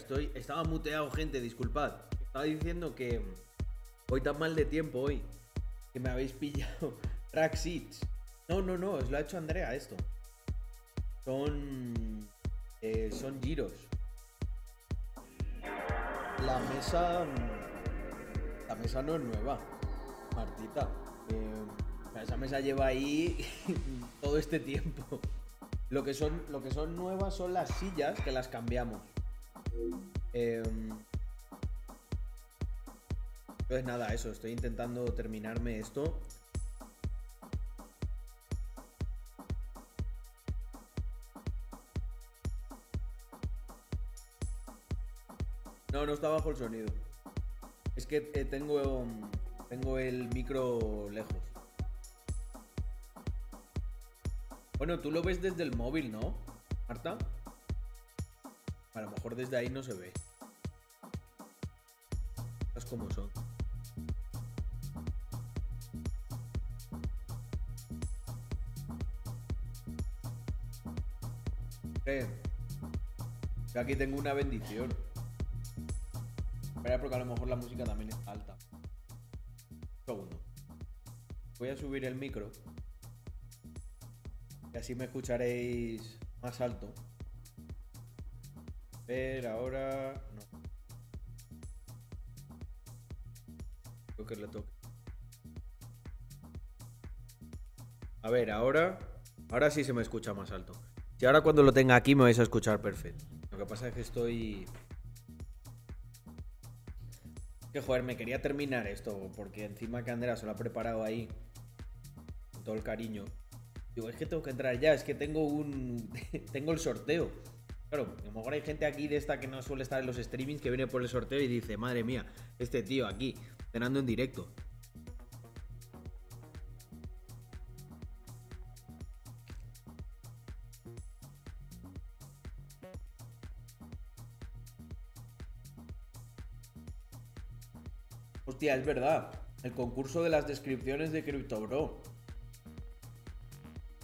Estoy. Estaba muteado, gente, disculpad. Estaba diciendo que voy tan mal de tiempo hoy que me habéis pillado track seats. No, no, no, os lo ha hecho Andrea esto. Son. eh, son giros. La mesa. La mesa no es nueva, Martita. Eh, esa mesa lleva ahí todo este tiempo. Lo que son, lo que son nuevas son las sillas que las cambiamos. Em, Entonces nada, eso, estoy intentando terminarme esto. No, no está bajo el sonido. Es que eh, tengo, tengo el micro lejos. Bueno, tú lo ves desde el móvil, ¿no, Marta? Mejor desde ahí no se ve. Es como son. Aquí tengo una bendición. Espera, porque a lo mejor la música también es alta. Un segundo. Voy a subir el micro. Y así me escucharéis más alto. Ver, ahora. No. Creo que le toque. A ver, ahora. Ahora sí se me escucha más alto. Si ahora cuando lo tenga aquí me vais a escuchar perfecto. Lo que pasa es que estoy. Que joder, me quería terminar esto. Porque encima que se lo ha preparado ahí. Con todo el cariño. Digo, es que tengo que entrar ya, es que tengo un. tengo el sorteo. Claro, a lo mejor hay gente aquí de esta que no suele estar en los streamings que viene por el sorteo y dice, madre mía, este tío aquí, cenando en directo. Hostia, es verdad. El concurso de las descripciones de CryptoBro.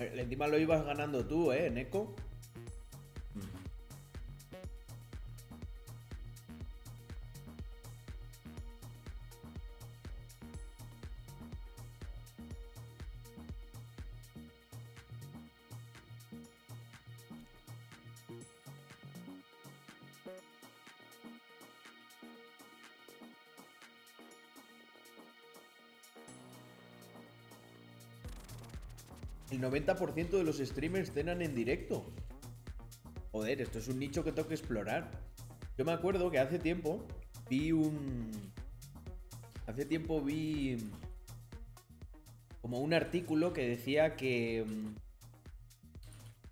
Eh, Encima lo ibas ganando tú, ¿eh, Neko? 90% de los streamers cenan en directo. Joder, esto es un nicho que tengo que explorar. Yo me acuerdo que hace tiempo vi un. Hace tiempo vi. Como un artículo que decía que. mm,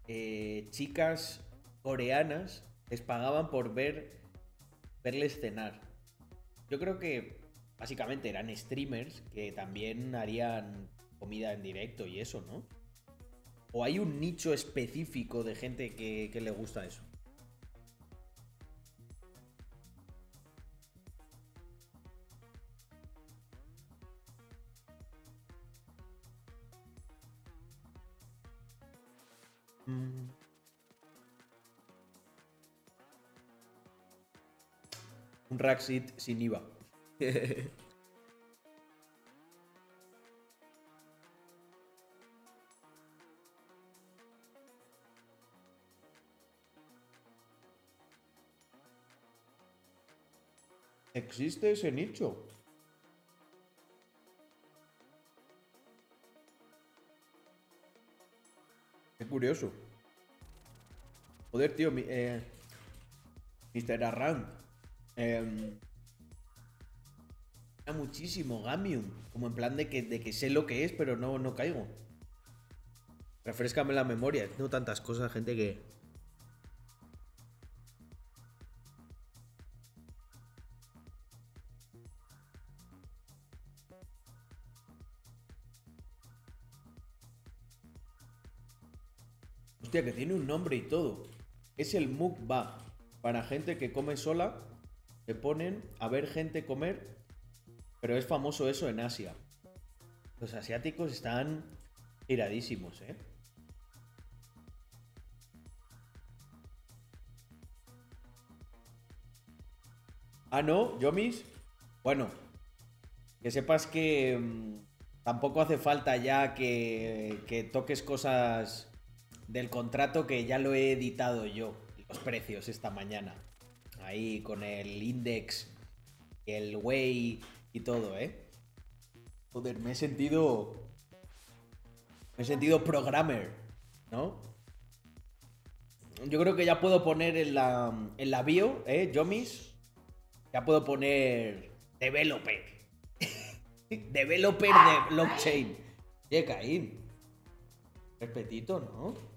eh, chicas coreanas les pagaban por ver. verles cenar. Yo creo que básicamente eran streamers que también harían comida en directo y eso, ¿no? ¿O hay un nicho específico de gente que, le gusta eso? Mm. Un Raxit sin IVA. Existe ese nicho. Qué curioso. Joder, tío, mi- eh, Mr. Arran. Eh, muchísimo Gamium. Como en plan de que, de que sé lo que es, pero no, no caigo. Refrescame la memoria. Tengo tantas cosas, gente, que. Que tiene un nombre y todo. Es el mukbang. Para gente que come sola, se ponen a ver gente comer, pero es famoso eso en Asia. Los asiáticos están tiradísimos, ¿eh? Ah, no, Yomis. Bueno, que sepas que mm, tampoco hace falta ya que, que toques cosas del contrato que ya lo he editado yo, los precios esta mañana. Ahí con el index, el way y todo, ¿eh? Joder, me he sentido. Me he sentido programmer, ¿no? Yo creo que ya puedo poner en la, en la bio, ¿eh? Yomis. Ya puedo poner developer. developer de blockchain. Oye, Caín. Respetito, ¿no?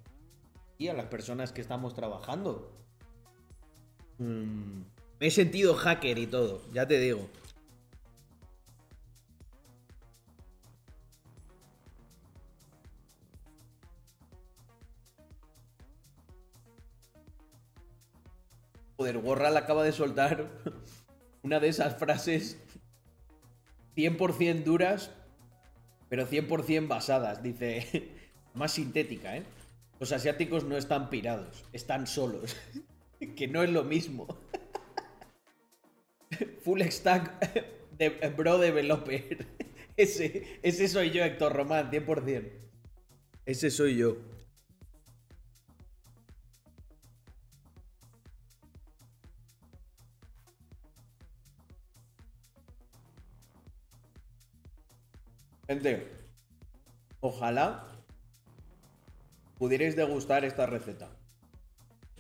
Y a las personas que estamos trabajando. Mm, me he sentido hacker y todo, ya te digo. Joder, Gorral acaba de soltar una de esas frases 100% duras, pero 100% basadas. Dice, más sintética, ¿eh? Los asiáticos no están pirados, están solos. que no es lo mismo. Full stack de bro developer. Ese, ese soy yo, Héctor Román, 100%. Ese soy yo. Gente, ojalá pudierais degustar esta receta.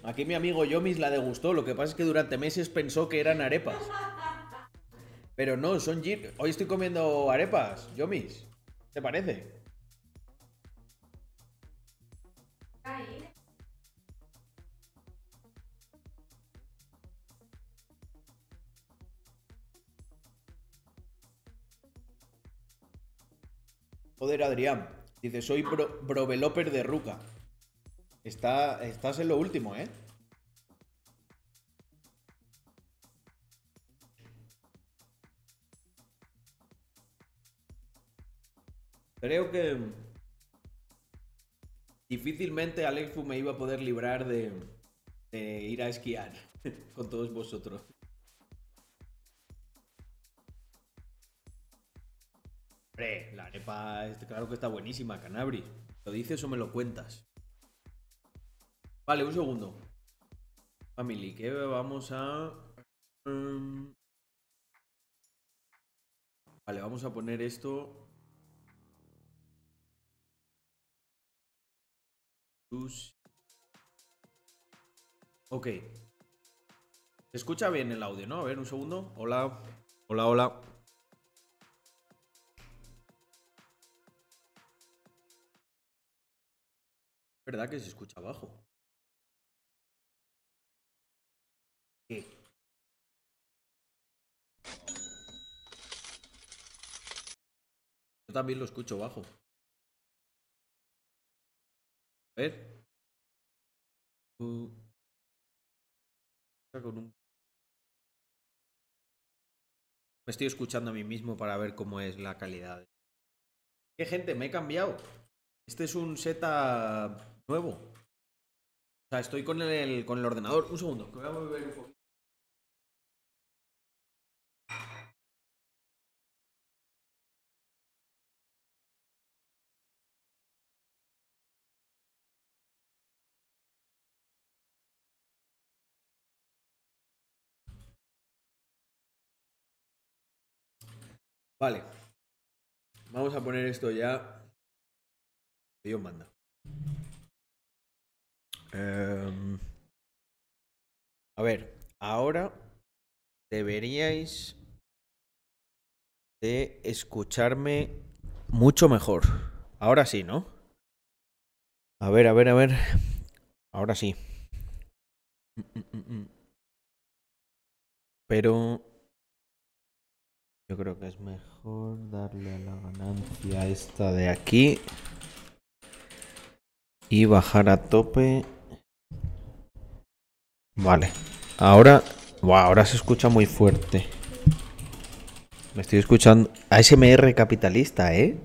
Aquí mi amigo Yomis la degustó, lo que pasa es que durante meses pensó que eran arepas. Pero no, son gir... Hoy estoy comiendo arepas, Yomis. ¿Te parece? Joder, Adrián. Dice, soy bro, de Ruca. Está, estás en lo último, ¿eh? Creo que difícilmente Alexfu me iba a poder librar de ir a esquiar con todos vosotros. Hombre, la arepa, claro que está buenísima, Canabri. ¿Lo dices o me lo cuentas? Vale, un segundo. Family, ¿qué vamos a... Mm. Vale, vamos a poner esto... Ok. Se escucha bien el audio, ¿no? A ver, un segundo. Hola. Hola, hola. ¿Verdad que se escucha abajo? ¿Qué? Yo también lo escucho bajo. A ver. Uh. Con un... Me estoy escuchando a mí mismo para ver cómo es la calidad. ¿Qué gente? Me he cambiado. Este es un setup nuevo. O sea, estoy con el, con el ordenador. Un segundo, que voy a mover un poquito. Vale. Vamos a poner esto ya. Dios manda. Em, a ver, ahora deberíais de escucharme mucho mejor. Ahora sí, ¿no? A ver, a ver, a ver. Ahora sí. Pero yo creo que es mejor darle a la ganancia esta de aquí. Y bajar a tope. Vale. Ahora... ahora se escucha muy fuerte. Me estoy escuchando... ASMR capitalista, ¿eh?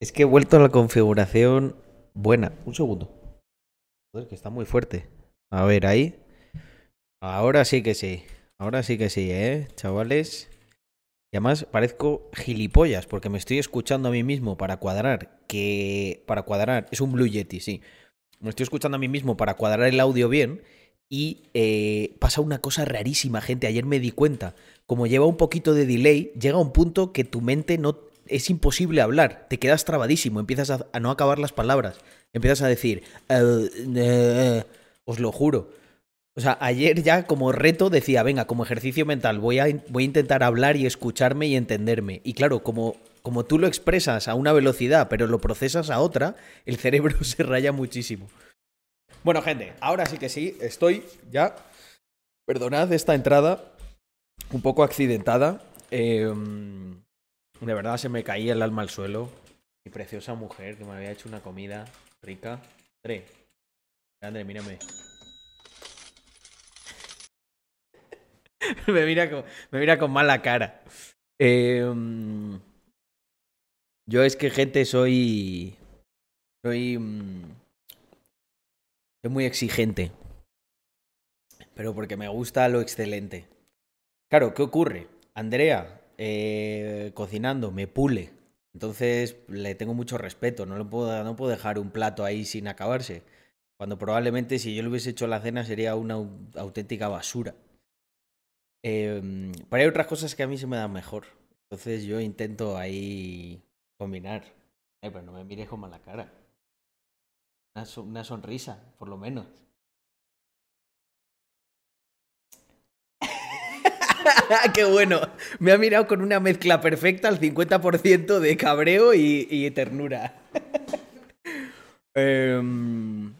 Es que he vuelto a la configuración buena. Un segundo. Joder, que está muy fuerte. A ver, ahí. Ahora sí que sí. Ahora sí que sí, ¿eh, chavales? Y además parezco gilipollas porque me estoy escuchando a mí mismo para cuadrar que... Para cuadrar... Es un Blue Yeti, sí. Me estoy escuchando a mí mismo para cuadrar el audio bien y eh, pasa una cosa rarísima, gente. Ayer me di cuenta. Como lleva un poquito de delay, llega un punto que tu mente no... Es imposible hablar, te quedas trabadísimo, empiezas a, no acabar las palabras, empiezas a decir, "Eh, eh", os lo juro. O sea, ayer ya como reto decía, venga, como ejercicio mental, voy a, voy a intentar hablar y escucharme y entenderme. Y claro, como, como tú lo expresas a una velocidad, pero lo procesas a otra, el cerebro se raya muchísimo. Bueno, gente, ahora sí que sí, estoy ya. Perdonad esta entrada un poco accidentada. Eh, de verdad se me caía el alma al suelo. Mi preciosa mujer que me había hecho una comida rica. André, André, mírame. me, mira con, me mira con mala cara. Eh, yo es que, gente, soy. Soy. Soy muy exigente. Pero porque me gusta lo excelente. Claro, ¿qué ocurre? Andrea, eh, cocinando, me pule. Entonces le tengo mucho respeto. No, le puedo, no puedo dejar un plato ahí sin acabarse. Cuando probablemente si yo le hubiese hecho la cena sería una au- auténtica basura. Eh, pero hay otras cosas que a mí se me dan mejor. Entonces yo intento ahí combinar. Eh, pero no me mires con mala cara. Una, so- una sonrisa, por lo menos. Qué bueno. Me ha mirado con una mezcla perfecta al 50% de cabreo y, y ternura. Em,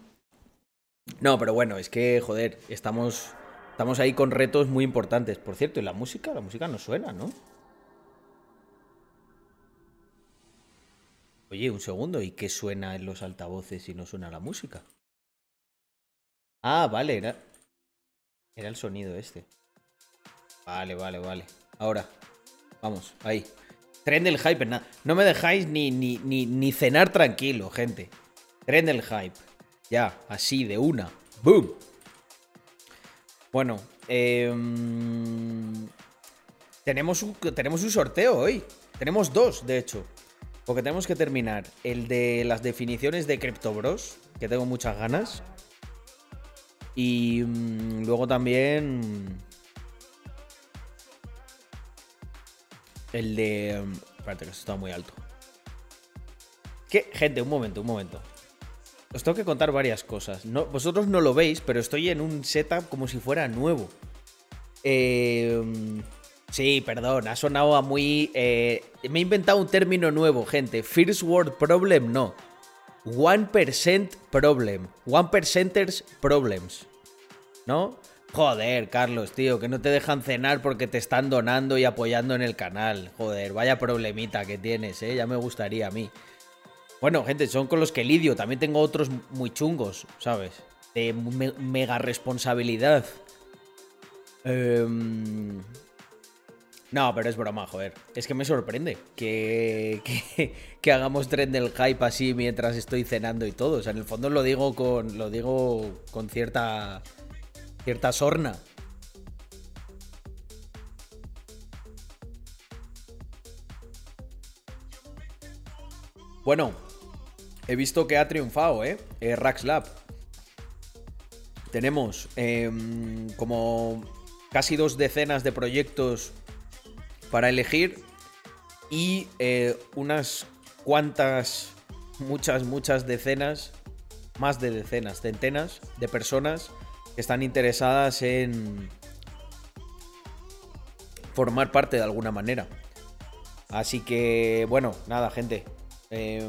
no, pero bueno, es que, joder, estamos, estamos ahí con retos muy importantes. Por cierto, ¿y la música? La música no suena, ¿no? Oye, un segundo, ¿y qué suena en los altavoces si no suena la música? Ah, vale, era, el sonido este. Vale, vale, vale. Ahora, vamos, ahí. Tren del hype, nada. No me dejáis ni, ni, ni, ni cenar tranquilo, gente. Tren del hype. Ya, así, de una. ¡Boom! Bueno, em, tenemos, tenemos un sorteo hoy. Tenemos dos, de hecho. Porque tenemos que terminar el de las definiciones de CryptoBros, que tengo muchas ganas. Y mm, luego también el de... mm, Espérate, que esto está muy alto. Que, gente, un momento, un momento. Os tengo que contar varias cosas. Vosotros no lo veis, pero estoy en un setup como si fuera nuevo. Eh, sí, perdón, ha sonado a muy... eh, me he inventado un término nuevo, gente. First World Problem, no. 1% Problem. 1%ers Problems. ¿No? Joder, Carlos, tío, que no te dejan cenar porque te están donando y apoyando en el canal. Joder, vaya problemita que tienes, ¿eh? Ya me gustaría a mí. Bueno, gente, son con los que lidio. También tengo otros muy chungos, ¿sabes? De me- mega responsabilidad. Em, No, pero es broma, joder. Es que me sorprende que, que, hagamos tren del hype así mientras estoy cenando y todo. O sea, en el fondo lo digo con. Lo digo con cierta. cierta sorna. Bueno, he visto que ha triunfado, ¿eh? eh Raxlab. Tenemos em, como casi dos decenas de proyectos para elegir y eh, unas cuantas, muchas, muchas decenas, más de decenas, centenas de personas que están interesadas en formar parte de alguna manera. Así que, bueno, nada, gente. eh,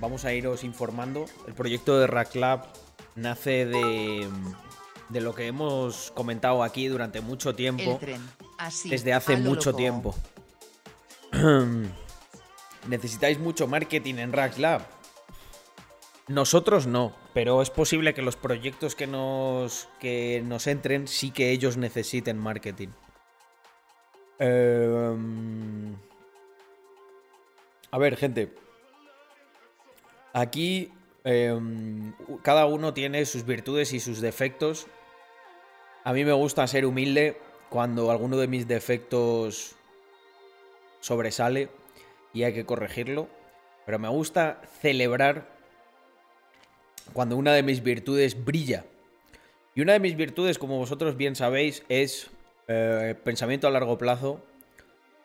vamos a iros informando. El proyecto de Rack Lab nace de, de lo que hemos comentado aquí durante mucho tiempo. Así. desde hace mucho loco. tiempo. ¿Necesitáis mucho marketing en Rack Lab? Nosotros no, pero es posible que los proyectos que nos, que nos entren sí que ellos necesiten marketing. Em, a ver, gente. Aquí em, cada uno tiene sus virtudes y sus defectos. A mí me gusta ser humilde cuando alguno de mis defectos sobresale y hay que corregirlo. Pero me gusta celebrar cuando una de mis virtudes brilla. Y una de mis virtudes, como vosotros bien sabéis, es eh, pensamiento a largo plazo,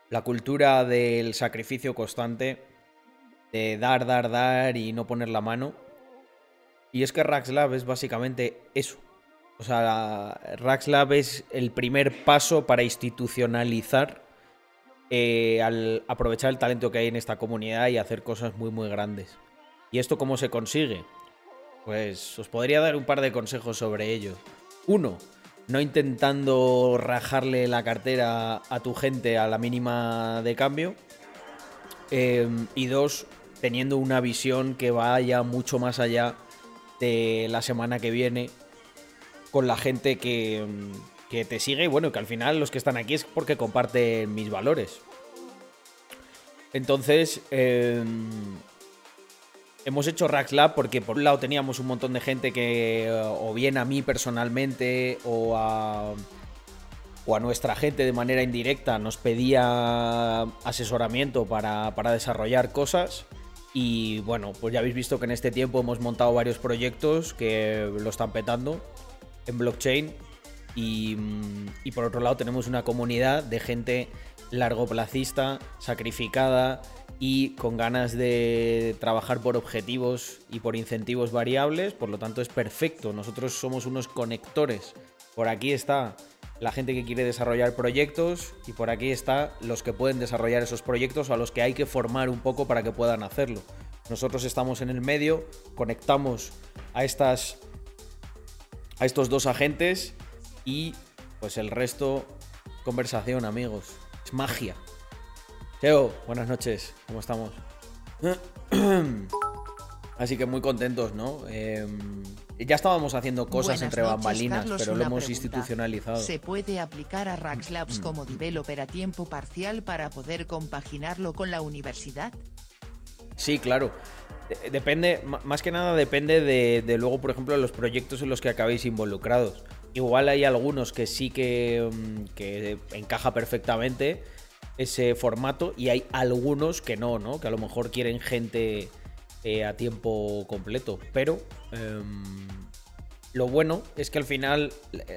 la cultura del sacrificio constante, de dar, dar, dar y no poner la mano. Y es que Raxlab es básicamente eso. O sea, Raxlab es el primer paso para institucionalizar, eh, al aprovechar el talento que hay en esta comunidad y hacer cosas muy, muy grandes. ¿Y esto cómo se consigue? Pues os podría dar un par de consejos sobre ello. Uno, no intentando rajarle la cartera a tu gente a la mínima de cambio. Em, y dos, teniendo una visión que vaya mucho más allá de la semana que viene con la gente que, que te sigue y bueno, que al final los que están aquí es porque comparten mis valores. Entonces, eh, hemos hecho Rack Lab porque por un lado teníamos un montón de gente que eh, o bien a mí personalmente o a, o a nuestra gente de manera indirecta nos pedía asesoramiento para, para desarrollar cosas. Y bueno, pues ya habéis visto que en este tiempo hemos montado varios proyectos que lo están petando en blockchain. Y, mm, y por otro lado tenemos una comunidad de gente largoplacista, sacrificada, y con ganas de trabajar por objetivos y por incentivos variables, por lo tanto es perfecto. Nosotros somos unos conectores. Por aquí está la gente que quiere desarrollar proyectos y por aquí está los que pueden desarrollar esos proyectos o a los que hay que formar un poco para que puedan hacerlo. Nosotros estamos en el medio, conectamos a estas a estos dos agentes y pues el resto conversación, amigos. Es magia. Teo, buenas noches, ¿cómo estamos? Así que muy contentos, ¿no? Em, ya estábamos haciendo cosas entre bambalinas, pero lo hemos institucionalizado. ¿Se puede aplicar a Raxlabs mm. como developer a tiempo parcial para poder compaginarlo con la universidad? Sí, claro. Depende, más que nada depende de, luego, por ejemplo, los proyectos en los que acabéis involucrados. Igual hay algunos que sí que, mm, encaja perfectamente ese formato y hay algunos que no, ¿no? Que a lo mejor quieren gente eh, a tiempo completo. Pero em, lo bueno es que al final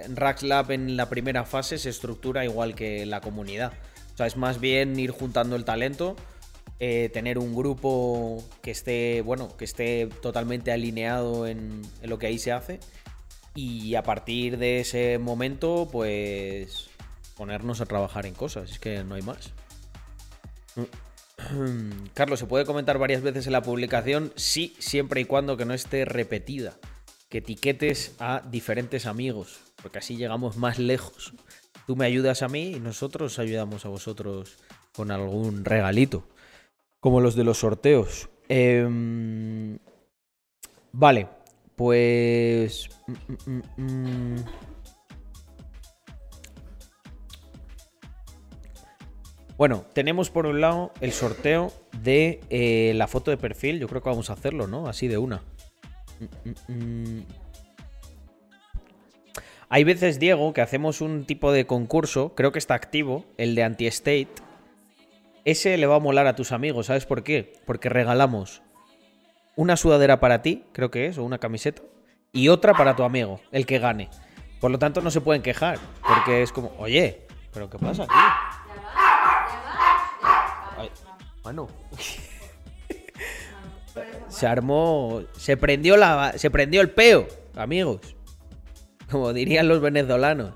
Rax Lab en la primera fase se estructura igual que la comunidad. O sea, es más bien ir juntando el talento, eh, tener un grupo que esté, bueno, que esté totalmente alineado en, en lo que ahí se hace. Y a partir de ese momento, pues ponernos a trabajar en cosas, es que no hay más. Carlos, ¿se puede comentar varias veces en la publicación? Sí, siempre y cuando que no esté repetida. Que etiquetes a diferentes amigos, porque así llegamos más lejos. Tú me ayudas a mí y nosotros ayudamos a vosotros con algún regalito, como los de los sorteos. Em, vale, pues... Mm, mm, mm, Bueno, tenemos por un lado el sorteo de eh, la foto de perfil. Yo creo que vamos a hacerlo, ¿no? Así de una. Hay veces, Diego, que hacemos un tipo de concurso, creo que está activo, el de anti-state. Ese le va a molar a tus amigos, ¿sabes por qué? Porque regalamos una sudadera para ti, creo que es, o una camiseta, y otra para tu amigo, el que gane. Por lo tanto, no se pueden quejar, porque es como, oye, ¿pero qué pasa aquí? Bueno. se armó. Se prendió la. Se prendió el peo, amigos. Como dirían los venezolanos.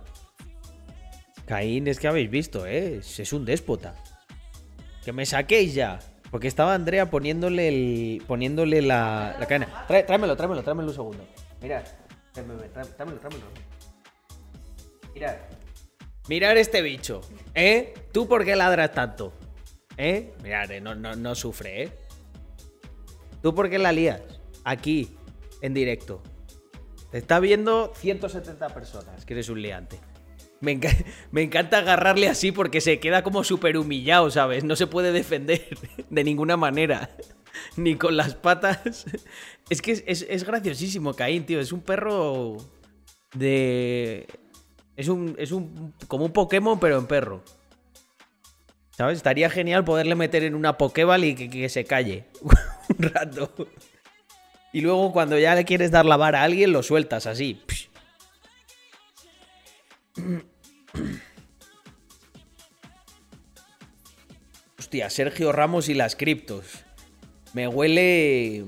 Caín es que habéis visto, ¿eh? Es un déspota. Que me saquéis ya. Porque estaba Andrea poniéndole el. poniéndole la, la cadena. tráemelo, tráemelo, tráemelo un segundo. Mirad. Tráemelo, tráemelo. Mirad. Mirad este bicho. ¿Eh? ¿Tú por qué ladras tanto? ¿Eh? Mirad, no, no, sufre, ¿eh? ¿Tú por qué la lías? Aquí, en directo. Te está viendo 170 personas, que eres un liante. Me, encanta agarrarle así porque se queda como súper humillado, ¿sabes? No se puede defender de ninguna manera. Ni con las patas. Es que es, es, graciosísimo, Caín, tío. Es un perro de Es un, es un. como un Pokémon, pero en perro. ¿Sabes? Estaría genial poderle meter en una Pokéball y que, se calle. un rato. Y luego cuando ya le quieres dar la vara a alguien, lo sueltas así. Hostia, Sergio Ramos y las criptos. Me huele.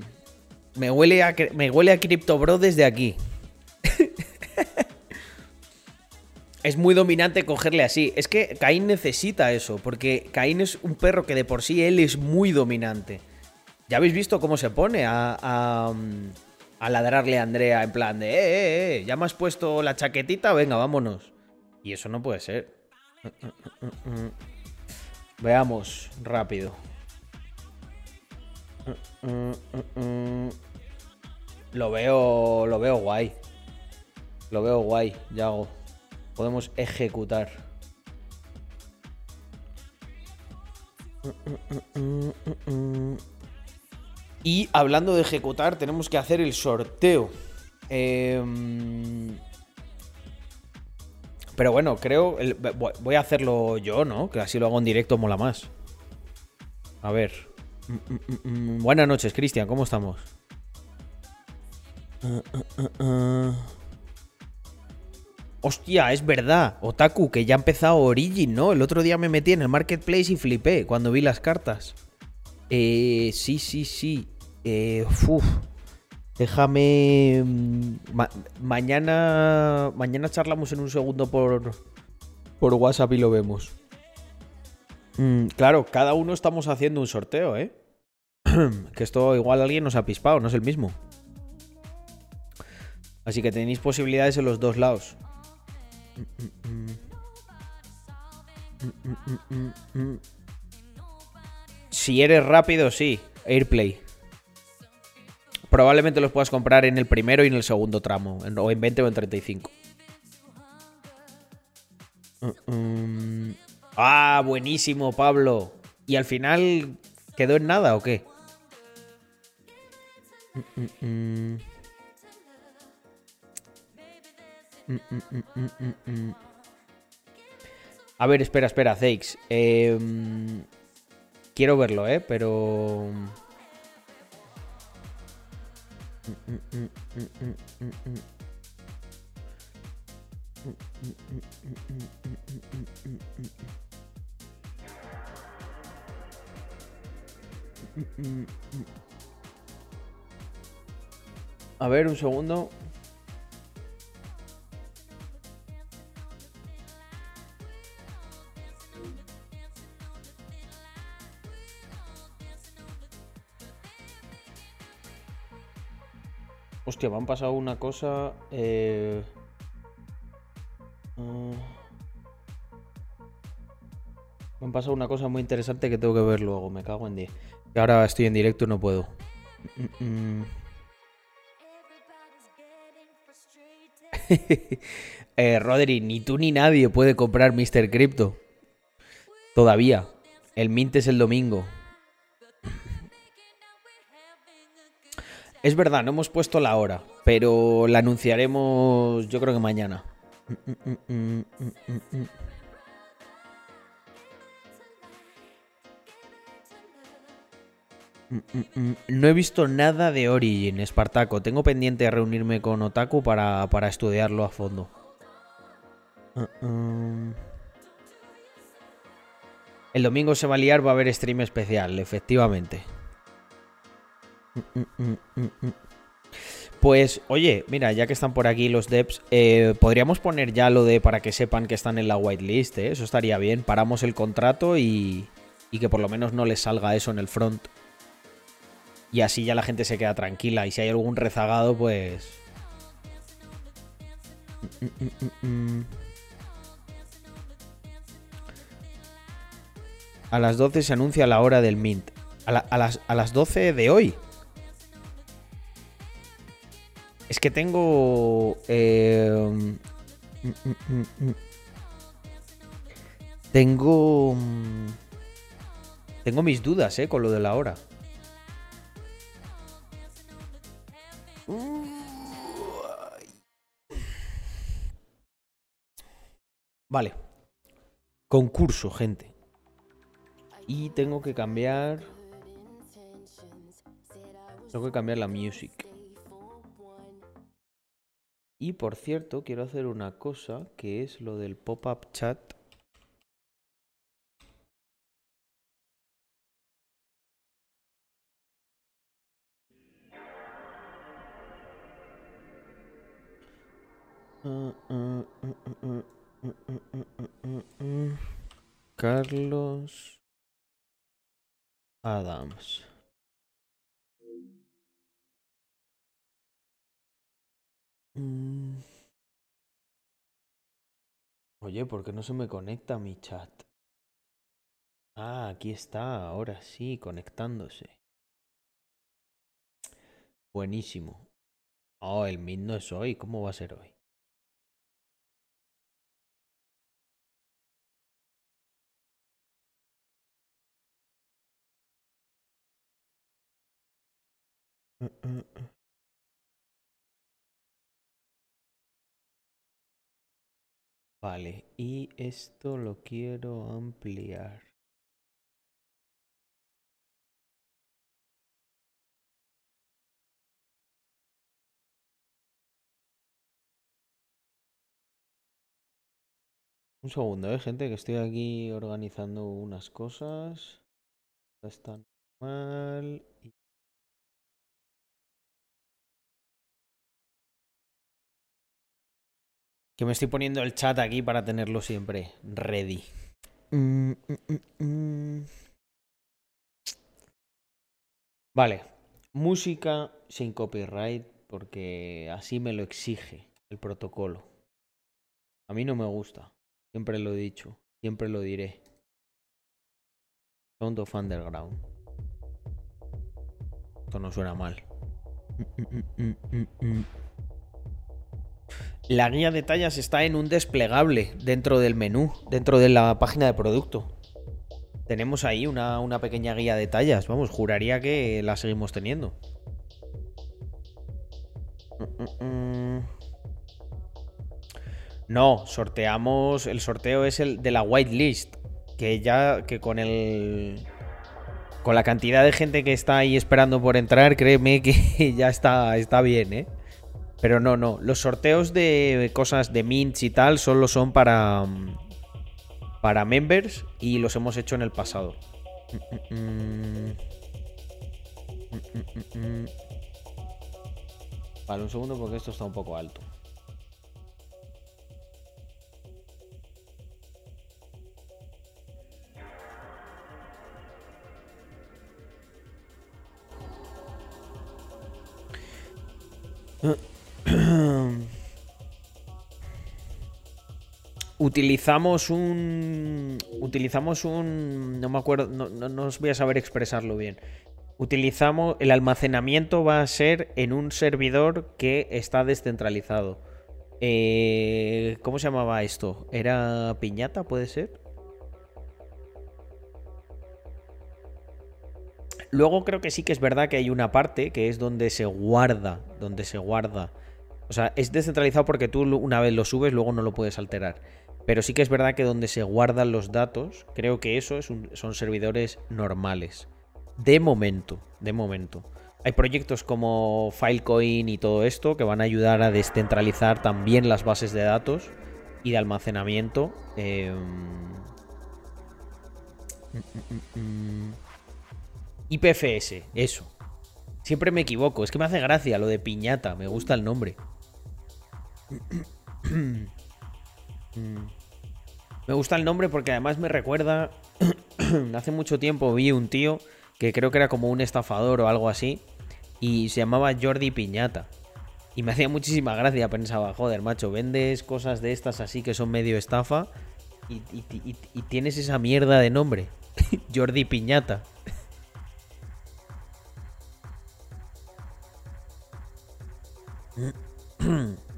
Me huele a, me huele a Crypto Bro desde aquí. es muy dominante cogerle así. Es que Caín necesita eso, porque Caín es un perro que de por sí él es muy dominante. Ya habéis visto cómo se pone a, a, ladrarle a Andrea en plan de, eh, eh, eh, ya me has puesto la chaquetita, venga, vámonos. Y eso no puede ser. Veamos rápido. Lo veo, lo veo guay. Lo veo guay, Yago. Podemos ejecutar. Y hablando de ejecutar, tenemos que hacer el sorteo. Em, pero bueno, creo. Voy a hacerlo yo, ¿no? Que así lo hago en directo, mola más. A ver. Mm, mm, mm, Buenas noches, Cristian, ¿cómo estamos? Hostia, es verdad. Otaku, que ya ha empezado Origin, ¿no? El otro día me metí en el marketplace y flipé cuando vi las cartas. Eh, sí, sí, sí. Eh, Déjame. Mm, mañana. Mañana charlamos en un segundo por. Por WhatsApp y lo vemos. Mm, claro, cada uno estamos haciendo un sorteo, ¿eh? que esto igual alguien nos ha pispado, no es el mismo. Así que tenéis posibilidades en los dos lados. Si eres rápido, sí. Airplay. Probablemente los puedas comprar en el primero y en el segundo tramo. O en 20 o en 35. Ah, buenísimo, Pablo. ¿Y al final quedó en nada o qué? A ver, espera, espera, Zakes. Em, quiero verlo, ¿eh? Pero... A ver, un segundo. Hostia, me han pasado una cosa. Eh... Mm. Me han pasado una cosa muy interesante que tengo que ver luego. Me cago en 10. Y ahora estoy en directo y no puedo. Eh, Rodri, ni tú ni nadie puede comprar Mr. Crypto. Todavía. El mint es el domingo. Es verdad, no hemos puesto la hora, pero la anunciaremos yo creo que mañana. No he visto nada de Origin, Espartaco. Tengo pendiente de reunirme con Otaku para, para estudiarlo a fondo. El domingo se va a liar, va a haber stream especial, efectivamente. Pues, oye, mira, ya que están por aquí los devs, eh, podríamos poner ya lo de para que sepan que están en la whitelist, ¿eh? Eso estaría bien. Paramos el contrato y, y que por lo menos no les salga eso en el front. Y así ya la gente se queda tranquila. Y si hay algún rezagado, pues... A las 12 se anuncia la hora del mint. A, las, a las 12 de hoy. Es que tengo... Eh, tengo... Tengo mis dudas, ¿eh? Con lo de la hora. Vale. Concurso, gente. Y tengo que cambiar. Tengo que cambiar la music. Y por cierto, quiero hacer una cosa que es lo del pop-up chat. Carlos Adams. Mm. Oye, ¿por qué no se me conecta mi chat? Ah, aquí está, ahora sí, conectándose. Buenísimo. Oh, el Meet no es hoy, ¿cómo va a ser hoy? Mm, mm. Vale, y esto lo quiero ampliar. Un segundo, ¿eh, gente? Que estoy aquí organizando unas cosas. Está mal. Que me estoy poniendo el chat aquí para tenerlo siempre ready. Vale. Música sin copyright porque así me lo exige el protocolo. A mí no me gusta. Siempre lo he dicho. Siempre lo diré. Sound of Underground. Esto no suena mal. La guía de tallas está en un desplegable dentro del menú, dentro de la página de producto. Tenemos ahí una, pequeña guía de tallas. Vamos, juraría que la seguimos teniendo. No, sorteamos. El sorteo es el de la whitelist. Que ya. Que con el. Con la cantidad de gente que está ahí esperando por entrar, créeme que ya está, está bien, ¿eh? Pero no, no. Los sorteos de cosas de mints y tal solo son para. Para members y los hemos hecho en el pasado. Vale, un segundo porque esto está un poco alto. utilizamos un. Utilizamos un. No me acuerdo. No, no, os voy a saber expresarlo bien. Utilizamos. El almacenamiento va a ser en un servidor que está descentralizado. Eh, ¿Cómo se llamaba esto? ¿Era piñata? ¿Puede ser? Luego creo que sí que es verdad que hay una parte que es donde se guarda. Donde se guarda. O sea, es descentralizado porque tú una vez lo subes, luego no lo puedes alterar. Pero sí que es verdad que donde se guardan los datos, creo que eso son servidores normales. De momento, de momento. Hay proyectos como Filecoin y todo esto que van a ayudar a descentralizar también las bases de datos y de almacenamiento. Em, IPFS, eso. Siempre me equivoco, es que me hace gracia lo de piñata, me gusta el nombre. Me gusta el nombre porque además me recuerda. Hace mucho tiempo vi un tío que creo que era como un estafador o algo así. Y se llamaba Jordi Piñata. Y me hacía muchísima gracia. Pensaba, joder, macho, vendes cosas de estas así que son medio estafa. Y, y tienes esa mierda de nombre. Jordi Piñata.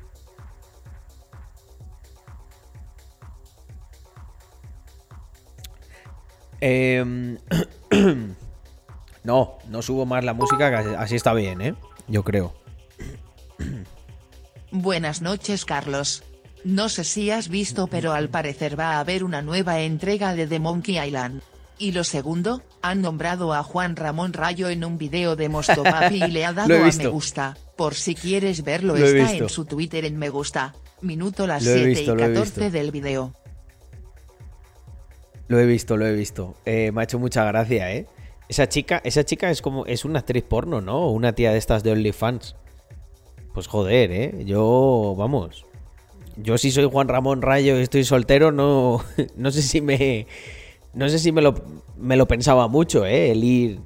Em, no, no subo más la música, así está bien, ¿eh? Yo creo. Buenas noches, Carlos. No sé si has visto pero al parecer va a haber una nueva entrega de The Monkey Island. Y lo segundo, han nombrado a Juan Ramón Rayo en un video de Mostopapi y le ha dado a me gusta. Por si quieres verlo está en su Twitter en me gusta. Minuto las 7 y 14 del video. Lo he visto, lo he visto. Eh, me ha hecho mucha gracia, ¿eh? Esa chica, esa chica es como, es una actriz porno, ¿no? Una tía de estas de OnlyFans. Pues joder, ¿eh? Yo, vamos. Yo si soy Juan Ramón Rayo y estoy soltero, no, no sé si me... No sé si me lo, me lo pensaba mucho, ¿eh? El ir,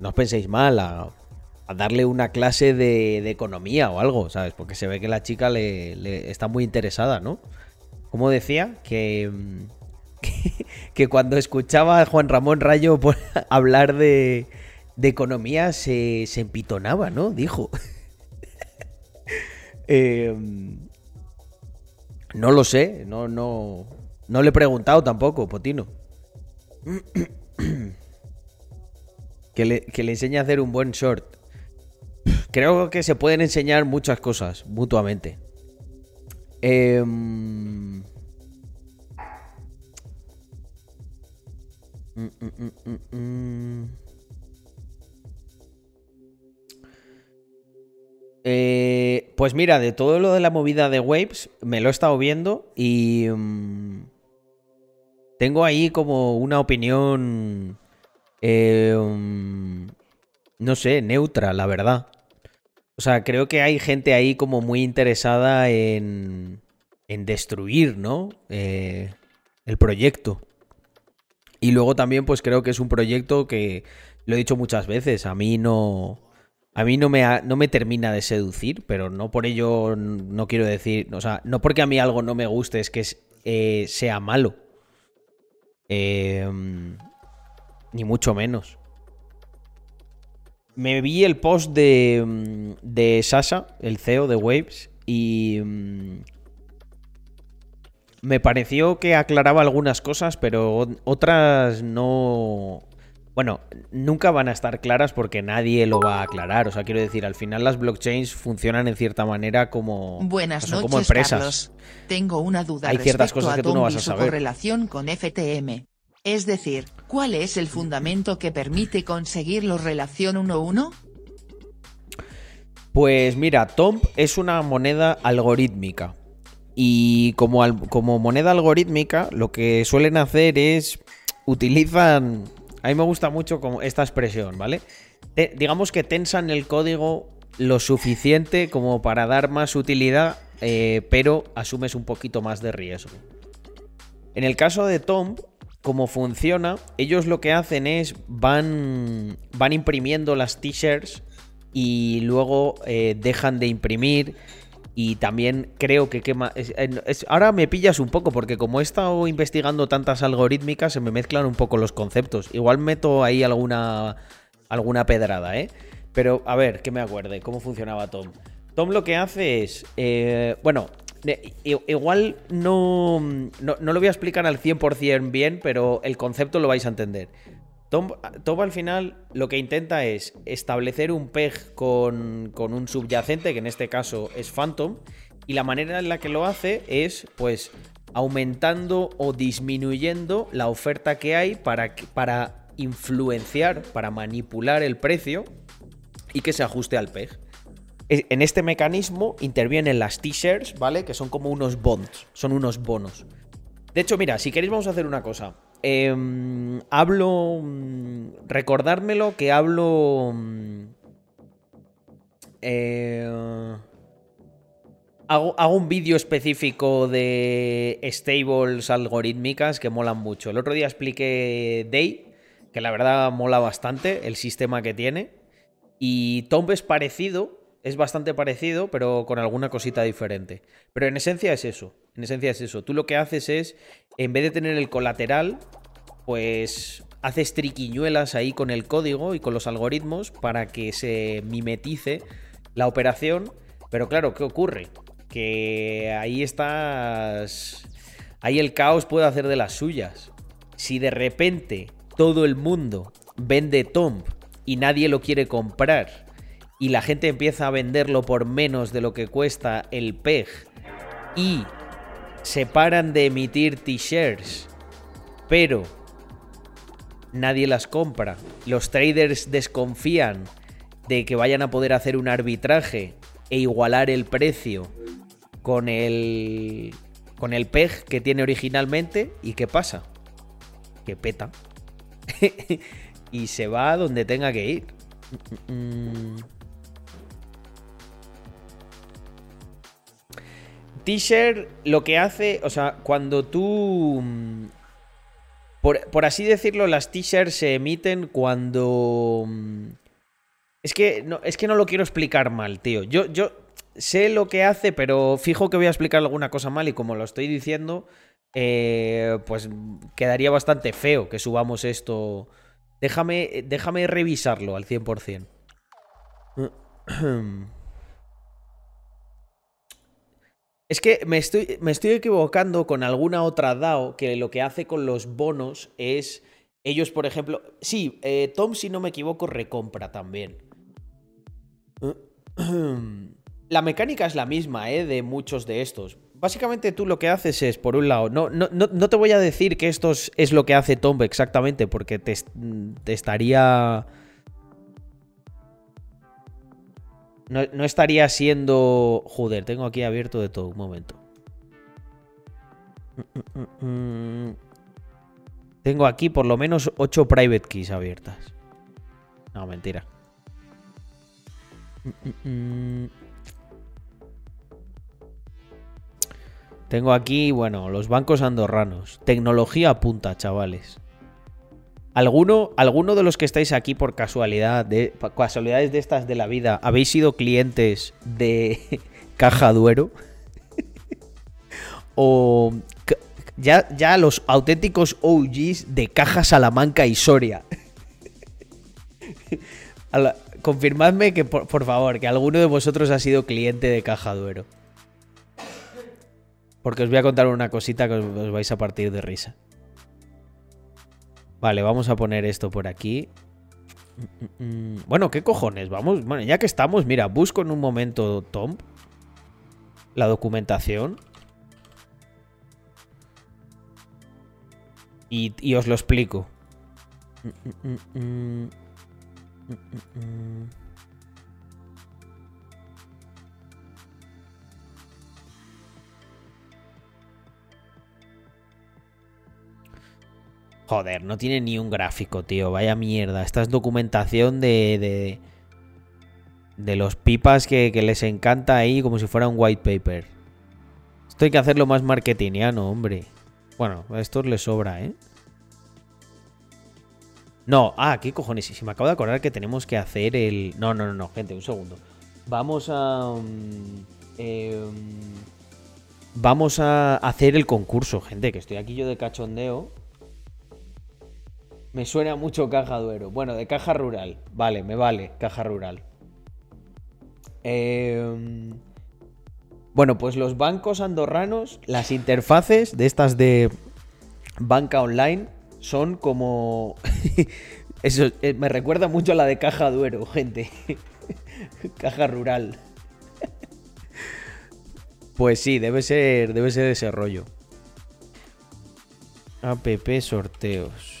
no os penséis mal, a, darle una clase de, economía o algo, ¿sabes? Porque se ve que la chica le, está muy interesada, ¿no? Como decía, que, que, cuando escuchaba a Juan Ramón Rayo hablar de, de economía se, se empitonaba, ¿no? Dijo. eh, no lo sé, no, no, no le he preguntado tampoco, Potino. que, le, que le enseñe a hacer un buen short. Creo que se pueden enseñar muchas cosas mutuamente. Eh, Eh, pues mira, de todo lo de la movida de Waves, me lo he estado viendo y mm, tengo ahí como una opinión, eh, mm, no sé, neutra, la verdad. O sea, creo que hay gente ahí como muy interesada en, en destruir, ¿no? Eh, el proyecto. Y luego también, pues creo que es un proyecto que, lo he dicho muchas veces, a mí no a mí no me, no me termina de seducir, pero no por ello no quiero decir, o sea, no porque a mí algo no me guste es que eh, sea malo. Em, ni mucho menos. Me vi el post de, de Sasha, el CEO de Waves, y mm, me pareció que aclaraba algunas cosas, pero otras no, bueno, nunca van a estar claras porque nadie lo va a aclarar. O sea, quiero decir, al final las blockchains funcionan en cierta manera como, Buenas noches, como empresas. Tengo una duda Hay ciertas cosas que tú no vas a saber. relación con FTM. Es decir, ¿cuál es el fundamento que permite conseguir la relación 1-1? Pues mira, TOMP es una moneda algorítmica. Y como, moneda algorítmica, lo que suelen hacer es utilizan a mí me gusta mucho esta expresión, ¿vale? digamos que tensan el código lo suficiente como para dar más utilidad, eh, pero asumes un poquito más de riesgo. En el caso de Tom, como funciona, ellos lo que hacen es van, van imprimiendo las t-shirts y luego eh, dejan de imprimir y también creo que quema. ahora me pillas un poco, porque como he estado investigando tantas algorítmicas, se me mezclan un poco los conceptos. Igual meto ahí alguna, alguna pedrada, ¿eh? Pero a ver, que me acuerde, cómo funcionaba Tom. Tom lo que hace es. Eh, bueno, igual no, no, no, lo voy a explicar al 100% bien, pero el concepto lo vais a entender. Tom, al final lo que intenta es establecer un peg con, un subyacente, que en este caso es Phantom, y la manera en la que lo hace es, pues, aumentando o disminuyendo la oferta que hay para, para influenciar, para manipular el precio y que se ajuste al peg. En este mecanismo intervienen las t-shirts, ¿vale? Que son como unos bonds, son unos bonos. De hecho, mira, si queréis vamos a hacer una cosa. Em, hablo. Mm, recordármelo que hablo. Mm, eh, hago, hago, un vídeo específico de stables algorítmicas que molan mucho. El otro día expliqué Day, que la verdad mola bastante el sistema que tiene. Y Tomb es parecido, es bastante parecido, pero con alguna cosita diferente. Pero en esencia es eso. En esencia es eso. Tú lo que haces es, en vez de tener el colateral, pues haces triquiñuelas ahí con el código y con los algoritmos para que se mimetice la operación. Pero claro, ¿qué ocurre? Que ahí estás... Ahí el caos puede hacer de las suyas. Si de repente todo el mundo vende Tomb y nadie lo quiere comprar y la gente empieza a venderlo por menos de lo que cuesta el PEG y se paran de emitir t-shirts, pero nadie las compra. Los traders desconfían de que vayan a poder hacer un arbitraje e igualar el precio con el con el PEG que tiene originalmente y qué pasa? Que peta. y se va donde tenga que ir. T-shirt lo que hace, o sea, cuando tú... Mm, por, así decirlo, las t-shirts se emiten cuando... Mm, es que, no, es que no lo quiero explicar mal, tío. Yo, yo sé lo que hace, pero fijo que voy a explicar alguna cosa mal y como lo estoy diciendo, eh, pues quedaría bastante feo que subamos esto. Déjame, déjame revisarlo al 100%. Es que me estoy, me estoy equivocando con alguna otra DAO que lo que hace con los bonos es. Ellos, por ejemplo. Sí, eh, Tom, si no me equivoco, recompra también. La mecánica es la misma, ¿eh? De muchos de estos. Básicamente tú lo que haces es, por un lado, no, no, no, te voy a decir que esto es lo que hace Tom exactamente, porque te estaría No, estaría siendo... Joder, tengo aquí abierto de todo. Un momento. Tengo aquí por lo menos 8 private keys abiertas. No, mentira. Tengo aquí, bueno, los bancos andorranos. Tecnología punta, chavales. ¿Alguno, ¿Alguno de los que estáis aquí por casualidad, de, casualidades de estas de la vida, habéis sido clientes de Caja Duero? o ya, ya los auténticos OGs de Caja Salamanca y Soria. confirmadme que, por, por, favor, que alguno de vosotros ha sido cliente de Caja Duero. Porque os voy a contar una cosita que os vais a partir de risa. Vale, vamos a poner esto por aquí. Bueno, ¿qué cojones? Vamos, bueno, ya que estamos, mira, busco en un momento, Tom, la documentación. Y, y os lo explico. Joder, no tiene ni un gráfico, tío. Vaya mierda. Esta es documentación de. de, de los pipas que, les encanta ahí como si fuera un white paper. Esto hay que hacerlo más marketingiano, hombre. Bueno, a estos les sobra, ¿eh? No, ah, ¿qué cojones? Si me acabo de acordar que tenemos que hacer el. No, no, no, no, gente, un segundo. Vamos a. Um, em, vamos a hacer el concurso, gente, que estoy aquí yo de cachondeo. Me suena mucho Caja Duero. Bueno, de Caja Rural. Vale, me vale, Caja Rural. Em, bueno, pues los bancos andorranos, las interfaces de estas de banca online son como... Eso eh, me recuerda mucho a la de Caja Duero, gente. Caja Rural. Pues sí, debe ser, debe ser ese rollo. App sorteos.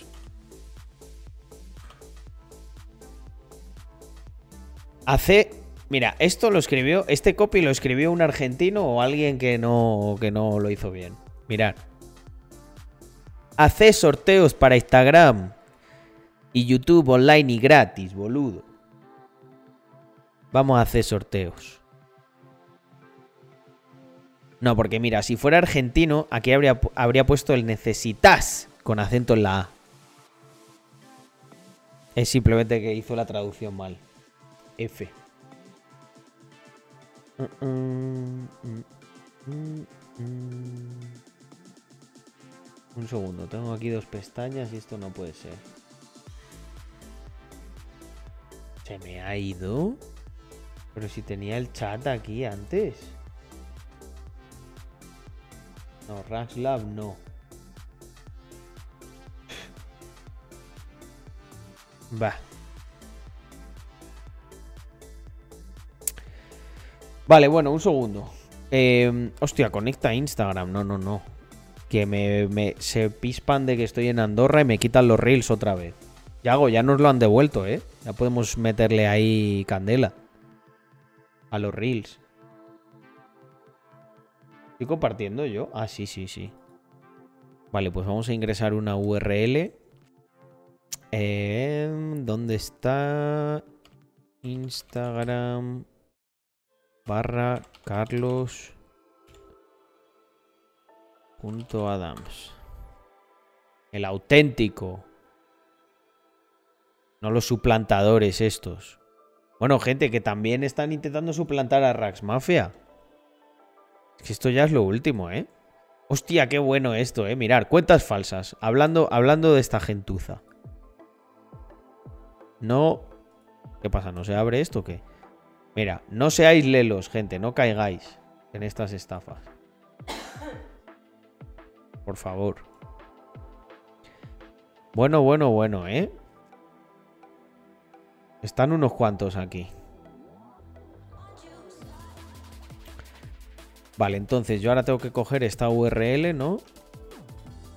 Hace. Mira, esto lo escribió. Este copy lo escribió un argentino o alguien que no, que no lo hizo bien. Mirad. Hace sorteos para Instagram y YouTube online y gratis, boludo. Vamos a hacer sorteos. No, porque mira, si fuera argentino, aquí habría, habría puesto el necesitas con acento en la A. Es simplemente que hizo la traducción mal. F. Un segundo, tengo aquí dos pestañas y esto no puede ser. ¿Se me ha ido? Pero si tenía el chat aquí antes. No, Lab no. Va. Vale, bueno, un segundo. Eh, hostia, conecta a Instagram. No, no, no. Que me, se pispan de que estoy en Andorra y me quitan los reels otra vez. Ya hago, ya nos lo han devuelto, ¿eh? Ya podemos meterle ahí candela. A los reels. ¿Estoy compartiendo yo? Ah, sí, sí, sí. Vale, pues vamos a ingresar una URL. Em, ¿Dónde está? Instagram barra Carlos punto Adams. El auténtico. No los suplantadores estos. Bueno, gente que también están intentando suplantar a Rax Mafia. Es que esto ya es lo último, ¿eh? Hostia, qué bueno esto, ¿eh? Mirar, cuentas falsas. Hablando, hablando de esta gentuza. No... ¿Qué pasa? ¿No se abre esto o qué? Mira, no seáis lelos, gente. No caigáis en estas estafas. Por favor. Bueno, bueno, bueno, ¿eh? Están unos cuantos aquí. Vale, entonces yo ahora tengo que coger esta URL, ¿no?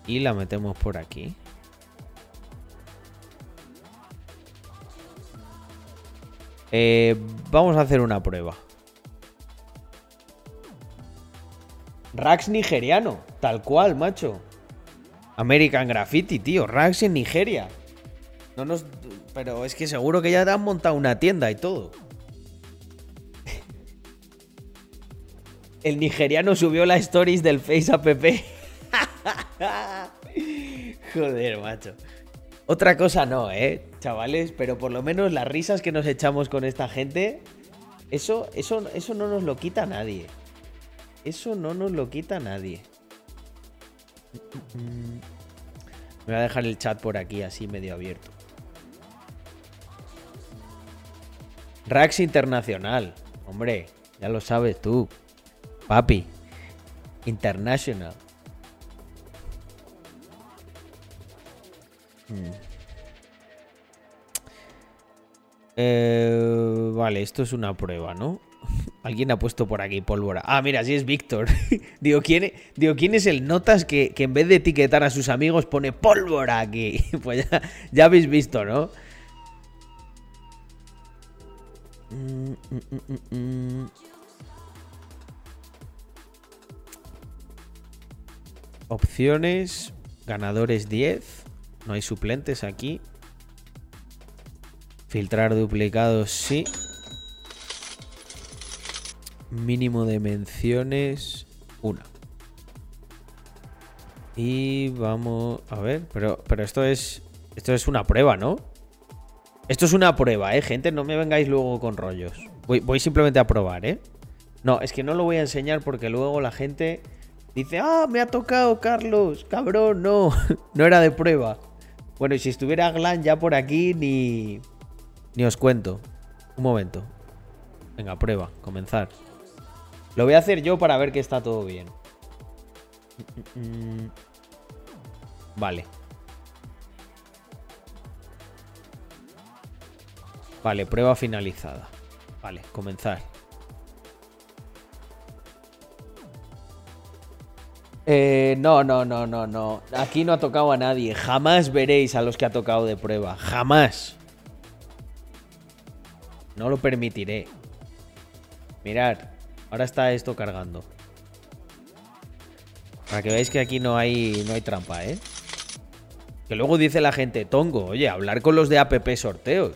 Y la metemos por aquí. Eh, vamos a hacer una prueba. Rax nigeriano, tal cual, macho. American Graffiti, tío. Rax en Nigeria. No nos. Pero es que seguro que ya te han montado una tienda y todo. El nigeriano subió la stories del Face App. Joder, macho. Otra cosa no, ¿eh? Chavales, pero por lo menos las risas que nos echamos con esta gente, eso, eso, eso no nos lo quita nadie. Eso no nos lo quita nadie. Me voy a dejar el chat por aquí, así medio abierto. Rax Internacional. Hombre, ya lo sabes tú. Papi. International. Eh, vale, esto es una prueba, ¿no? Alguien ha puesto por aquí pólvora. Ah, mira, sí es Víctor. digo, ¿quién, digo, ¿quién es el notas que, en vez de etiquetar a sus amigos pone pólvora aquí? pues ya, ya habéis visto, ¿no? Mm, mm, mm, Opciones. Ganadores 10. No hay suplentes aquí. Filtrar duplicados, sí. Mínimo de menciones, una. Y vamos a ver, pero, pero esto es esto es una prueba, ¿no? Esto es una prueba, ¿eh, gente? No me vengáis luego con rollos. Voy, voy simplemente a probar, ¿eh? No, es que no lo voy a enseñar porque luego la gente Dice, ah, me ha tocado Carlos, cabrón, no, no era de prueba. Bueno, y si estuviera Glan ya por aquí, ni, ni os cuento. Un momento. Venga, prueba, comenzar. Lo voy a hacer yo para ver que está todo bien. Vale. Vale, prueba finalizada. Vale, comenzar. Eh, no, no, no, no, no. Aquí no ha tocado a nadie. Jamás veréis a los que ha tocado de prueba. Jamás. No lo permitiré. Mirad. Ahora está esto cargando. Para que veáis que aquí no hay, no hay trampa, ¿eh? Que luego dice la gente, Tongo, oye, hablar con los de APP sorteos.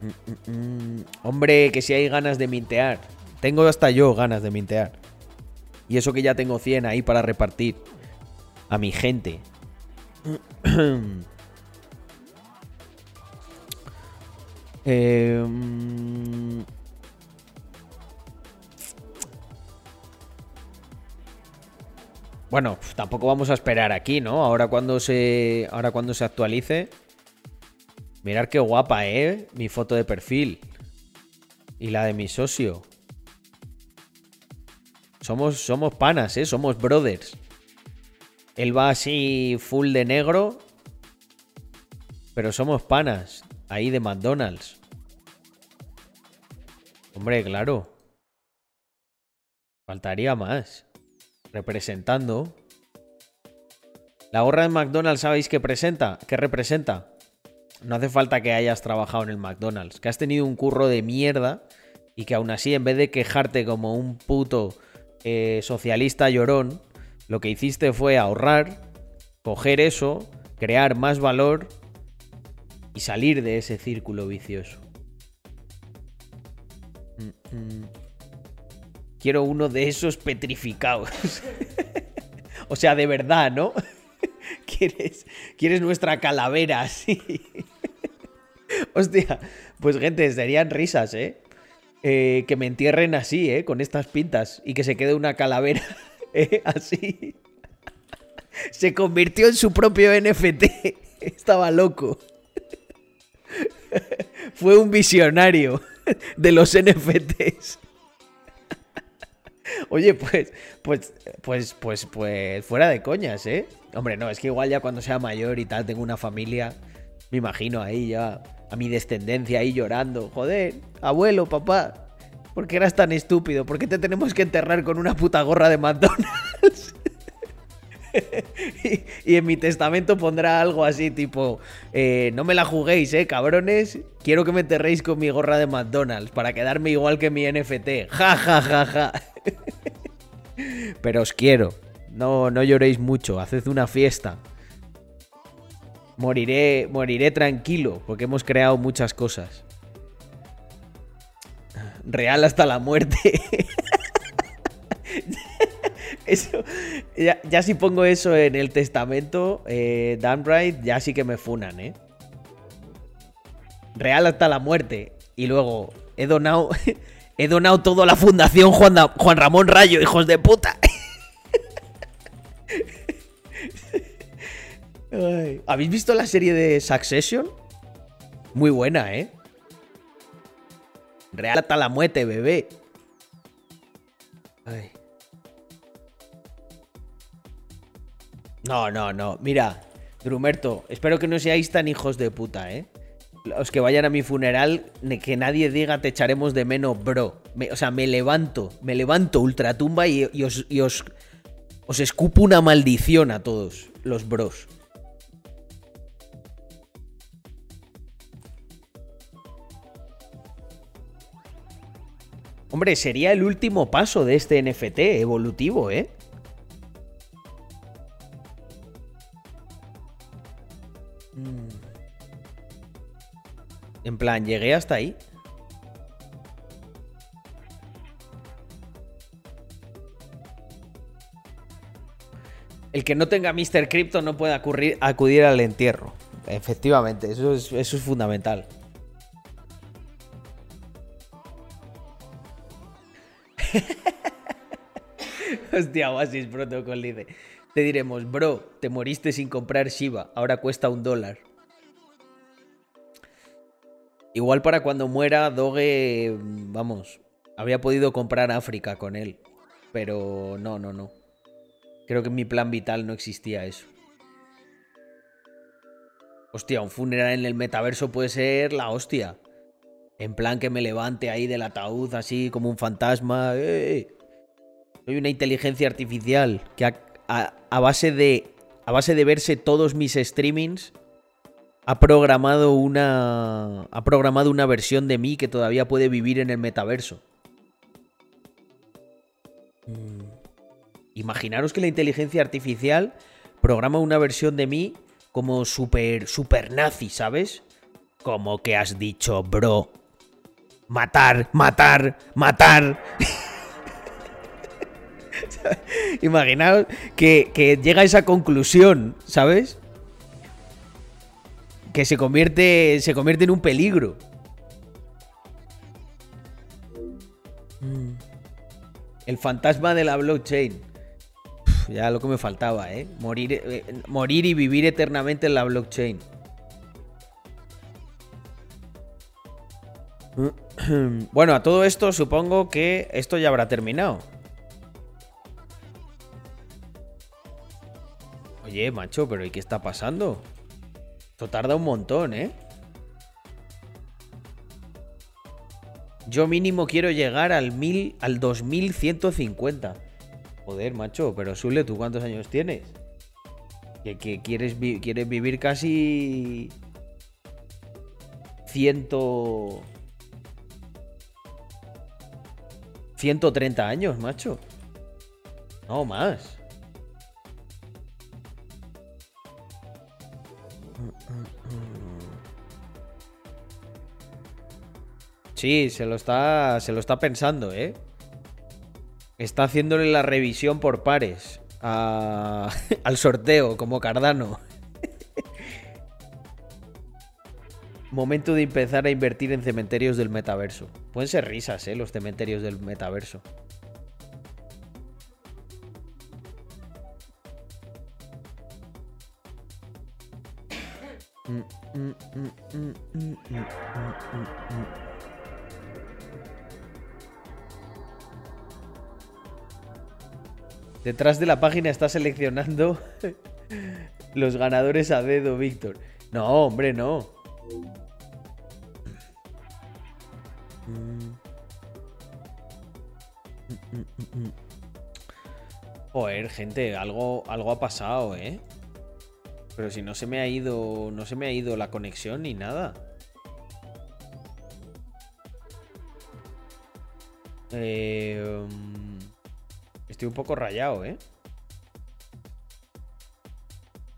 Mm, mm, mm. Hombre, que si hay ganas de mintear. Tengo hasta yo ganas de mintear. Y eso que ya tengo 100 ahí para repartir a mi gente. Em, bueno, tampoco vamos a esperar aquí, ¿no? Ahora cuando se. Ahora cuando se actualice. Mirar qué guapa, ¿eh? Mi foto de perfil. Y la de mi socio. Somos, somos panas, ¿eh? Somos brothers. Él va así full de negro. Pero somos panas. Ahí de McDonald's. Hombre, claro. Faltaría más. Representando. La gorra de McDonald's, ¿sabéis qué presenta? ¿Qué representa? No hace falta que hayas trabajado en el McDonald's, que has tenido un curro de mierda y que aún así, en vez de quejarte como un puto eh, socialista llorón, lo que hiciste fue ahorrar, coger eso, crear más valor y salir de ese círculo vicioso. Mm, mm. Quiero uno de esos petrificados. o sea, de verdad, ¿no? ¿Quieres, ¿Quieres nuestra calavera así? Hostia, pues gente, serían risas, ¿eh? ¿Eh? Que me entierren así, ¿eh? Con estas pintas y que se quede una calavera, ¿eh? Así. Se convirtió en su propio NFT. Estaba loco. Fue un visionario de los NFTs. Oye, pues, pues, pues, pues, pues, fuera de coñas, ¿eh? Hombre, no, es que igual ya cuando sea mayor y tal, tengo una familia, me imagino ahí ya, a mi descendencia ahí llorando. Joder, abuelo, papá, ¿por qué eras tan estúpido? ¿Por qué te tenemos que enterrar con una puta gorra de McDonald's? y, en mi testamento pondrá algo así, tipo, eh, no me la juguéis, eh, cabrones. Quiero que me enterréis con mi gorra de McDonald's para quedarme igual que mi NFT. Ja, ja, ja, ja. Pero os quiero. No, no lloréis mucho. Haced una fiesta. Moriré, moriré tranquilo porque hemos creado muchas cosas. Real hasta la muerte. Eso, ya, si pongo eso en el testamento, eh, Dan Wright, ya sí que me funan, ¿eh? Real hasta la muerte. Y luego, he donado, he donado todo a la fundación Juan, Juan Ramón Rayo, hijos de puta. ¿Habéis visto la serie de Succession? Muy buena, ¿eh? Real la muerte, bebé. No, no, no. Mira, Drumerto, espero que no seáis tan hijos de puta, ¿eh? Los que vayan a mi funeral, que nadie diga te echaremos de menos, bro. o sea, me levanto, me levanto ultratumba y, y os, os escupo una maldición a todos los bros. Hombre, sería el último paso de este NFT evolutivo, ¿eh? Mm. En plan, llegué hasta ahí. El que no tenga Mr. Crypto no puede acudir, al entierro. Efectivamente, eso es, eso es fundamental. Hostia, Oasis Protocol dice. Te diremos, bro, te moriste sin comprar Shiba, ahora cuesta un dólar. Igual para cuando muera, Doge, vamos, había podido comprar África con él. Pero no, no, no. Creo que en mi plan vital no existía eso. Hostia, un funeral en el metaverso puede ser la hostia. En plan que me levante ahí del ataúd así como un fantasma. ¡Eh! Soy una inteligencia artificial que ha a, base de a base de verse todos mis streamings ha programado una ha programado una versión de mí que todavía puede vivir en el metaverso. Mm. Imaginaros que la inteligencia artificial programa una versión de mí como super super nazi, ¿sabes? Como que has dicho, bro. Matar, matar, matar. Imaginaos que, llega a esa conclusión, ¿sabes? Que se convierte, se convierte en un peligro. Mm. El fantasma de la blockchain. ya lo que me faltaba, ¿eh? Morir, eh, morir y vivir eternamente en la blockchain. Bueno, a todo esto supongo que esto ya habrá terminado. Oye, macho, pero ¿y qué está pasando? Esto tarda un montón, ¿eh? Yo mínimo quiero llegar al, mil, al 2150. Joder, macho, pero Sule, ¿tú cuántos años tienes? Que, quieres, quieres vivir casi... Ciento... 130 años, macho. No, más. Sí, se lo está, se lo está pensando, ¿eh? Está haciéndole la revisión por pares al sorteo, como Cardano. Momento de empezar a invertir en cementerios del metaverso. Pueden ser risas, ¿eh? Los cementerios del metaverso. Detrás de la página está seleccionando los ganadores a dedo, Víctor. No, hombre, no. Joder, gente, algo, algo ha pasado, ¿eh? Pero si no se me ha ido. No se me ha ido la conexión ni nada. Eh, estoy un poco rayado, ¿eh?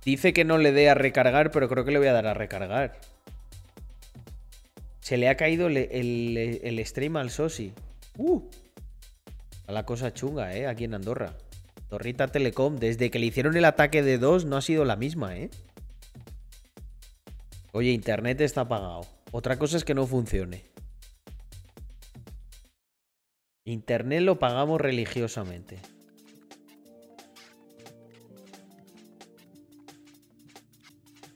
Dice que no le dé a recargar, pero creo que le voy a dar a recargar. Se le ha caído el, el, stream al Sosi. Uh, a la cosa chunga, ¿eh? Aquí en Andorra. Torrita Telecom, desde que le hicieron el ataque de dos, no ha sido la misma, ¿eh? Oye, internet está apagado. Otra cosa es que no funcione. Internet lo pagamos religiosamente.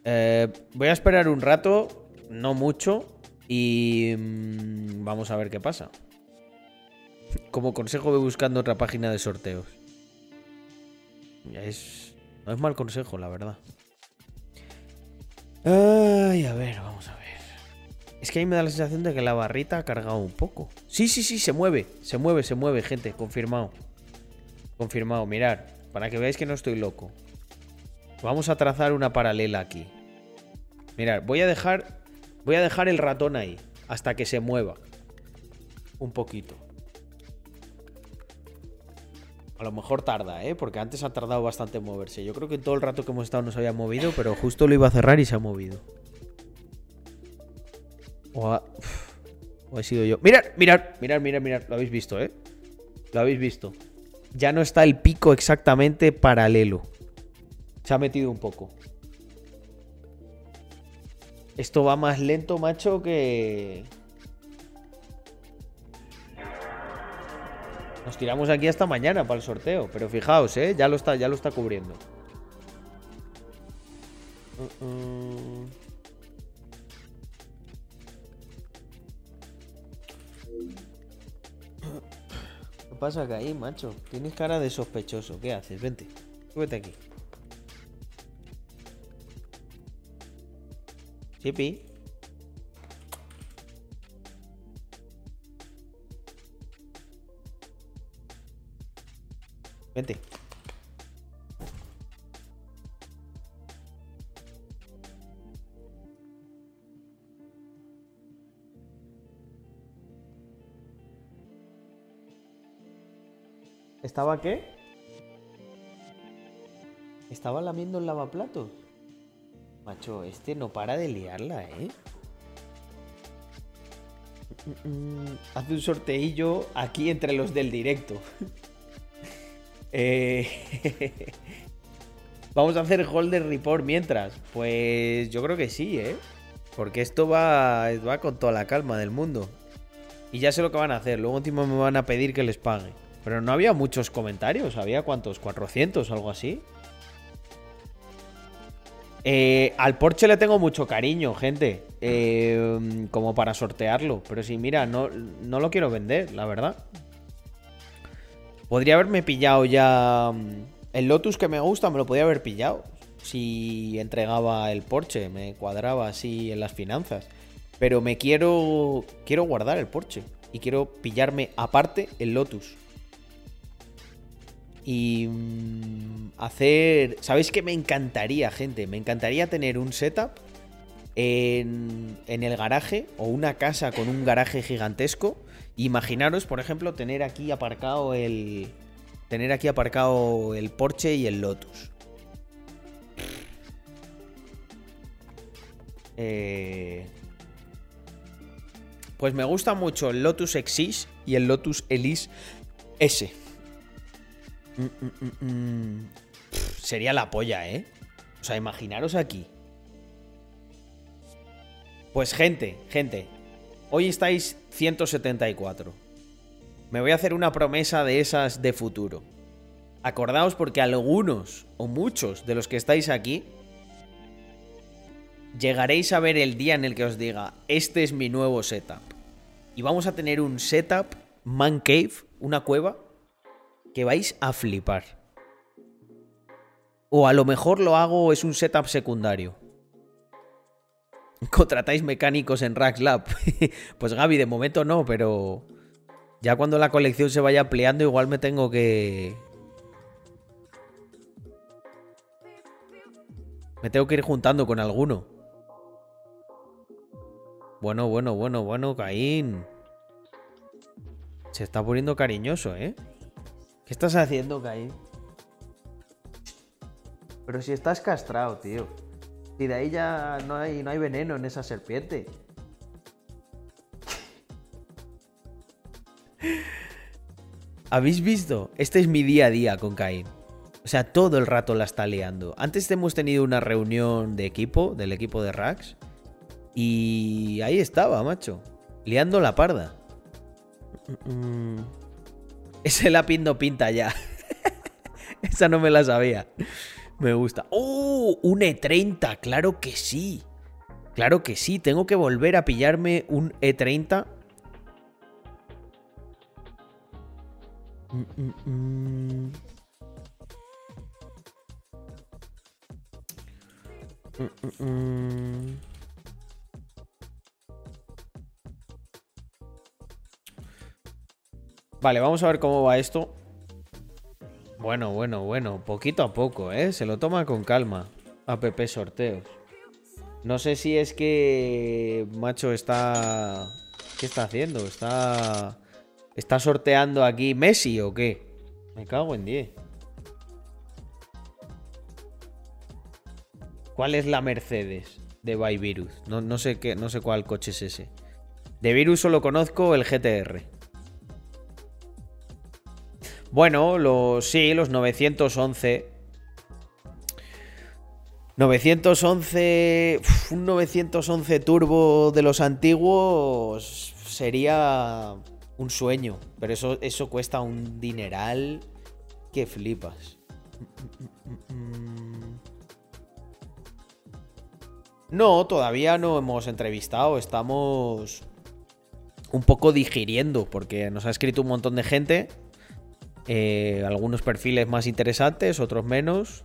Eh, voy a esperar un rato, no mucho, y mm, vamos a ver qué pasa. Como consejo voy buscando otra página de sorteos. Es, no es mal consejo, la verdad. Ay, a ver, vamos a ver. Es que ahí me da la sensación de que la barrita ha cargado un poco. Sí, sí, sí, se mueve. Se mueve, se mueve, gente. Confirmado. Confirmado. Mirar, para que veáis que no estoy loco. Vamos a trazar una paralela aquí. Mirad, voy a dejar. Voy a dejar el ratón ahí. Hasta que se mueva. Un poquito. A lo mejor tarda, ¿eh? Porque antes ha tardado bastante en moverse. Yo creo que todo el rato que hemos estado no se había movido, pero justo lo iba a cerrar y se ha movido. O ha, o sido yo. Mirad, mirad, mirad, mirad, mirad. Lo habéis visto, ¿eh? Lo habéis visto. Ya no está el pico exactamente paralelo. Se ha metido un poco. Esto va más lento, macho, que... Nos tiramos aquí hasta mañana para el sorteo. Pero fijaos, ¿eh? Ya lo está, ya lo está cubriendo. ¿Qué pasa que ahí, macho? Tienes cara de sospechoso. ¿Qué haces? Vente. Súbete aquí. Chipi. Vente. ¿Estaba qué? Estaba lamiendo el lavaplatos. Macho, este no para de liarla, ¿eh? Mm, mm, mm. Hace un sorteillo aquí entre los del directo. Eh, vamos a hacer holder report mientras. Pues yo creo que sí, ¿eh? Porque esto va, con toda la calma del mundo. Y ya sé lo que van a hacer. Luego encima me van a pedir que les pague. Pero no había muchos comentarios. ¿Había cuántos? ¿400? Algo así. Eh, al Porsche le tengo mucho cariño, gente. Eh, como para sortearlo. Pero sí, mira, no, no lo quiero vender, la verdad. Podría haberme pillado ya. Mm, el Lotus que me gusta me lo podría haber pillado. Si entregaba el Porsche, me cuadraba así en las finanzas. Pero me quiero. Quiero guardar el Porsche. y quiero pillarme aparte el Lotus. Y mm, hacer... ¿Sabéis qué me encantaría, gente? Me encantaría tener un setup en, el garaje o una casa con un garaje gigantesco. Imaginaros, por ejemplo, tener aquí aparcado el... Tener aquí aparcado el Porsche y el Lotus. Eh, pues me gusta mucho el Lotus Exige y el Lotus Elise S. Mm, mm, mm, sería la polla, ¿eh? O sea, imaginaros aquí. Pues gente, gente. Hoy estáis 174. Me voy a hacer una promesa de esas de futuro. Acordaos porque algunos o muchos de los que estáis aquí llegaréis a ver el día en el que os diga, este es mi nuevo setup. Y vamos a tener un setup man cave, una cueva, que vais a flipar. O a lo mejor lo hago, es un setup secundario. Contratáis mecánicos en Rack Lab. pues Gaby, de momento no, pero ya cuando la colección se vaya ampliando, igual me tengo que. Me tengo que ir juntando con alguno. Bueno, bueno, bueno, bueno, Caín. Se está poniendo cariñoso, ¿eh? ¿Qué estás haciendo, Caín? Pero si estás castrado, tío. Y de ahí ya no hay, no hay veneno en esa serpiente. ¿Habéis visto? Este es mi día a día con Caín. O sea, todo el rato la está liando. Antes hemos tenido una reunión de equipo, del equipo de Rax. Y ahí estaba, macho. Liando la parda. Ese lápiz no pinta ya. Esa no me la sabía. Me gusta. ¡Oh! Un E30, claro que sí. Claro que sí. Tengo que volver a pillarme un E30. Vale, vamos a ver cómo va esto. Bueno, bueno, bueno, poquito a poco, ¿eh? Se lo toma con calma. APP sorteos. No sé si es que macho está... ¿Qué está haciendo? ¿Está... ¿Está sorteando aquí Messi o qué? Me cago en 10. ¿Cuál es la Mercedes de Byvirus? No, no, sé qué, no sé cuál coche es ese. De Virus solo conozco el GTR. Bueno, los, sí, los 911. 911. un 911 turbo de los antiguos sería un sueño. Pero eso, eso cuesta un dineral que flipas. No, todavía no hemos entrevistado. Estamos un poco digiriendo porque nos ha escrito un montón de gente eh, algunos perfiles más interesantes, otros menos.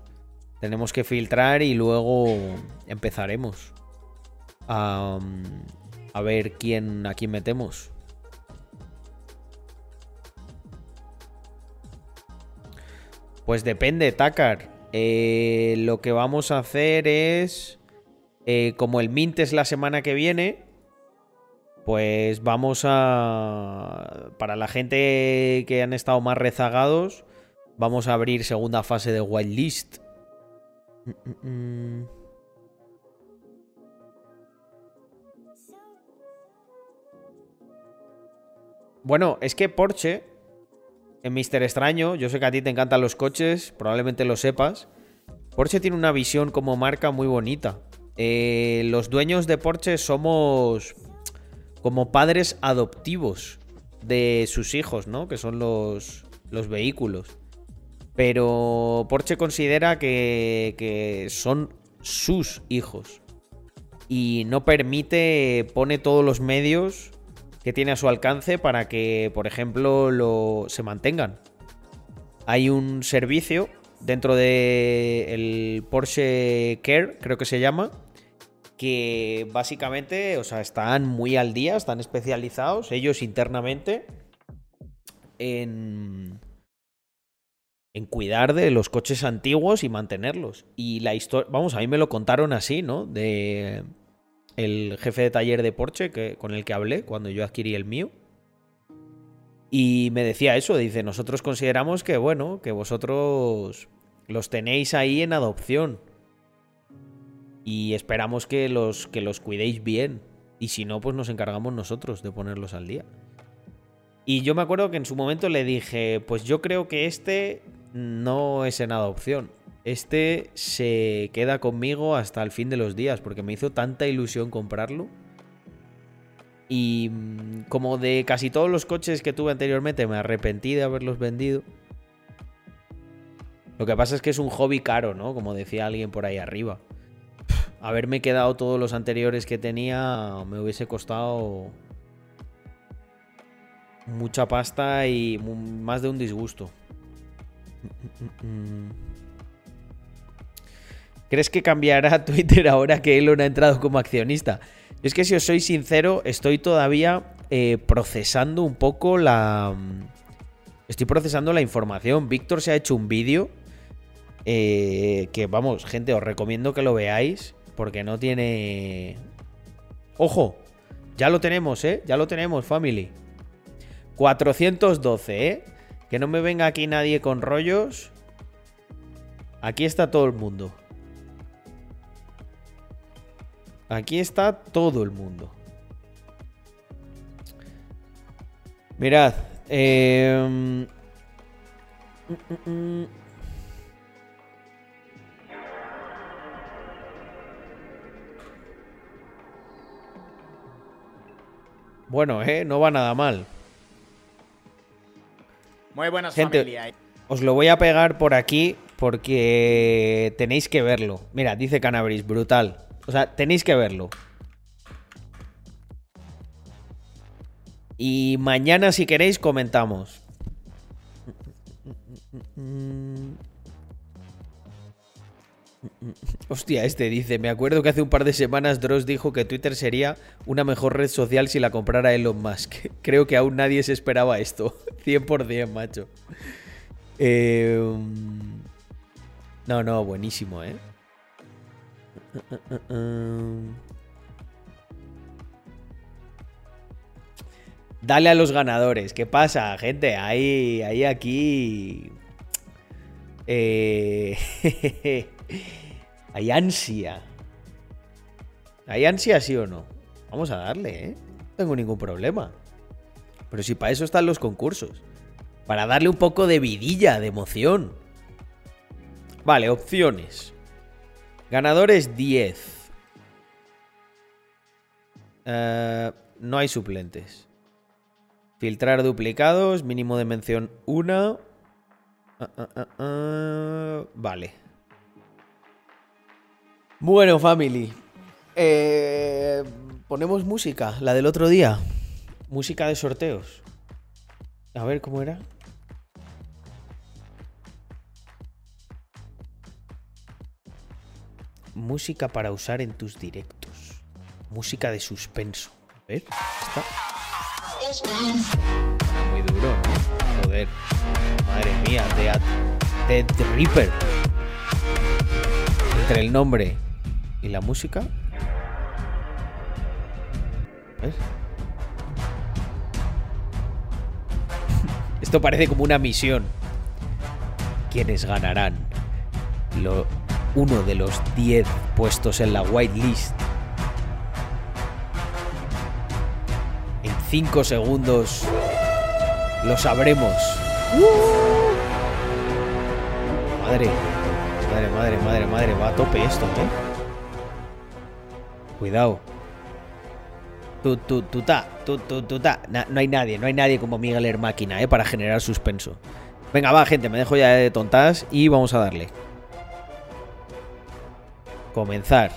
Tenemos que filtrar y luego empezaremos a, a ver quién a quién metemos. Pues depende, Takar. Eh, lo que vamos a hacer es. Eh, como el Mint es la semana que viene, pues vamos a... Para la gente que han estado más rezagados, vamos a abrir segunda fase de Wildlist. Bueno, es que Porsche, en Mister Extraño, yo sé que a ti te encantan los coches, probablemente lo sepas. Porsche tiene una visión como marca muy bonita. Eh, los dueños de Porsche somos como padres adoptivos de sus hijos, ¿no? Que son los, los vehículos. Pero Porsche considera que, que son sus hijos. Y no permite, pone todos los medios que tiene a su alcance para que, por ejemplo, lo, se mantengan. Hay un servicio dentro del el Porsche Care, creo que se llama, que básicamente, o sea, están muy al día, están especializados ellos internamente en en cuidar de los coches antiguos y mantenerlos. Y la historia, vamos, a mí me lo contaron así, ¿no? De el jefe de taller de Porsche que, con el que hablé cuando yo adquirí el mío. Y me decía eso, dice, nosotros consideramos que, bueno, que vosotros los tenéis ahí en adopción. Y esperamos que los, que los cuidéis bien. Y si no, pues nos encargamos nosotros de ponerlos al día. Y yo me acuerdo que en su momento le dije, pues yo creo que este no es en adopción. Este se queda conmigo hasta el fin de los días porque me hizo tanta ilusión comprarlo. Y mm, como de casi todos los coches que tuve anteriormente me arrepentí de haberlos vendido. Lo que pasa es que es un hobby caro, ¿no? Como decía alguien por ahí arriba. Haberme quedado todos los anteriores que tenía me hubiese costado mucha pasta y más de un disgusto. ¿Crees que cambiará Twitter ahora que Elon ha entrado como accionista? Es que si os soy sincero, estoy todavía eh, procesando un poco la... Mm, estoy procesando la información. Víctor se ha hecho un vídeo eh, que, vamos, gente, os recomiendo que lo veáis porque no tiene... Ojo, ya lo tenemos, ¿eh? Ya lo tenemos, family. 412, ¿eh? Que no me venga aquí nadie con rollos. Aquí está todo el mundo. Aquí está todo el mundo. Mirad. Eh... Bueno, eh, no va nada mal. Muy buenas Gente, Os lo voy a pegar por aquí porque tenéis que verlo. Mira, dice Canabris, brutal. O sea, tenéis que verlo. Y mañana, si queréis, comentamos. Hostia, este dice, me acuerdo que hace un par de semanas Dross dijo que Twitter sería una mejor red social si la comprara Elon Musk. Creo que aún nadie se esperaba esto. 100%, macho. Em, no, no, buenísimo, ¿eh? Dale a los ganadores. ¿Qué pasa, gente? Ahí, ahí aquí... Eh... Hay ansia. ¿Hay ansia, sí o no? Vamos a darle, ¿eh? No tengo ningún problema. Pero si para eso están los concursos. Para darle un poco de vidilla, de emoción. Vale, opciones. Ganadores 10. Eh, no hay suplentes. Filtrar duplicados, mínimo de mención 1. Ah, ah, ah, vale. Bueno, family. Eh, ponemos música, la del otro día. Música de sorteos. A ver cómo era. Música para usar en tus directos. Música de suspenso. A ver, está. Muy duro, ¿no? Joder. Madre mía, Dead, Dead Reaper. Entre el nombre ¿Y la música? ¿Ves? Esto parece como una misión. ¿Quiénes ganarán? Uno de los 10 puestos en la whitelist. En 5 segundos lo sabremos. Madre, madre, madre, madre, madre, va a tope esto, ¿eh? Cuidado. Tu, tu, tu, ta, tu, tu, tu, ta. no hay nadie, no hay nadie como Miguel Air ¿eh? Para generar suspenso. Venga, va, gente, me dejo ya de tontas y vamos a darle. Comenzar.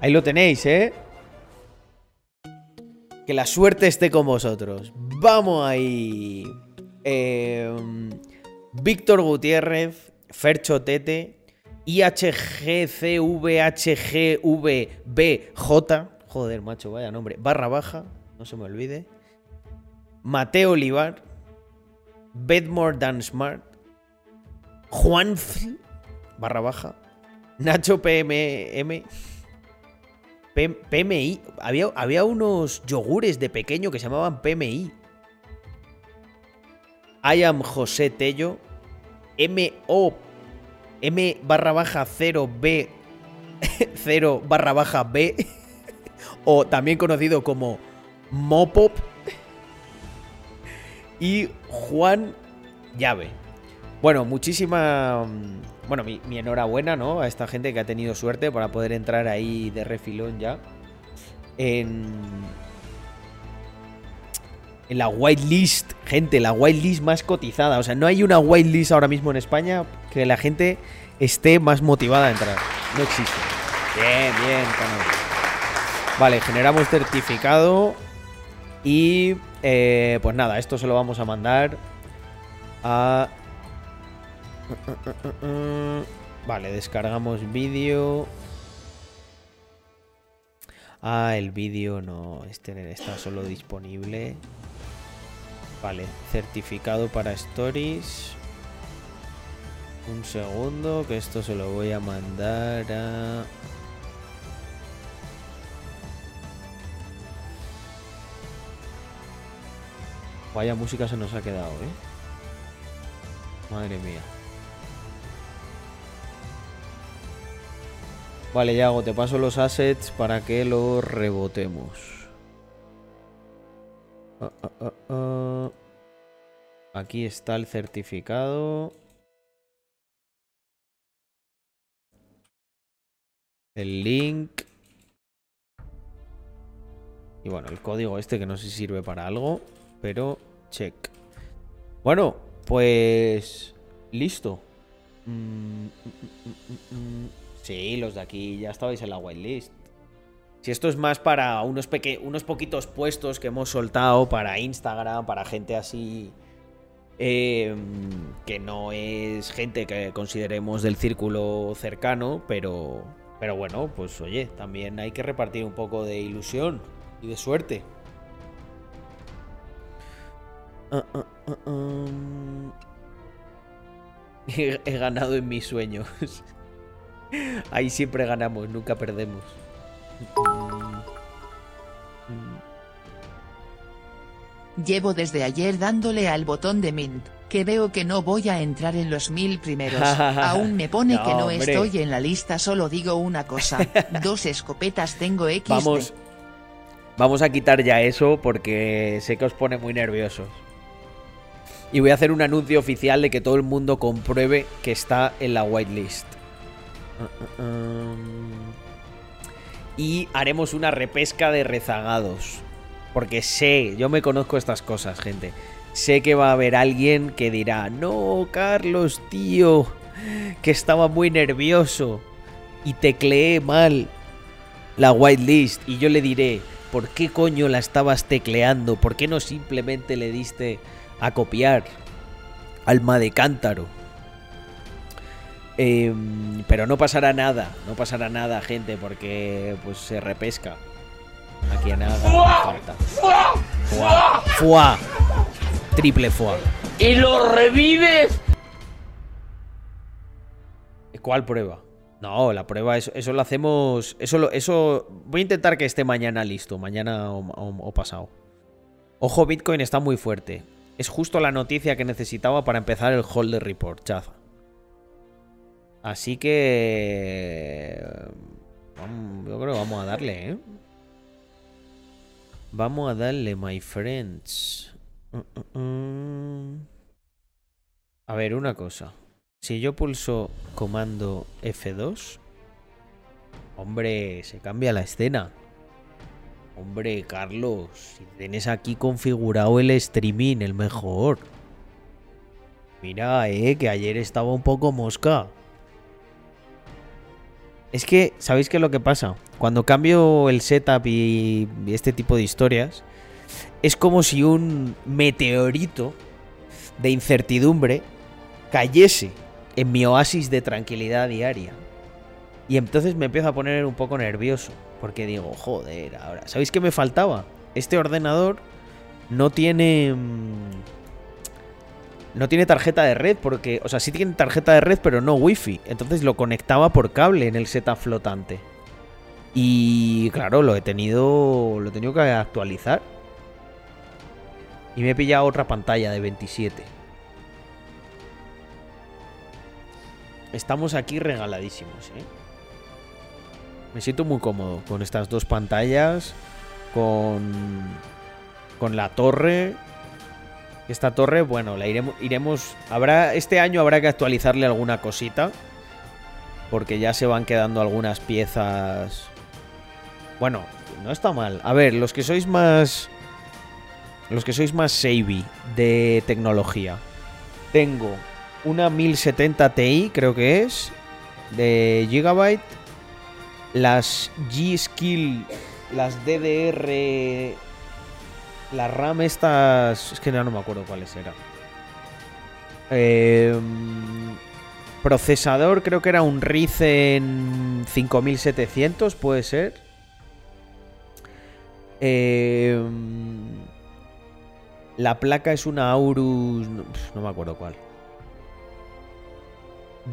Ahí lo tenéis, ¿eh? Que la suerte esté con vosotros. Vamos ahí. Em, Víctor Gutiérrez, Fercho Tete, IHGCVHGVBJ. Joder, macho, vaya nombre. Barra baja, no se me olvide. Mateo Olivar. Bedmore Dan Smart. Juan barra baja. Nacho PMM. PMI. Había, había unos yogures de pequeño que se llamaban PMI. I am José Tello. MO. M barra baja 0B. 0 barra baja B. o también conocido como Mopop. Y Juan Llave. Bueno, muchísima. Mm, bueno, mi, enhorabuena, ¿no? A esta gente que ha tenido suerte para poder entrar ahí de refilón ya. En. En la whitelist, gente, la whitelist más cotizada. O sea, no hay una whitelist ahora mismo en España que la gente esté más motivada a entrar. No existe. Bien, bien, Vale, generamos certificado. Y eh, pues nada, esto se lo vamos a mandar a Vale, descargamos vídeo. Ah, el vídeo no, este está solo disponible. Vale, certificado para stories. Un segundo, que esto se lo voy a mandar a... Vaya música se nos ha quedado, ¿eh? Madre mía. Vale, Yago, te paso los assets para que los rebotemos. Ah, ah, ah, Aquí está el certificado. El link. Y bueno, el código este que no sé si sirve para algo, pero check. Bueno, pues... Listo. Mm, mm, mm, sí, los de aquí ya estabais en la whitelist. Si esto es más para unos, unos poquitos puestos que hemos soltado para Instagram, para gente así em, que no es gente que consideremos del círculo cercano, pero, pero bueno, pues oye, también hay que repartir un poco de ilusión y de suerte. He, ganado en mis sueños. Ahí siempre ganamos, nunca perdemos. Llevo desde ayer dándole al botón de Mint, que veo que no voy a entrar en los mil primeros. Aún me pone que no estoy en la lista, solo digo una cosa. Dos escopetas tengo X. Vamos, vamos a quitar ya eso porque sé que os pone muy nerviosos. Y voy a hacer un anuncio oficial de que todo el mundo compruebe que está en la whitelist. Uh, uh, um. Y haremos una repesca de rezagados. Porque sé, yo me conozco estas cosas, gente. Sé que va a haber alguien que dirá, no, Carlos, tío, que estaba muy nervioso y tecleé mal la whitelist. Y yo le diré, ¿por qué coño la estabas tecleando? ¿Por qué no simplemente le diste a copiar Alma de Cántaro. Em, pero no pasará nada, no pasará nada, gente, porque pues se repesca. Aquí en haga falta. Fua. Triple fua. ¿Y lo revives? ¿Cuál prueba? No, la prueba, eso, eso lo hacemos. Eso, eso. Voy a intentar que esté mañana listo, mañana o pasado. Ojo, Bitcoin está muy fuerte. Es justo la noticia que necesitaba para empezar el Holder Report, chaza. Así que... Yo creo que vamos a darle, ¿eh? Vamos a darle, my friends. Uh, uh, uh. A ver, una cosa. Si yo pulso comando F2... Hombre, se cambia la escena. Hombre, Carlos, si tienes aquí configurado el streaming, el mejor. Mira, eh, que ayer estaba un poco mosca. Es que, ¿sabéis qué es lo que pasa? Cuando cambio el setup y este tipo de historias, es como si un meteorito de incertidumbre cayese en mi oasis de tranquilidad diaria. Y entonces me empiezo a poner un poco nervioso, porque digo, joder, ahora, ¿sabéis qué me faltaba? Este ordenador no tiene... No tiene tarjeta de red, porque... O sea, sí tiene tarjeta de red, pero no wifi. Entonces lo conectaba por cable en el setup flotante. Y claro, lo he tenido... Lo he tenido que actualizar. Y me he pillado otra pantalla de 27. Estamos aquí regaladísimos, ¿eh? Me siento muy cómodo con estas dos pantallas, con, con la torre. Esta torre, bueno, la iremos, iremos, habrá, este año habrá que actualizarle alguna cosita, porque ya se van quedando algunas piezas. Bueno, no está mal. A ver, los que sois más, los que sois más savvy de tecnología, tengo una 1070 Ti, creo que es, de Gigabyte las G-Skill, las DDR, la RAM estas, es que ya no me acuerdo cuáles eran. Em, procesador creo que era un Ryzen 5700, puede ser. Em, la placa es una Aurus, no me acuerdo cuál.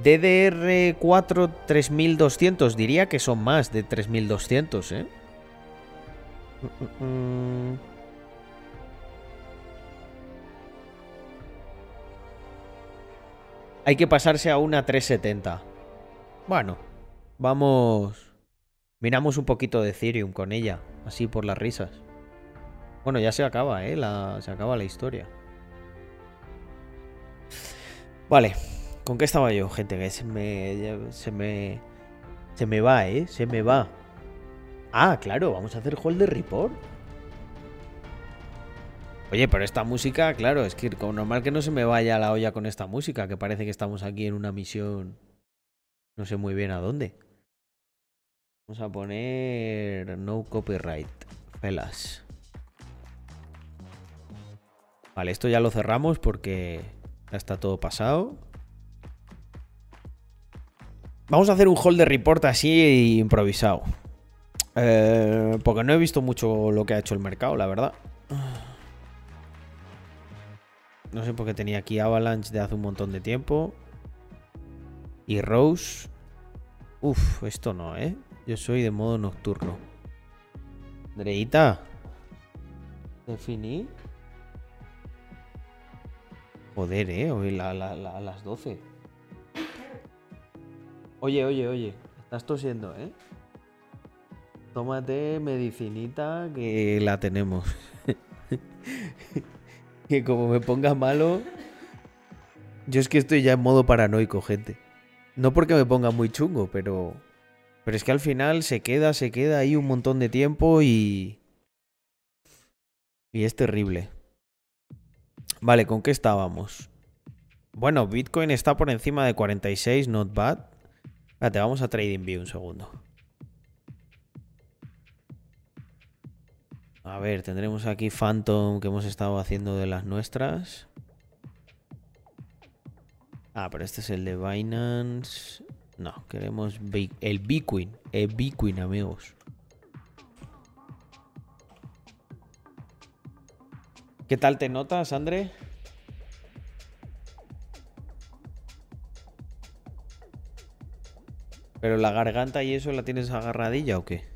DDR4 3200, diría que son más de 3200, ¿eh? Hay que pasarse a una 370. Bueno, vamos... Miramos un poquito de Ethereum con ella, así por las risas. Bueno, ya se acaba, ¿eh? Se acaba la historia. Vale, ¿Con qué estaba yo, gente? Que se me, se me. Se me va, ¿eh? Se me va. Ah, claro, vamos a hacer hold de report. Oye, pero esta música, claro, es que como normal que no se me vaya la olla con esta música, que parece que estamos aquí en una misión. No sé muy bien a dónde. Vamos a poner no copyright. Pelas. Vale, esto ya lo cerramos porque ya está todo pasado. Vamos a hacer un hold de report así improvisado. Eh, porque no he visto mucho lo que ha hecho el mercado, la verdad. No sé por qué tenía aquí Avalanche de hace un montón de tiempo. Y Rose. Uf, esto no, ¿eh? Yo soy de modo nocturno. Dreita. Definí. Joder, ¿eh? Hoy a las 12. Oye, oye, oye, estás tosiendo, ¿eh? Tómate medicinita que la tenemos. que como me ponga malo... Yo es que estoy ya en modo paranoico, gente. No porque me ponga muy chungo, pero... Pero es que al final se queda, se queda ahí un montón de tiempo y... Y es terrible. Vale, ¿con qué estábamos? Bueno, Bitcoin está por encima de 46, not bad. Espérate, vamos a TradingView un segundo. A ver, tendremos aquí Phantom que hemos estado haciendo de las nuestras. Ah, pero este es el de Binance. No, queremos el Bitcoin. El amigos. ¿Qué tal te notas, André? ¿Pero la garganta y eso la tienes agarradilla o qué?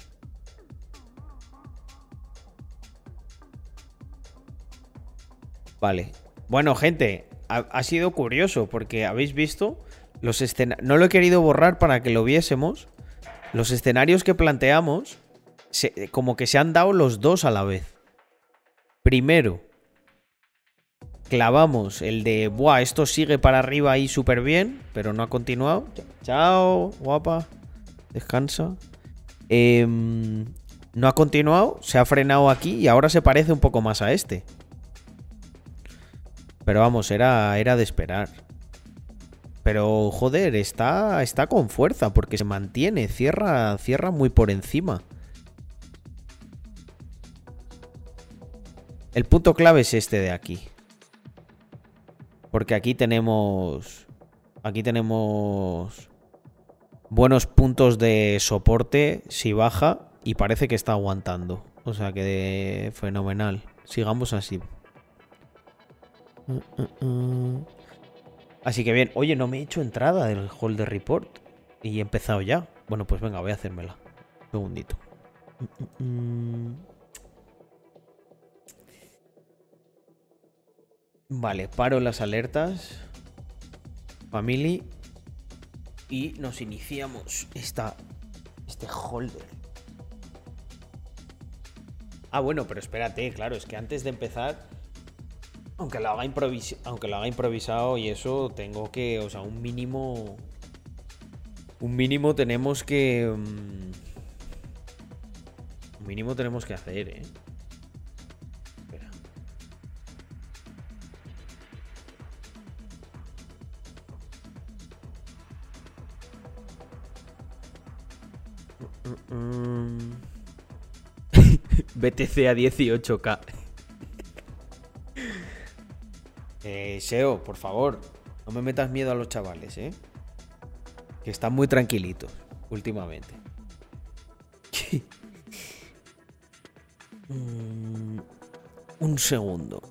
Vale. Bueno, gente, ha, sido curioso porque habéis visto los escenarios... No lo he querido borrar para que lo viésemos. Los escenarios que planteamos, como que se han dado los dos a la vez. Primero, clavamos el de, buah, esto sigue para arriba ahí súper bien, pero no ha continuado. Chao, guapa. Descansa. Em, no ha continuado, se ha frenado aquí y ahora se parece un poco más a este. Pero vamos, era, era de esperar. Pero joder, está, está con fuerza porque se mantiene, cierra, cierra muy por encima. El punto clave es este de aquí. Porque aquí tenemos Aquí tenemos buenos puntos de soporte si baja y parece que está aguantando. O sea que fenomenal. Sigamos así. Así que bien, oye, no me he hecho entrada del Holder Report y he empezado ya. Bueno, pues venga, voy a hacérmela. Un segundito. Vale, paro las alertas. Family. Y nos iniciamos esta, este holder. Ah, bueno, pero espérate, claro, es que antes de empezar, aunque lo haga, aunque lo haga improvisado y eso, tengo que, o sea, un mínimo... Un mínimo tenemos que... Mm, un mínimo tenemos que hacer, ¿eh? Espera. BTC a 18k. Eh, Seo, por favor, no me metas miedo a los chavales, ¿eh? Que están muy tranquilitos últimamente. Mm, un segundo.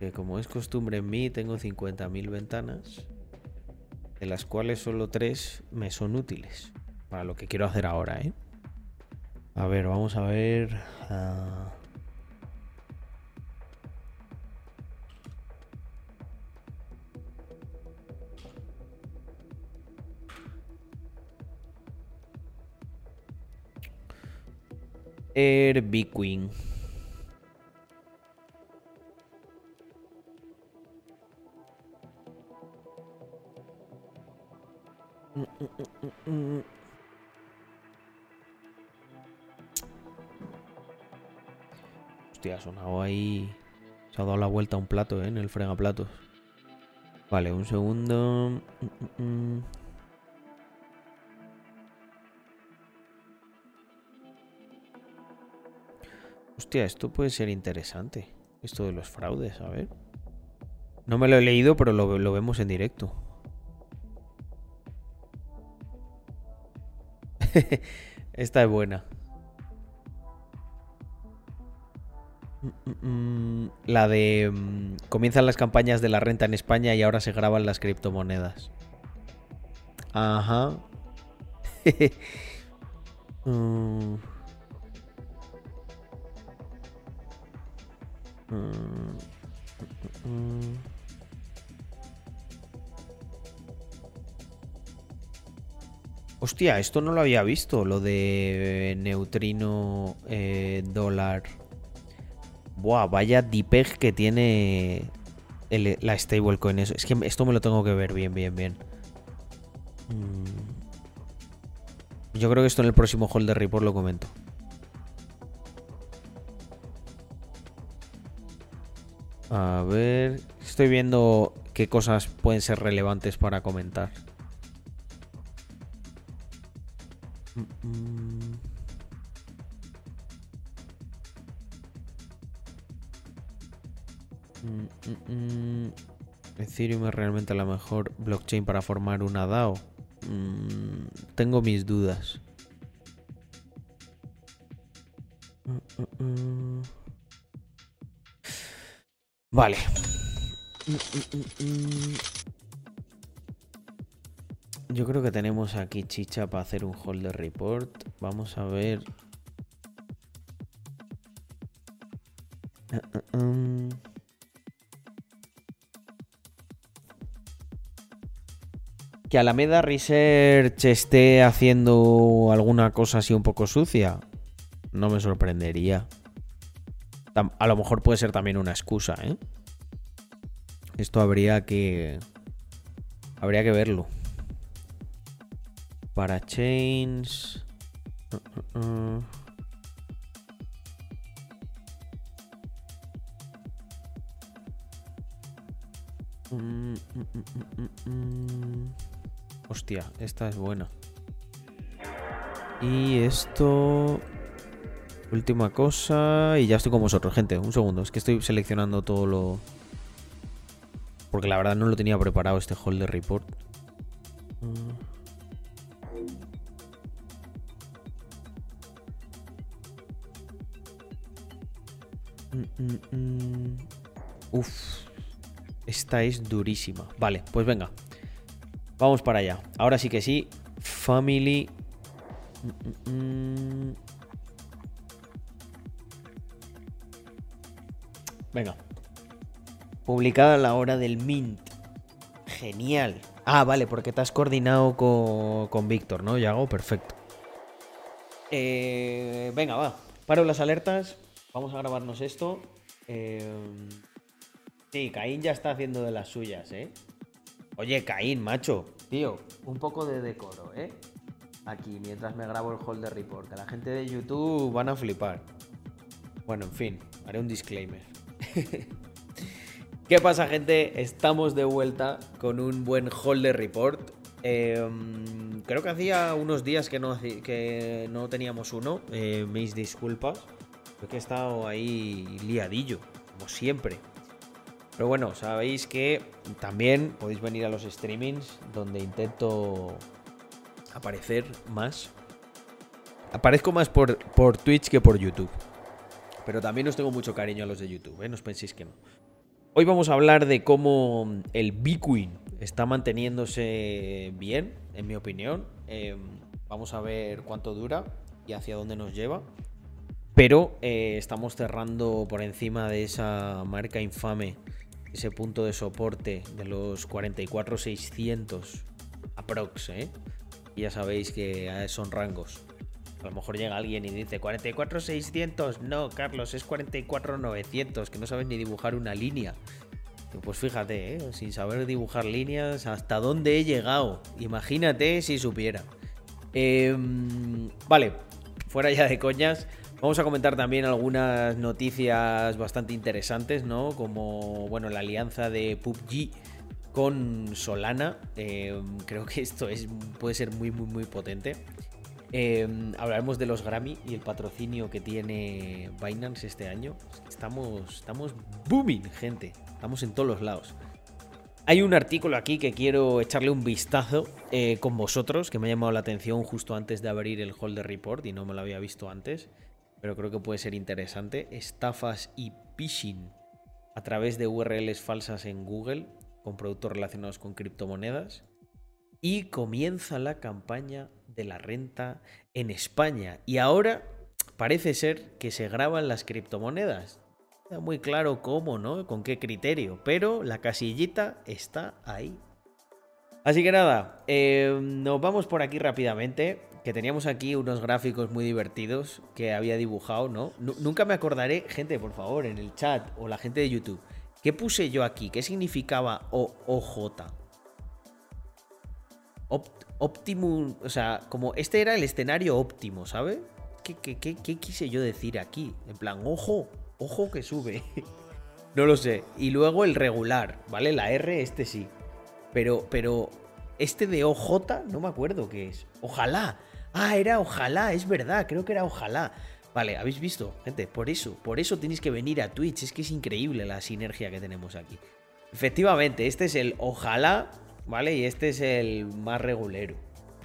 Que como es costumbre en mí, tengo 50.000 ventanas, de las cuales solo 3 me son útiles para lo que quiero hacer ahora, ¿eh? A ver, vamos a ver. Uh... Air Queen. Hostia, ha sonado ahí. Se ha dado la vuelta a un plato, ¿eh? En el fregaplatos. Vale, un segundo. Hostia, esto puede ser interesante. Esto de los fraudes, a ver. No me lo he leído, pero lo, vemos en directo. Esta es buena. La de... Mm, comienzan las campañas de la renta en España y ahora se graban las criptomonedas. Ajá. Mm. Hostia, esto no lo había visto, lo de neutrino eh, dólar. Buah, vaya DPEG que tiene la stablecoin. Es que esto me lo tengo que ver bien, bien, bien. Mm. Yo creo que esto en el próximo Holder Report lo comento. A ver, estoy viendo qué cosas pueden ser relevantes para comentar. Ethereum es realmente la mejor blockchain para formar una DAO. Mm, tengo mis dudas. Vale. Yo creo que tenemos aquí chicha para hacer un holder report. Vamos a ver. Que Alameda Research esté haciendo alguna cosa así un poco sucia. No me sorprendería. A lo mejor puede ser también una excusa, ¿eh? Esto habría que... Habría que verlo. Para chains... Uh, uh, uh. Mm, mm, mm, Hostia, esta es buena. Y esto... Última cosa y ya estoy con vosotros, gente. Un segundo, es que estoy seleccionando todo lo... Porque la verdad no lo tenía preparado este holder report. Mm, mm, mm. Esta es durísima. Vale, pues venga. Vamos para allá. Ahora sí que sí. Family. Venga. Publicada a la hora del Mint. Genial. Ah, vale, porque te has coordinado con, Víctor, ¿no? hago perfecto. Eh, venga, va. Paro las alertas. Vamos a grabarnos esto. Eh, sí, Caín ya está haciendo de las suyas, ¿eh? Oye, Caín, macho. Tío, un poco de decoro, ¿eh? Aquí, mientras me grabo el holder report. Que la gente de YouTube van a flipar. Bueno, en fin, haré un disclaimer. ¿Qué pasa, gente? Estamos de vuelta con un buen holder report. Em, creo que hacía unos días que no, que no teníamos uno. Eh, mis disculpas. Creo que he estado ahí liadillo, como siempre. Pero bueno, sabéis que también podéis venir a los streamings donde intento aparecer más. Aparezco más por, por Twitch que por YouTube. Pero también os tengo mucho cariño a los de YouTube, ¿eh? no os penséis que no. Hoy vamos a hablar de cómo el Bitcoin está manteniéndose bien, en mi opinión. Em, vamos a ver cuánto dura y hacia dónde nos lleva. Pero eh, estamos cerrando por encima de esa marca infame, ese punto de soporte de los 44.600 aprox. ¿eh? Y ya sabéis que son rangos. A lo mejor llega alguien y dice 44.600. No, Carlos, es 44.900, que no sabes ni dibujar una línea. Pues fíjate, ¿eh? sin saber dibujar líneas, hasta dónde he llegado. Imagínate si supiera. Em, vale, fuera ya de coñas. Vamos a comentar también algunas noticias bastante interesantes, ¿no? Como, bueno, la alianza de PUBG con Solana. Em, creo que esto es, puede ser muy, muy, muy potente. Em, hablaremos de los Grammy y el patrocinio que tiene Binance este año. Estamos, estamos booming, gente. Estamos en todos los lados. Hay un artículo aquí que quiero echarle un vistazo eh, con vosotros, que me ha llamado la atención justo antes de abrir el Holder Report y no me lo había visto antes, pero creo que puede ser interesante. Estafas y phishing a través de URLs falsas en Google con productos relacionados con criptomonedas. Y comienza la campaña de la renta en España. Y ahora parece ser que se graban las criptomonedas. Está muy claro cómo, ¿no? Con qué criterio. Pero la casillita está ahí. Así que nada, eh, nos vamos por aquí rápidamente. Que teníamos aquí unos gráficos muy divertidos que había dibujado, ¿no? nunca me acordaré, gente, por favor, en el chat o la gente de YouTube. ¿Qué puse yo aquí? ¿Qué significaba OOJ? Optimum, o sea, como este era el escenario óptimo, ¿sabes? ¿Qué, qué, quise yo decir aquí? En plan, ojo, ojo que sube. no lo sé. Y luego el regular, ¿vale? La R, este sí. Pero, pero, este de OJ, no me acuerdo qué es. Ojalá. Ah, era ojalá, es verdad, creo que era ojalá. Vale, ¿habéis visto? Gente, por eso, por eso tenéis que venir a Twitch. Es que es increíble la sinergia que tenemos aquí. Efectivamente, este es el ojalá ¿vale? Y este es el más regulero.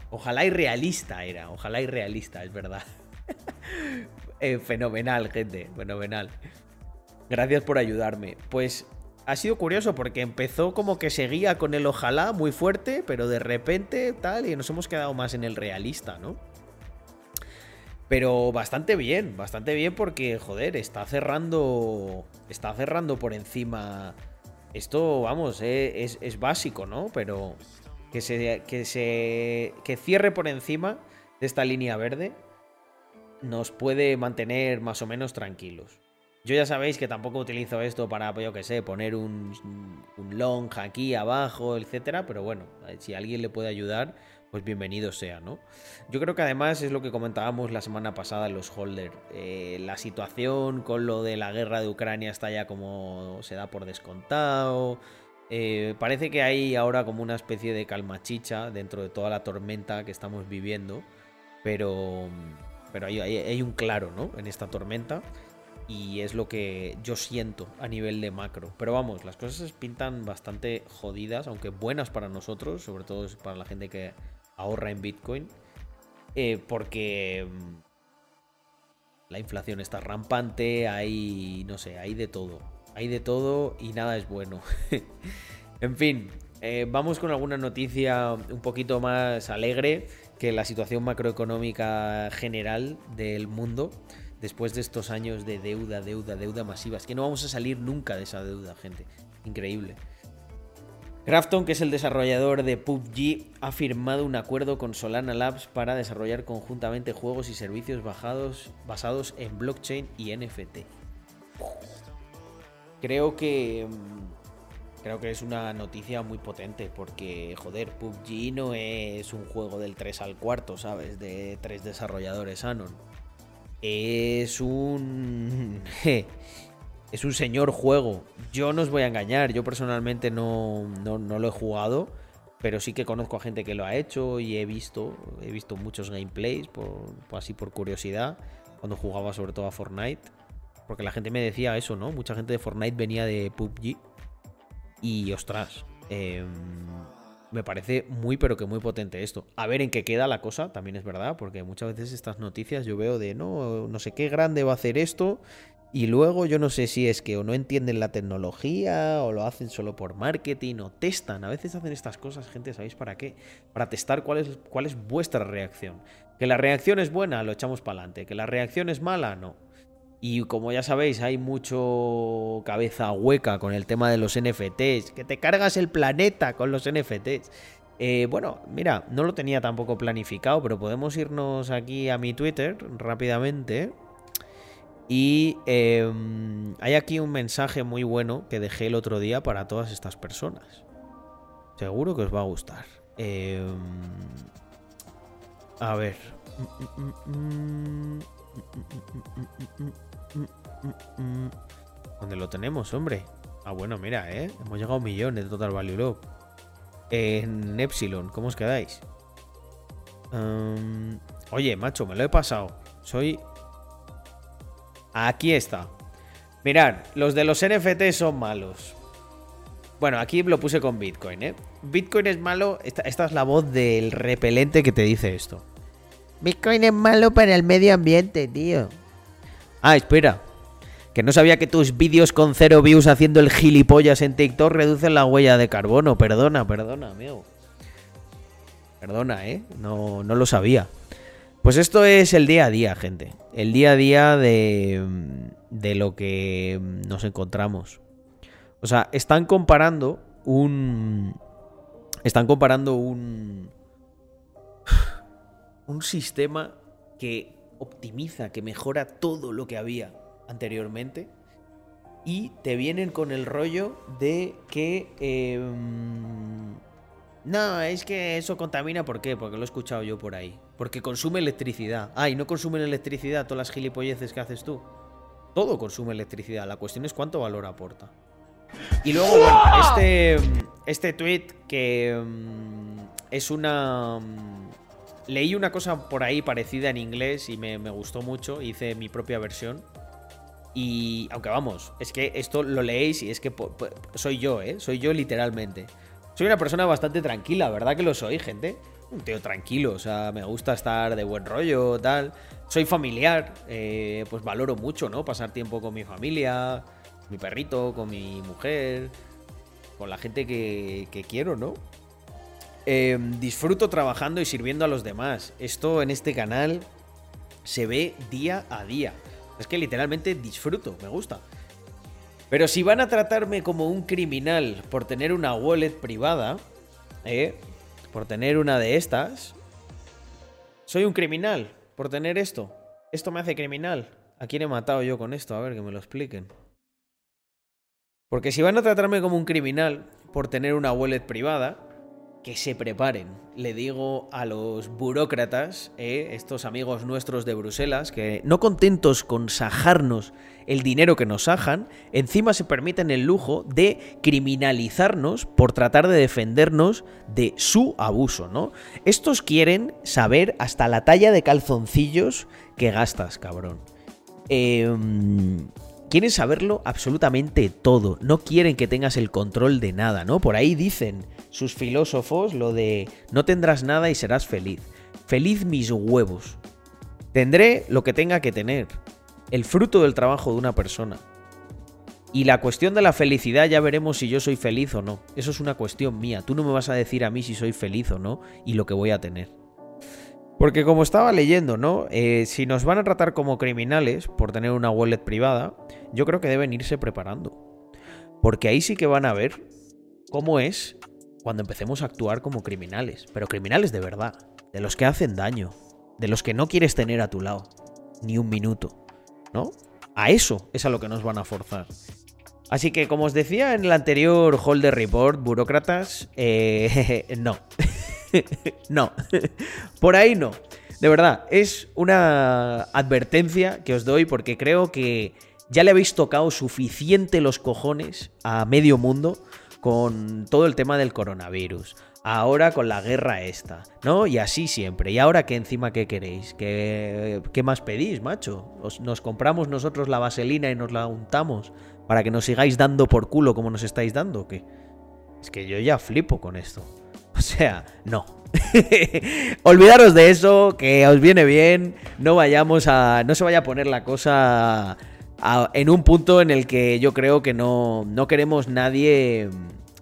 Ojalá y realista era, ojalá y realista, es verdad. Eh, fenomenal, gente, fenomenal. Gracias por ayudarme. Pues ha sido curioso porque empezó como que seguía con el ojalá muy fuerte, pero de repente tal, y nos hemos quedado más en el realista, ¿no? Pero bastante bien, bastante bien porque, joder, está cerrando. Está cerrando por encima esto, vamos, eh, es, básico, ¿no? Pero que se, que se que cierre por encima de esta línea verde nos puede mantener más o menos tranquilos. Yo ya sabéis que tampoco utilizo esto para, yo que sé, poner un, un long aquí abajo, etcétera, pero bueno, si alguien le puede ayudar, pues bienvenido sea, ¿no? Yo creo que además es lo que comentábamos la semana pasada en los Holder. Eh, la situación con lo de la guerra de Ucrania está ya como se da por descontado. Eh, parece que hay ahora como una especie de calma chicha dentro de toda la tormenta que estamos viviendo. Pero, pero hay, hay un claro, ¿no? En esta tormenta. y es lo que yo siento a nivel de macro. Pero vamos, las cosas pintan bastante jodidas, aunque buenas para nosotros, sobre todo para la gente que ahorra en Bitcoin, eh, porque mm, la inflación está rampante, hay, no sé, hay de todo. Hay de todo y nada es bueno. en fin, eh, vamos con alguna noticia un poquito más alegre que la situación macroeconómica general del mundo después de estos años de deuda, deuda, deuda masiva. Es que no vamos a salir nunca de esa deuda, gente. Increíble. Grafton, que es el desarrollador de PUBG, ha firmado un acuerdo con Solana Labs para desarrollar conjuntamente juegos y servicios basados en blockchain y NFT. Creo que mm, creo que es una noticia muy potente porque joder, PUBG no es un juego del 3 al cuarto, ¿sabes? De tres desarrolladores Anon es un... es un señor juego. Yo no os voy a engañar, yo personalmente no, no, lo he jugado, pero sí que conozco a gente que lo ha hecho y he visto, he visto muchos gameplays, así por curiosidad, cuando jugaba sobre todo a Fortnite. Porque la gente me decía eso, ¿no? Mucha gente de Fortnite venía de PUBG. Y ostras, eh, me parece muy pero que muy potente esto. A ver en qué queda la cosa, también es verdad, porque muchas veces estas noticias yo veo de no, no sé qué grande va a hacer esto y luego yo no sé si es que o no entienden la tecnología o lo hacen solo por marketing o testan. A veces hacen estas cosas, gente, ¿sabéis para qué? Para testar cuál es, cuál es vuestra reacción. Que la reacción es buena, lo echamos para adelante. Que la reacción es mala, no. Y como ya sabéis, hay mucho cabeza hueca con el tema de los NFTs. Que te cargas el planeta con los NFTs. Eh, bueno, mira, no lo tenía tampoco planificado, pero podemos irnos aquí a mi Twitter rápidamente. Y em, hay aquí un mensaje muy bueno que dejé el otro día para todas estas personas. Seguro que os va a gustar. Em, a ver. ¿Dónde lo tenemos, hombre? Ah, bueno, mira, ¿eh? Hemos llegado a un millón de Total Value Loop. En Epsilon, ¿cómo os quedáis? Um, oye, macho, me lo he pasado. Soy... Aquí está. Mirad, los de los NFT son malos. Bueno, aquí lo puse con Bitcoin, ¿eh? Bitcoin es malo. Esta, esta es la voz del repelente que te dice esto. Bitcoin es malo para el medio ambiente, tío. Ah, espera. Que no sabía que tus vídeos con cero views haciendo el gilipollas en TikTok reducen la huella de carbono. Perdona, perdona, amigo. Perdona, ¿eh? No, no lo sabía. Pues esto es el día a día, gente. El día a día de, de lo que nos encontramos. O sea, están comparando un... Están comparando un... Un sistema que optimiza, que mejora todo lo que había anteriormente. Y te vienen con el rollo de que... Em, no, es que eso contamina, ¿por qué? Porque lo he escuchado yo por ahí. Porque consume electricidad. Ah, y no consumen electricidad todas las gilipolleces que haces tú. Todo consume electricidad. La cuestión es cuánto valor aporta. Y luego, bueno, este, este tweet que em, es una Leí una cosa por ahí parecida en inglés y me, gustó mucho. Hice mi propia versión. Y aunque vamos, es que esto lo leéis y es que soy yo, ¿eh? Soy yo literalmente. Soy una persona bastante tranquila, ¿verdad que lo soy, gente? Un tío tranquilo, o sea, me gusta estar de buen rollo, tal. Soy familiar, eh, pues valoro mucho, ¿no? Pasar tiempo con mi familia, mi perrito, con mi mujer, con la gente que, quiero, ¿no? Em, disfruto trabajando y sirviendo a los demás. Esto en este canal se ve día a día. Es que literalmente disfruto, me gusta. Pero si van a tratarme como un criminal por tener una wallet privada, ¿eh? Por tener una de estas, soy un criminal por tener esto. Esto me hace criminal. ¿A quién he matado yo con esto? A ver, que me lo expliquen. Porque si van a tratarme como un criminal por tener una wallet privada, que se preparen. Le digo a los burócratas, eh, estos amigos nuestros de Bruselas, que no contentos con sajarnos el dinero que nos sajan, encima se permiten el lujo de criminalizarnos por tratar de defendernos de su abuso, ¿no? Estos quieren saber hasta la talla de calzoncillos que gastas, cabrón. Em, quieren saberlo absolutamente todo. No quieren que tengas el control de nada, ¿no? Por ahí dicen sus filósofos lo de no tendrás nada y serás feliz. Feliz mis huevos. Tendré lo que tenga que tener. El fruto del trabajo de una persona. Y la cuestión de la felicidad ya veremos si yo soy feliz o no. Eso es una cuestión mía. Tú no me vas a decir a mí si soy feliz o no y lo que voy a tener. Porque como estaba leyendo, ¿no? Eh, si nos van a tratar como criminales por tener una wallet privada, yo creo que deben irse preparando. Porque ahí sí que van a ver cómo es cuando empecemos a actuar como criminales. Pero criminales de verdad. De los que hacen daño. De los que no quieres tener a tu lado. Ni un minuto. ¿No? A eso es a lo que nos van a forzar. Así que, como os decía en el anterior Holder Report, burócratas, eh, no. no. Por ahí no. De verdad, es una advertencia que os doy porque creo que ya le habéis tocado suficiente los cojones a medio mundo con todo el tema del coronavirus. Ahora con la guerra esta, ¿no? Y así siempre. ¿Y ahora qué encima qué queréis? ¿Qué, qué más pedís, macho? ¿Nos compramos nosotros la vaselina y nos la untamos para que nos sigáis dando por culo como nos estáis dando o qué? Es que yo ya flipo con esto. O sea, no. Olvidaros de eso, que os viene bien. No vayamos a. No se vaya a poner la cosa en un punto en el que yo creo que no, no queremos nadie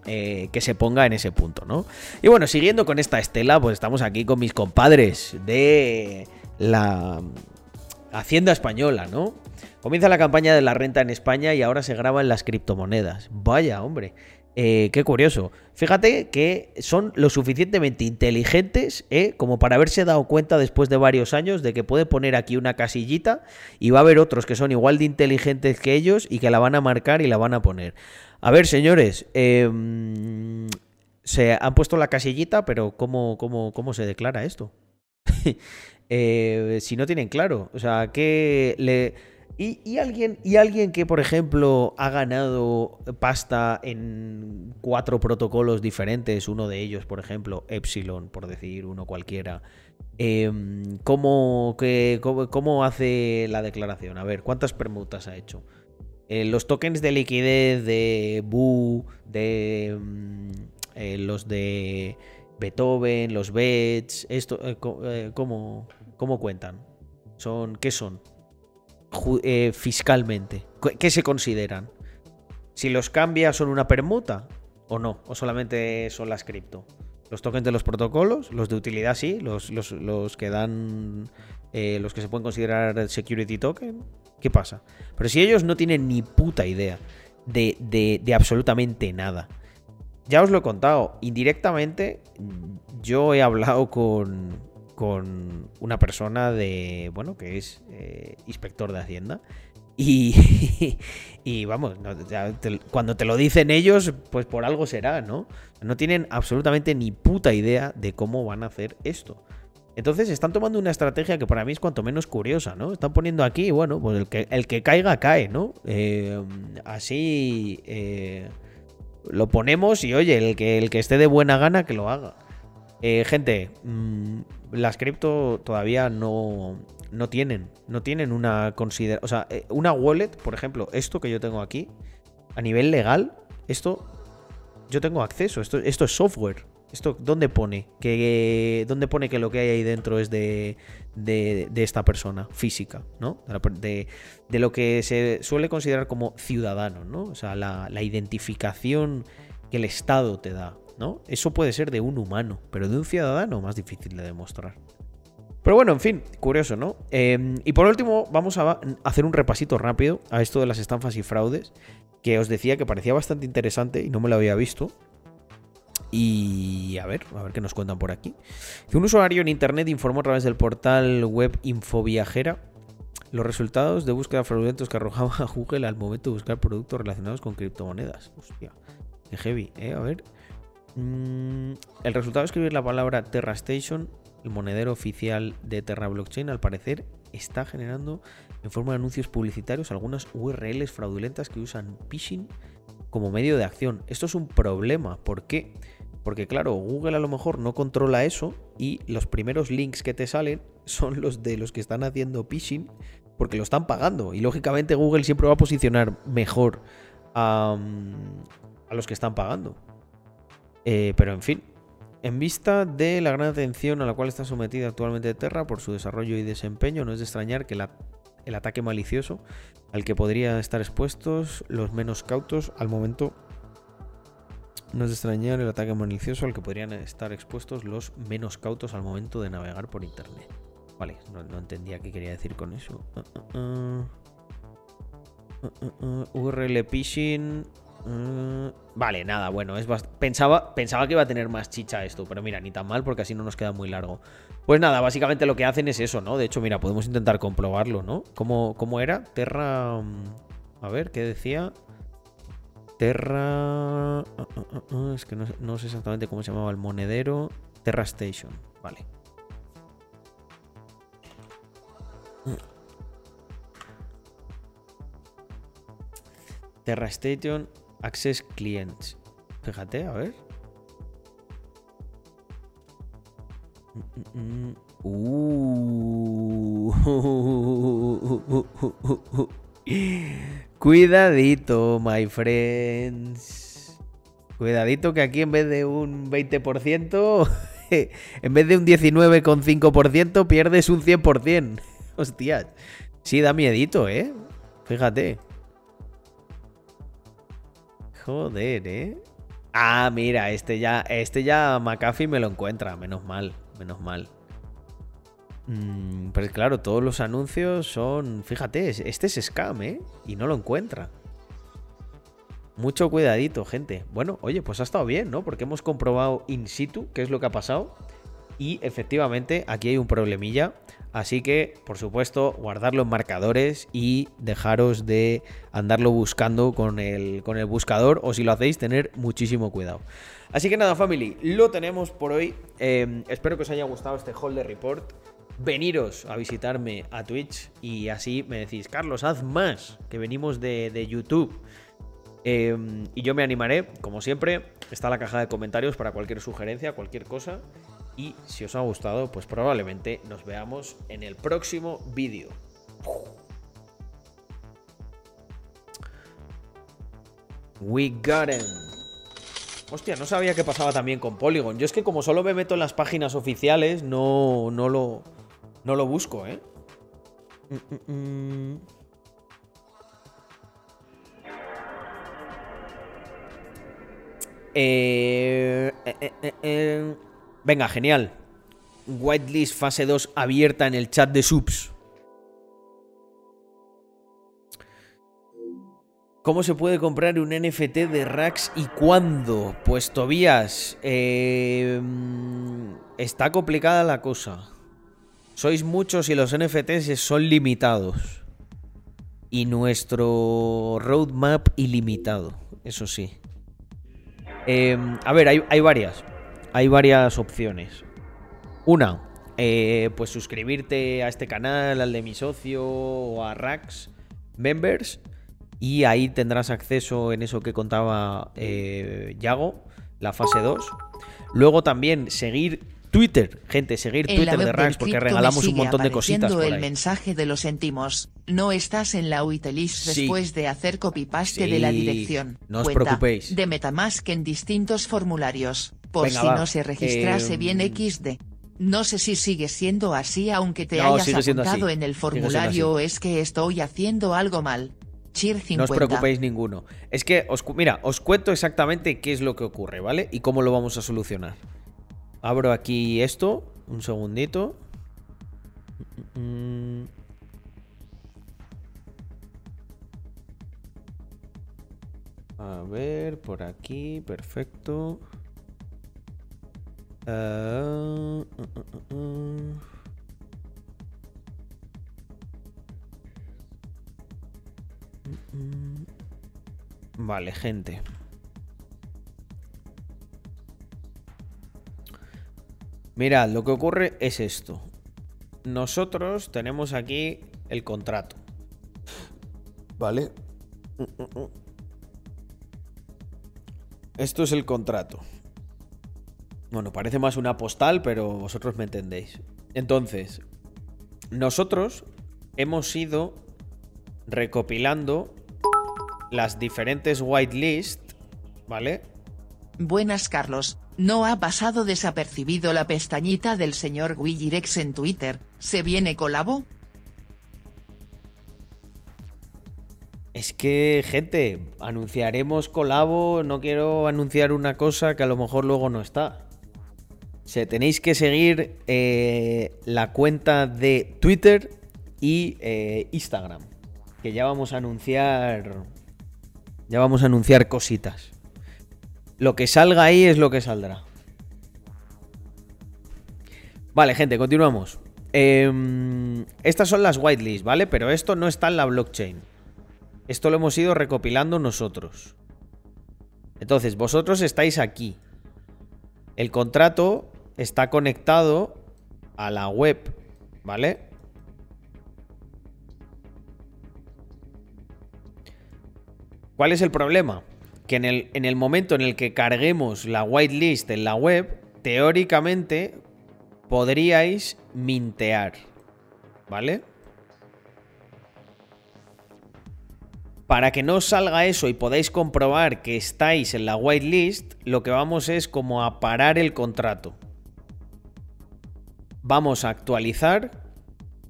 eh, que se ponga en ese punto, ¿no? Y bueno, siguiendo con esta estela, pues estamos aquí con mis compadres de la Hacienda Española, ¿no? Comienza la campaña de la renta en España y ahora se graban las criptomonedas. Vaya, hombre. Eh, qué curioso. Fíjate que son lo suficientemente inteligentes ¿eh? como para haberse dado cuenta después de varios años de que puede poner aquí una casillita y va a haber otros que son igual de inteligentes que ellos y que la van a marcar y la van a poner. A ver, señores, em, se han puesto la casillita, pero ¿cómo, cómo, cómo se declara esto? Eh, si no tienen claro, o sea, que le... Y, alguien, y alguien que, por ejemplo, ha ganado pasta en cuatro protocolos diferentes, uno de ellos, por ejemplo, Epsilon, por decir uno cualquiera, em, ¿cómo, que, cómo, hace la declaración? A ver, ¿cuántas permutas ha hecho? Eh, los tokens de liquidez de Boo, de mm, eh, los de Beethoven, los Bets, esto, eh, ¿cómo, ¿cómo, cuentan? Son, ¿Qué son? Fiscalmente. ¿Qué se consideran? Si los cambia, ¿son una permuta? ¿O no? ¿O solamente son las cripto? Los tokens de los protocolos, los de utilidad sí, los, los que dan. los que se pueden considerar security token, ¿Qué pasa? Pero si ellos no tienen ni puta idea de, de, absolutamente nada. Ya os lo he contado, indirectamente yo he hablado con, con una persona de, bueno, que es eh, inspector de Hacienda. Y, y vamos, cuando te lo dicen ellos, pues por algo será, ¿no? No tienen absolutamente ni puta idea de cómo van a hacer esto. Entonces están tomando una estrategia que para mí es cuanto menos curiosa, ¿no? Están poniendo aquí, bueno, pues el que, el que caiga, cae, ¿no? Eh, así eh, lo ponemos y oye, el que, el que esté de buena gana, que lo haga. Eh, gente, mm, las cripto todavía no, no tienen, no tienen una consideración, o sea, una wallet, por ejemplo, esto que yo tengo aquí, a nivel legal, esto, yo tengo acceso, esto, esto es software. ¿Esto dónde pone? Que, ¿Dónde pone que lo que hay ahí dentro es de, de, esta persona física, ¿no? De, de, lo que se suele considerar como ciudadano, ¿no? O sea, la, identificación que el Estado te da, ¿no? Eso puede ser de un humano, pero de un ciudadano más difícil de demostrar. Pero bueno, en fin, curioso, ¿no? Em, y por último, vamos a hacer un repasito rápido a esto de las estafas y fraudes, que os decía que parecía bastante interesante y no me lo había visto. Y a ver, a ver qué nos cuentan por aquí. Un usuario en internet informó a través del portal web Infoviajera los resultados de búsqueda fraudulentos que arrojaba Google al momento de buscar productos relacionados con criptomonedas. Hostia, qué heavy, ¿eh? A ver. Mm, el resultado de escribir la palabra TerraStation, el monedero oficial de Terra Blockchain, al parecer está generando en forma de anuncios publicitarios algunas URLs fraudulentas que usan phishing como medio de acción. Esto es un problema. ¿Por qué? Porque claro, Google a lo mejor no controla eso y los primeros links que te salen son los de los que están haciendo phishing porque lo están pagando. Y lógicamente Google siempre va a posicionar mejor a, los que están pagando. Eh, pero en fin, en vista de la gran atención a la cual está sometida actualmente Terra por su desarrollo y desempeño, no es de extrañar que el ataque malicioso al que podrían estar expuestos los menos cautos al momento. No es de extrañar el ataque malicioso al que podrían estar expuestos los menos cautos al momento de navegar por internet. Vale, no, entendía qué quería decir con eso. Uh, uh, uh, URL phishing. Vale, nada, bueno, es pensaba, pensaba que iba a tener más chicha esto, pero mira, ni tan mal porque así no nos queda muy largo. Pues nada, básicamente lo que hacen es eso, ¿no? De hecho, mira, podemos intentar comprobarlo, ¿no? ¿Cómo, cómo era? Terra... Mm, a ver, ¿qué decía? Terra... Es que no, no sé exactamente cómo se llamaba el monedero. Terra Station, vale. Terra Station Access Clients. Fíjate, a ver. Cuidadito, my friends. Cuidadito que aquí en vez de un 20%, en vez de un 19,5%, pierdes un 100%. Hostias. Sí, da miedito, ¿eh? Fíjate. Joder, ¿eh? Ah, mira, este ya, este ya McAfee me lo encuentra, menos mal, menos mal. Mm, pero claro, todos los anuncios son, fíjate, este es scam, ¿eh? Y no lo encuentra. Mucho cuidadito, gente. Bueno, oye, pues ha estado bien, ¿no? Porque hemos comprobado in situ qué es lo que ha pasado. Y efectivamente, aquí hay un problemilla. Así que, por supuesto, guardar los marcadores y dejaros de andarlo buscando con el, con el buscador. O si lo hacéis, tener muchísimo cuidado. Así que nada, family, lo tenemos por hoy. Em, espero que os haya gustado este Holder Report. Veniros a visitarme a Twitch y así me decís, Carlos, haz más, que venimos de, YouTube. Em, y yo me animaré, como siempre, está la caja de comentarios para cualquier sugerencia, cualquier cosa. Y si os ha gustado, pues probablemente nos veamos en el próximo vídeo. We got him. Hostia, no sabía que pasaba también con Polygon. Yo es que como solo me meto en las páginas oficiales, no, no, lo, no lo busco, ¿eh? Mm, mm, mm. Eh, eh, eh, eh Venga, genial. Whitelist fase 2 abierta en el chat de subs. ¿Cómo se puede comprar un NFT de Rax y cuándo? Pues Tobías, eh, está complicada la cosa. Sois muchos y los NFTs son limitados. Y nuestro roadmap ilimitado, eso sí. Eh, a ver, hay, hay varias hay varias opciones. Una, eh, pues suscribirte a este canal, al de mi socio o a Rax Members. Y ahí tendrás acceso en eso que contaba eh, Yago, la fase 2. Luego también seguir Twitter, gente, seguir Twitter de Rax porque regalamos un montón de cositas. Por el mensaje de lo sentimos. No estás en la waitlist después de hacer copy-paste de la dirección. No os preocupéis. De Metamask en distintos formularios. Por si no se registrase bien em, XD. No sé si sigue siendo así aunque te hayas apuntado en el formulario o es que estoy haciendo algo mal. Cheer 50. No os preocupéis ninguno. Es que, os, mira, os cuento exactamente qué es lo que ocurre, ¿vale? Y cómo lo vamos a solucionar. Abro aquí esto, un segundito. A ver, por aquí, perfecto. Ah, uh, uh, uh, vale, gente. Mirad, lo que ocurre es esto. Nosotros tenemos aquí el contrato. ¿Vale? Esto es el contrato. Bueno, parece más una postal, pero vosotros me entendéis. Entonces, nosotros hemos ido recopilando las diferentes whitelist, ¿vale? Buenas, Carlos. No ha pasado desapercibido la pestañita del señor Willirex en Twitter. ¿Se viene colabo? Es que, gente, anunciaremos colabo. No quiero anunciar una cosa que a lo mejor luego no está. Se tenéis que seguir eh, la cuenta de Twitter y eh, Instagram. Que ya vamos a anunciar. Ya vamos a anunciar cositas. Lo que salga ahí es lo que saldrá. Vale, gente, continuamos. Em, estas son las whitelists, ¿vale? Pero esto no está en la blockchain. Esto lo hemos ido recopilando nosotros. Entonces, vosotros estáis aquí. El contrato está conectado a la web, ¿vale? ¿Cuál es el problema? Que en el, en el momento en el que carguemos la whitelist en la web, teóricamente podríais mintear, ¿vale? Para que no salga eso y podáis comprobar que estáis en la whitelist, lo que vamos es como a parar el contrato. Vamos a actualizar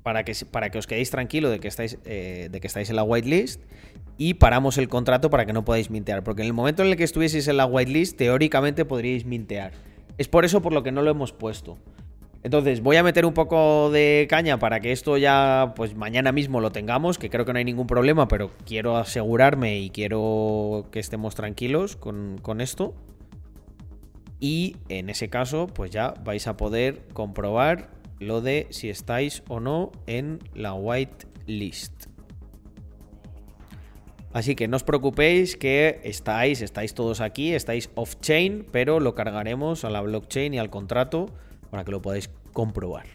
para que, para que os quedéis tranquilo de que estáis, eh, de que estáis en la whitelist y paramos el contrato para que no podáis mintear. Porque en el momento en el que estuvieseis en la whitelist, teóricamente podríais mintear. Es por eso por lo que no lo hemos puesto. Entonces, voy a meter un poco de caña para que esto ya, pues mañana mismo lo tengamos, que creo que no hay ningún problema, pero quiero asegurarme y quiero que estemos tranquilos con, con esto. Y en ese caso, pues ya vais a poder comprobar lo de si estáis o no en la whitelist. Así que no os preocupéis que estáis, estáis todos aquí, estáis off-chain, pero lo cargaremos a la blockchain y al contrato para que lo podáis comprobar.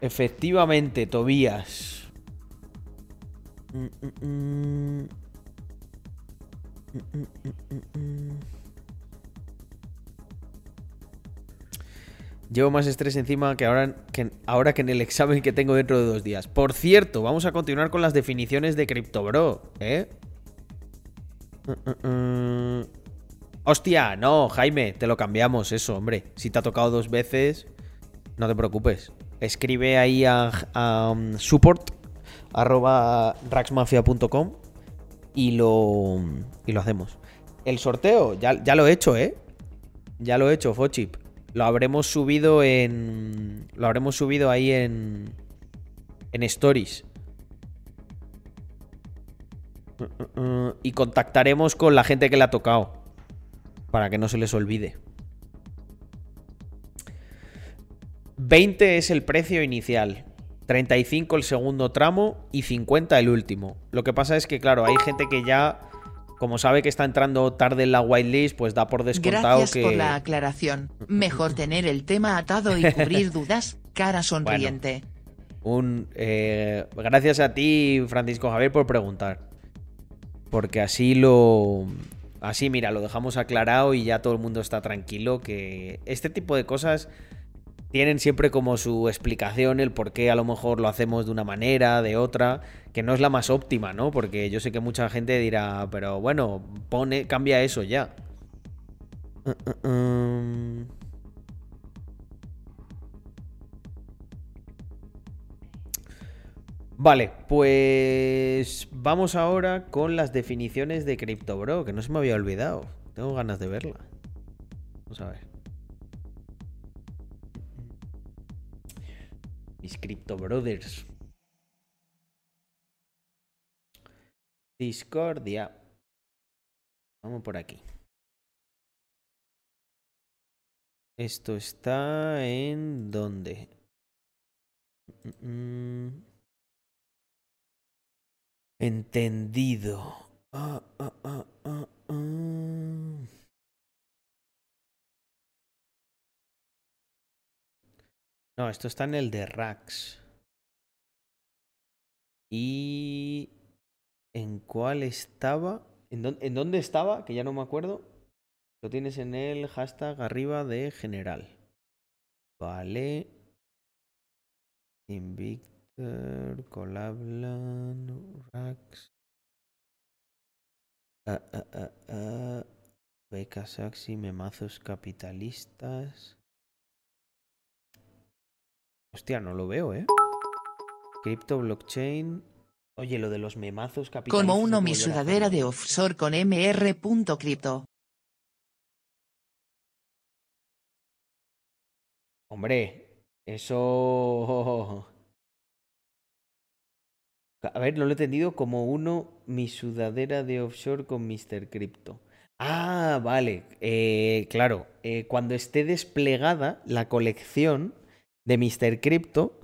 Efectivamente, Tobías. Llevo más estrés encima que ahora, que ahora que en el examen que tengo dentro de dos días. Por cierto, vamos a continuar con las definiciones de CryptoBro, ¿eh? Hostia, no, Jaime, te lo cambiamos eso, hombre. Si te ha tocado dos veces, no te preocupes. Escribe ahí a, um, support arroba y lo, y lo hacemos. El sorteo, ya, ya lo he hecho, ¿eh? Ya lo he hecho, Fochip. Lo habremos subido en. Lo habremos subido ahí en. En Stories. Y contactaremos con la gente que le ha tocado. Para que no se les olvide. 20 es el precio inicial. 35 el segundo tramo y 50 el último. Lo que pasa es que, claro, hay gente que ya como sabe que está entrando tarde en la whitelist, pues da por descontado Gracias que. por la aclaración. Mejor tener el tema atado y cubrir dudas, cara sonriente. un, eh, gracias a ti, Francisco Javier, por preguntar. Porque así lo. Así, mira, lo dejamos aclarado y ya todo el mundo está tranquilo. Que este tipo de cosas tienen siempre como su explicación el por qué a lo mejor lo hacemos de una manera, de otra, que no es la más óptima, ¿no? Porque yo sé que mucha gente dirá, pero bueno, pone, cambia eso ya. Vale, pues vamos ahora con las definiciones de CryptoBro, que no se me había olvidado. Tengo ganas de verla. Vamos a ver. Mis Crypto Brothers. Discordia. Vamos por aquí. Esto está en dónde? Entendido. Ah, ah, ah, No, esto está en el de Rax. ¿Y en cuál estaba? ¿En, ¿En, dónde estaba? Que ya no me acuerdo. Lo tienes en el hashtag arriba de general. Vale. Invictor, Colablan, Rax. Ah. Beca Saxi, memazos capitalistas. Hostia, no lo veo, ¿eh? Crypto blockchain. Oye, lo de los memazos capitalistas. Como uno mi sudadera de offshore con mr.crypto. Hombre, eso... A ver, no lo he entendido como uno mi sudadera de offshore con Mr. Crypto. Ah, vale. Eh, claro, eh, cuando esté desplegada la colección de Mr. Crypto,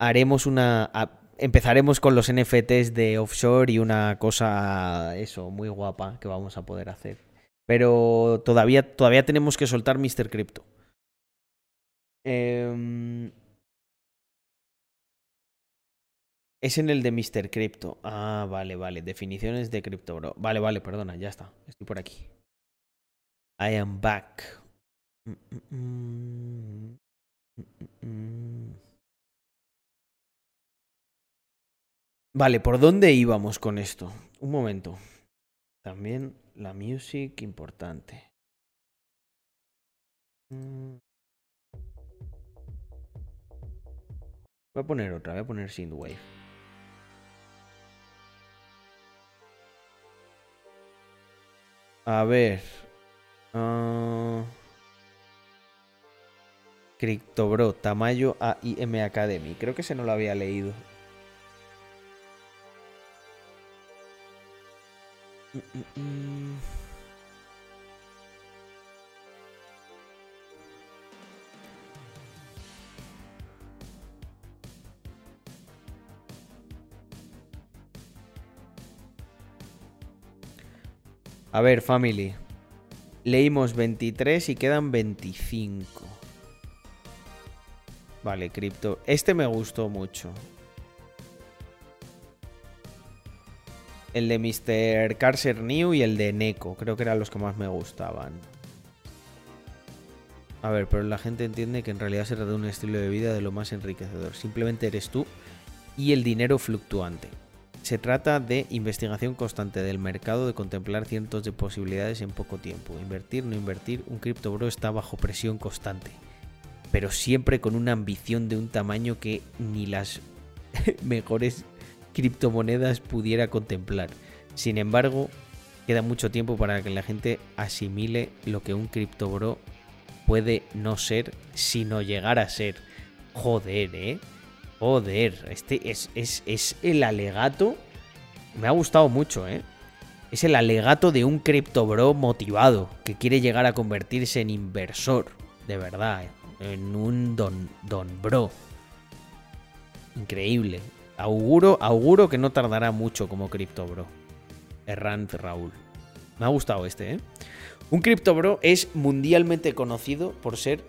haremos una... empezaremos con los NFTs de offshore y una cosa, eso, muy guapa que vamos a poder hacer. Pero todavía, todavía tenemos que soltar Mr. Crypto. Em, es en el de Mr. Crypto. Ah, vale, vale. Definiciones de Crypto, bro. Vale, vale, perdona, ya está. Estoy por aquí. I am back. Mm, mm, mm, vale, ¿por dónde íbamos con esto? Un momento. También la music importante. Voy a poner otra, voy a poner Synthwave. A ver. Uh... Cryptobro, Tamayo AIM Academy. Creo que ese no lo había leído. A ver, family. Leímos 23 y quedan 25. Vale, cripto. Este me gustó mucho. El de Mr. Carcer New y el de Neko. Creo que eran los que más me gustaban. A ver, pero la gente entiende que en realidad se trata de un estilo de vida de lo más enriquecedor. Simplemente eres tú y el dinero fluctuante. Se trata de investigación constante del mercado, de contemplar cientos de posibilidades en poco tiempo. Invertir, no invertir, un cripto bro está bajo presión constante, pero siempre con una ambición de un tamaño que ni las mejores criptomonedas pudiera contemplar. Sin embargo, queda mucho tiempo para que la gente asimile lo que un cripto bro puede no ser, sino llegar a ser. Joder, ¿eh? Joder, este es, es, el alegato. Me ha gustado mucho, ¿eh? Es el alegato de un cripto bro motivado que quiere llegar a convertirse en inversor, de verdad, ¿eh? En un don, don bro. Increíble. Auguro, auguro que no tardará mucho como cripto bro. Errant Raúl. Me ha gustado este, ¿eh? Un cripto bro es mundialmente conocido por ser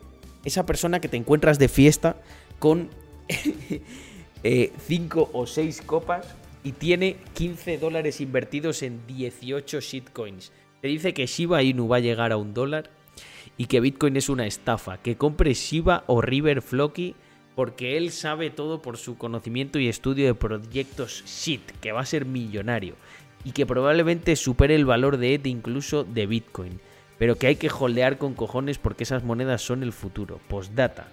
esa persona que te encuentras de fiesta con eh, cinco o seis copas y tiene 15 dólares invertidos en 18 shitcoins. Te dice que Shiba Inu va a llegar a un dólar y que Bitcoin es una estafa. Que compre Shiba o River Flocky porque él sabe todo por su conocimiento y estudio de proyectos shit, que va a ser millonario y que probablemente supere el valor de ETH incluso de Bitcoin. Pero que hay que holdear con cojones porque esas monedas son el futuro. Postdata.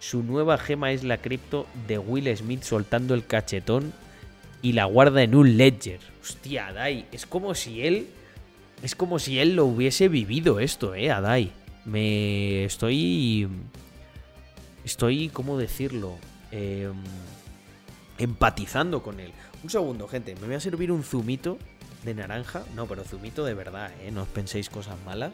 Su nueva gema es la cripto de Will Smith soltando el cachetón y la guarda en un ledger. Hostia, Adai, es como si él. Es como si él lo hubiese vivido esto, eh, Adai. Me estoy. Estoy, ¿cómo decirlo? Em, empatizando con él. Un segundo, gente. Me voy a servir un zumito de naranja. No, pero zumito de verdad, ¿eh? No os penséis cosas malas.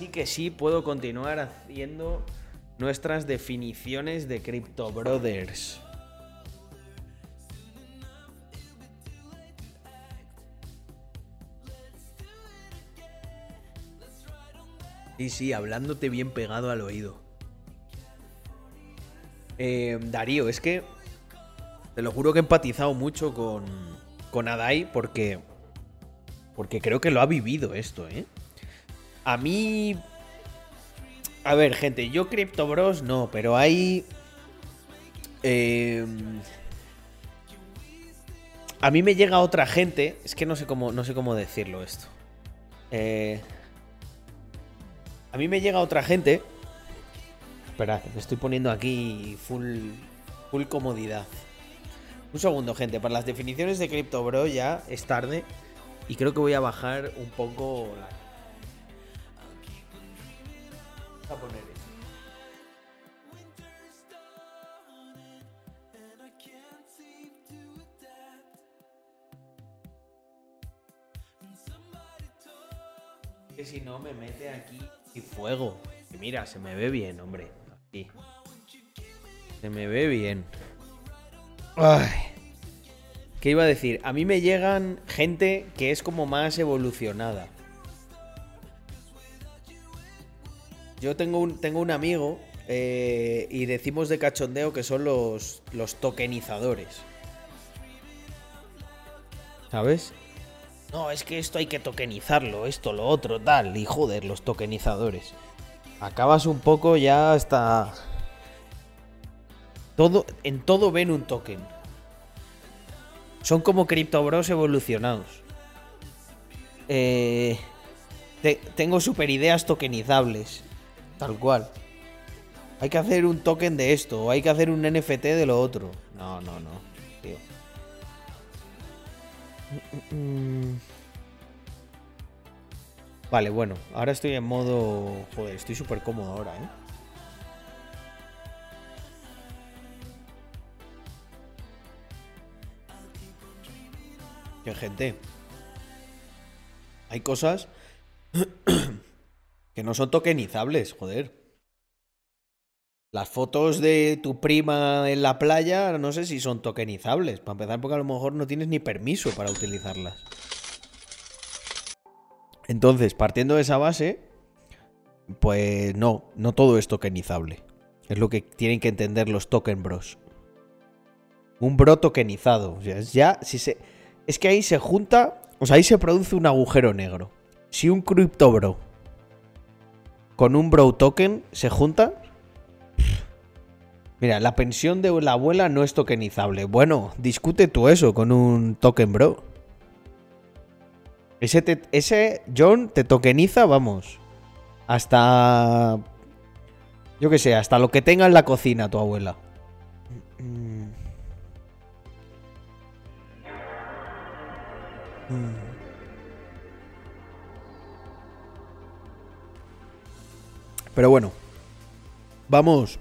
Sí que sí puedo continuar haciendo nuestras definiciones de Crypto Brothers. Sí, sí, hablándote bien pegado al oído. Eh, Darío, es que te lo juro que he empatizado mucho con, con Adai porque, porque creo que lo ha vivido esto, ¿eh? A mí... A ver, gente, yo Crypto Bros no, pero hay... Eh, a mí me llega otra gente, es que no sé cómo, no sé cómo decirlo esto. Eh, a mí me llega otra gente. Espera, me estoy poniendo aquí full, full comodidad. Un segundo, gente. Para las definiciones de CryptoBro ya es tarde. Y creo que voy a bajar un poco la. A poner Que si no me mete aquí y fuego. Y mira, se me ve bien, hombre. Aquí. Se me ve bien. Ay. ¿Qué iba a decir? A mí me llegan gente que es como más evolucionada. Yo tengo un, tengo un amigo eh, y decimos de cachondeo que son los, los tokenizadores. ¿Sabes? No, es que esto hay que tokenizarlo, esto, lo otro, tal. Y joder, los tokenizadores. Acabas un poco ya hasta... Todo, en todo ven un token. Son como criptobros evolucionados. Eh, tengo super ideas tokenizables. Tal cual. Hay que hacer un token de esto. O hay que hacer un NFT de lo otro. No, no, no. Tío. Vale, bueno, ahora estoy en modo... Joder, estoy súper cómodo ahora, ¿eh? Que gente. Hay cosas que no son tokenizables, joder. Las fotos de tu prima en la playa, no sé si son tokenizables. Para empezar, porque a lo mejor no tienes ni permiso para utilizarlas. Entonces, partiendo de esa base, pues no, no todo es tokenizable. Es lo que tienen que entender los token bros. Un bro tokenizado. Ya, si se, es que ahí se junta, o sea, ahí se produce un agujero negro. Si un cripto bro con un bro token se junta, Mira, la pensión de la abuela no es tokenizable. Bueno, discute tú eso con un token bro. Ese, ese John te tokeniza, vamos. Hasta... Yo qué sé, hasta lo que tenga en la cocina tu abuela. Pero bueno, vamos,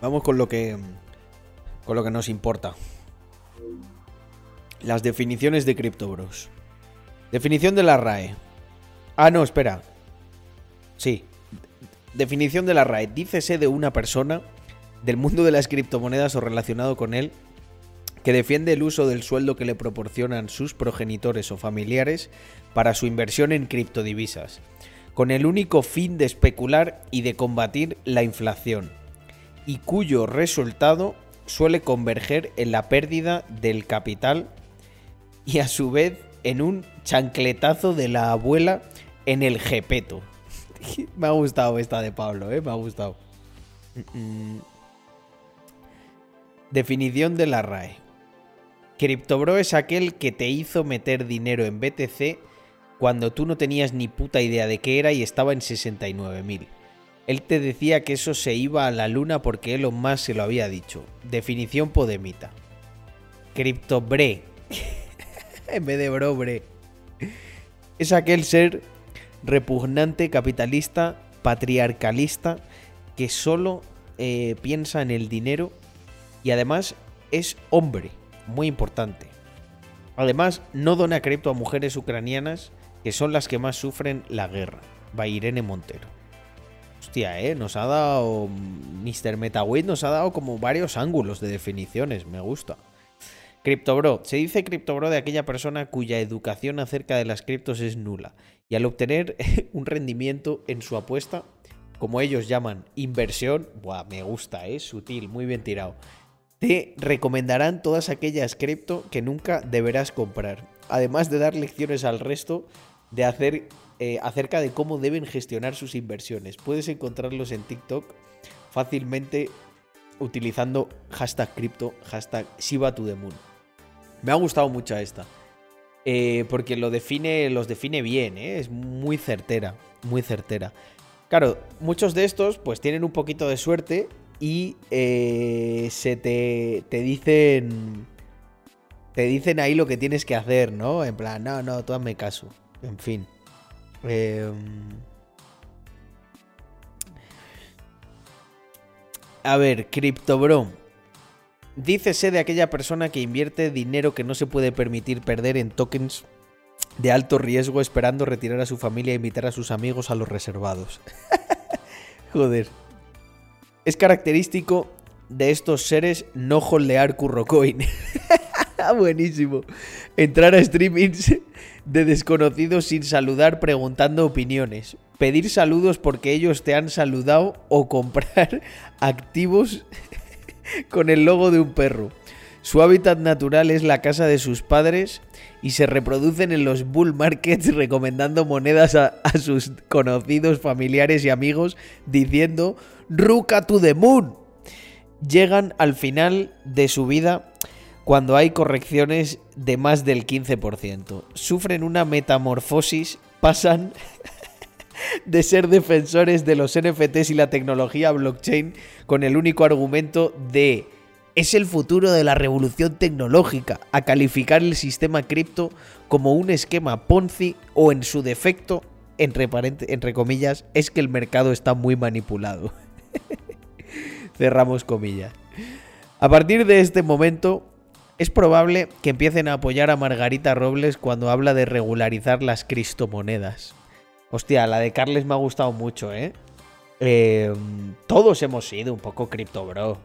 vamos con lo que con lo que nos importa. Las definiciones de CryptoBros. Definición de la RAE. Ah, no, espera. Sí. Definición de la RAE. Dícese de una persona del mundo de las criptomonedas o relacionado con él que defiende el uso del sueldo que le proporcionan sus progenitores o familiares para su inversión en criptodivisas, con el único fin de especular y de combatir la inflación, y cuyo resultado suele converger en la pérdida del capital y a su vez en un chancletazo de la abuela en el jepeto. me ha gustado esta de Pablo, ¿eh? Me ha gustado. Definición de la RAE. CryptoBro es aquel que te hizo meter dinero en BTC cuando tú no tenías ni puta idea de qué era y estaba en 69.000. Él te decía que eso se iba a la luna porque Elon Musk se lo había dicho. Definición podemita. CryptoBre en vez de brobre. Es aquel ser repugnante, capitalista, patriarcalista, que solo eh, piensa en el dinero y además es hombre, muy importante. Además, no dona cripto a mujeres ucranianas que son las que más sufren la guerra. Va Irene Montero. Hostia, eh, nos ha dado. Mr. Metawit nos ha dado como varios ángulos de definiciones. Me gusta. CryptoBro. Se dice CryptoBro de aquella persona cuya educación acerca de las criptos es nula. Y al obtener un rendimiento en su apuesta, como ellos llaman inversión, buah, me gusta, es sutil, muy bien tirado. Te recomendarán todas aquellas cripto que nunca deberás comprar. Además de dar lecciones al resto de hacer, eh, acerca de cómo deben gestionar sus inversiones. Puedes encontrarlos en TikTok fácilmente utilizando hashtag cripto, hashtag Shiba to the Moon. Me ha gustado mucho esta. Eh, porque lo define, los define bien, ¿eh? es muy certera, muy certera. Claro, muchos de estos pues tienen un poquito de suerte y se te, te dicen te dicen ahí lo que tienes que hacer, ¿no? En plan, no, no, tú hazme caso. En fin. Em, a ver, CryptoBro. Dícese de aquella persona que invierte dinero que no se puede permitir perder en tokens de alto riesgo esperando retirar a su familia e invitar a sus amigos a los reservados. Joder. Es característico de estos seres no holdear currocoin. Buenísimo. Entrar a streamings de desconocidos sin saludar preguntando opiniones. Pedir saludos porque ellos te han saludado o comprar activos con el logo de un perro. Su hábitat natural es la casa de sus padres y se reproducen en los bull markets recomendando monedas a, sus conocidos, familiares y amigos diciendo Ruka to the moon. Llegan al final de su vida cuando hay correcciones de más del 15%. Sufren una metamorfosis, pasan de ser defensores de los NFTs y la tecnología blockchain con el único argumento de es el futuro de la revolución tecnológica, a calificar el sistema cripto como un esquema Ponzi o en su defecto, entre, entre comillas, es que el mercado está muy manipulado. Cerramos comillas. A partir de este momento, es probable que empiecen a apoyar a Margarita Robles cuando habla de regularizar las criptomonedas. Hostia, la de Carles me ha gustado mucho, ¿eh? eh todos hemos sido un poco cripto, bro.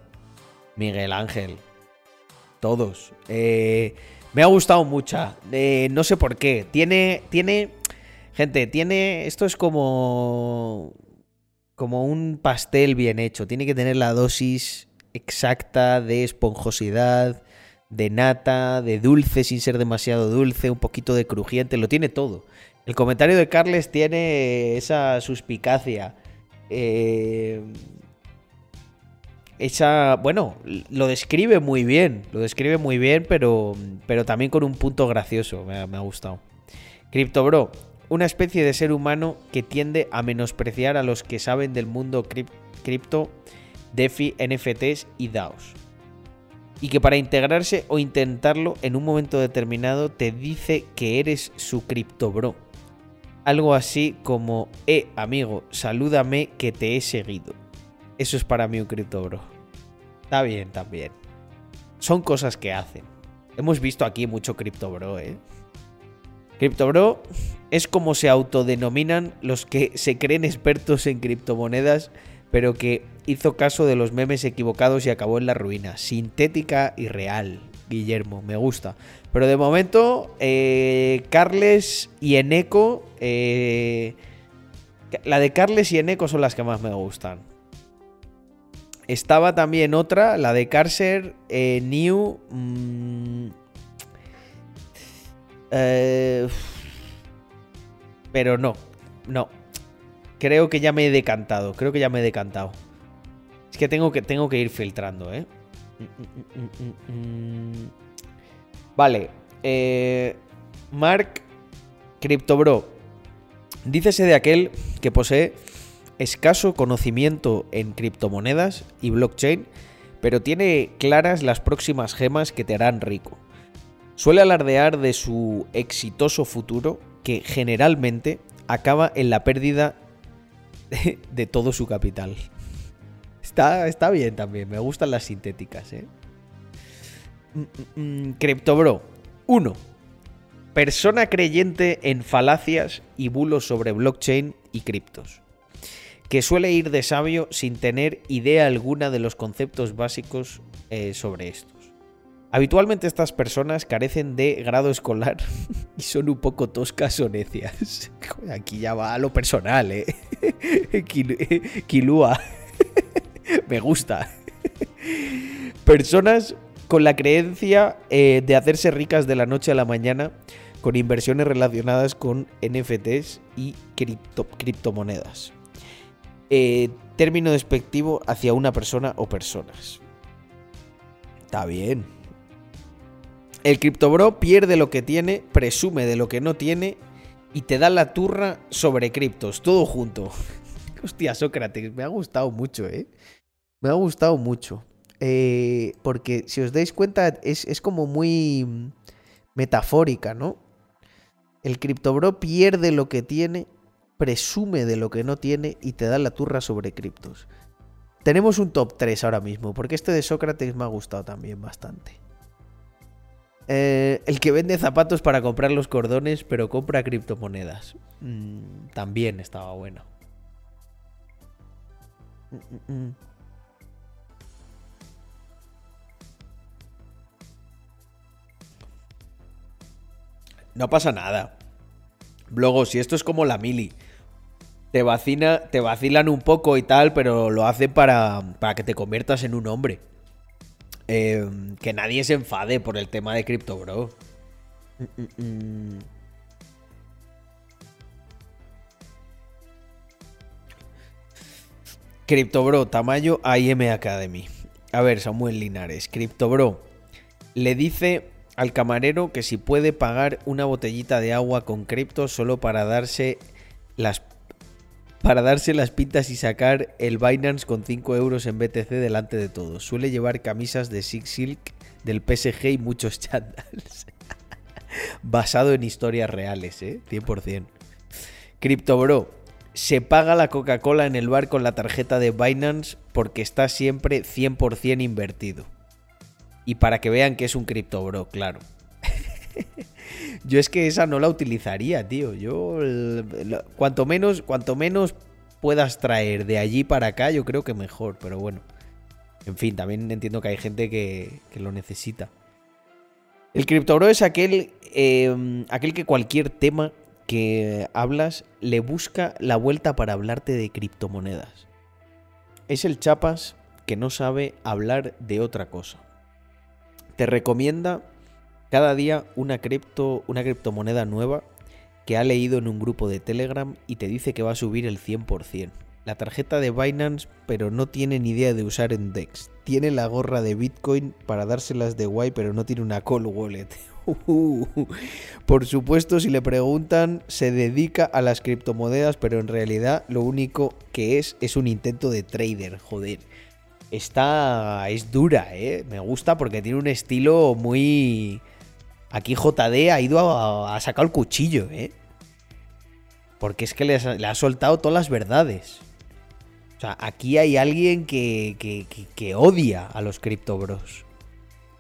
Miguel Ángel. Todos. Eh, me ha gustado mucho. Eh, no sé por qué. Tiene. Tiene. Gente, tiene. Esto es como. Como un pastel bien hecho. Tiene que tener la dosis exacta de esponjosidad, de nata, de dulce sin ser demasiado dulce, un poquito de crujiente. Lo tiene todo. El comentario de Carles tiene esa suspicacia. Eh, esa. Bueno, lo describe muy bien. Lo describe muy bien, pero, pero también con un punto gracioso. Me, ha gustado. CryptoBro, una especie de ser humano que tiende a menospreciar a los que saben del mundo cripto, DeFi, NFTs y DAOs. Y que para integrarse o intentarlo en un momento determinado te dice que eres su CryptoBro algo así como, eh, amigo, salúdame que te he seguido. Eso es para mí un cripto bro. Está bien también. Son cosas que hacen. Hemos visto aquí mucho cripto bro, eh. Crypto bro es como se autodenominan los que se creen expertos en criptomonedas, pero que hizo caso de los memes equivocados y acabó en la ruina. Sintética y real. Guillermo, me gusta. Pero de momento, eh, Carles y Eneco. Eh, la de Carles y Eneco son las que más me gustan. Estaba también otra, la de Carser eh, New. Mm, pero no, no. Creo que ya me he decantado. Creo que ya me he decantado. Es que tengo que, tengo que ir filtrando, ¿eh? Vale. Eh, Mark CryptoBro. Dícese de aquel que posee escaso conocimiento en criptomonedas y blockchain, pero tiene claras las próximas gemas que te harán rico. Suele alardear de su exitoso futuro que generalmente acaba en la pérdida de todo su capital. Está, bien también, me gustan las sintéticas, ¿eh? Mm, mm, mm, CryptoBro. 1. persona creyente en falacias y bulos sobre blockchain y criptos, que suele ir de sabio sin tener idea alguna de los conceptos básicos eh, sobre estos. Habitualmente estas personas carecen de grado escolar y son un poco toscas o necias. Aquí ya va a lo personal, ¿eh? Kilua. Me gusta. Personas con la creencia eh, de hacerse ricas de la noche a la mañana con inversiones relacionadas con NFTs y criptomonedas. Eh, término despectivo hacia una persona o personas. Está bien. El criptobro pierde lo que tiene, presume de lo que no tiene y te da la turra sobre criptos, todo junto. Hostia, Sócrates, me ha gustado mucho, ¿eh? Me ha gustado mucho. Eh, porque si os dais cuenta, es, es como muy metafórica, ¿no? El criptobro pierde lo que tiene, presume de lo que no tiene y te da la turra sobre criptos. Tenemos un top 3 ahora mismo, porque este de Sócrates me ha gustado también bastante. Eh, el que vende zapatos para comprar los cordones, pero compra criptomonedas. Mm, también estaba bueno. Mm, mm, no pasa nada. Luego, si esto es como la mili, te, vacina, te vacilan un poco y tal, pero lo hacen para, para que te conviertas en un hombre. Em, que nadie se enfade por el tema de Crypto Bro. Tamayo IM Academy. A ver, Samuel Linares. Crypto Bro le dice al camarero que si puede pagar una botellita de agua con cripto solo para darse las para darse las pintas y sacar el Binance con 5 euros en BTC delante de todos. Suele llevar camisas de Six Silk del PSG y muchos chandals. Basado en historias reales, ¿eh? 100%. Crypto Bro. Se paga la Coca-Cola en el bar con la tarjeta de Binance porque está siempre 100% invertido. Y para que vean que es un Crypto Bro, claro. Yo es que esa no la utilizaría, tío. Yo, cuanto menos, cuanto menos puedas traer de allí para acá, yo creo que mejor, pero bueno. En fin, también entiendo que hay gente que, lo necesita. El CryptoBro es aquel, em, aquel que cualquier tema que hablas le busca la vuelta para hablarte de criptomonedas. Es el chapas que no sabe hablar de otra cosa. Te recomienda cada día una, cripto, una criptomoneda nueva que ha leído en un grupo de Telegram y te dice que va a subir el 100%. La tarjeta de Binance, pero no tiene ni idea de usar en DEX. Tiene la gorra de Bitcoin para dárselas de guay, pero no tiene una call wallet. Por supuesto, si le preguntan, se dedica a las criptomonedas, pero en realidad lo único que es es un intento de trader, joder. Esta es dura, ¿eh? Me gusta porque tiene un estilo muy Aquí JD ha ido a, sacar el cuchillo, ¿eh? Porque es que le, ha soltado todas las verdades. O sea, aquí hay alguien que, que, odia a los criptobros.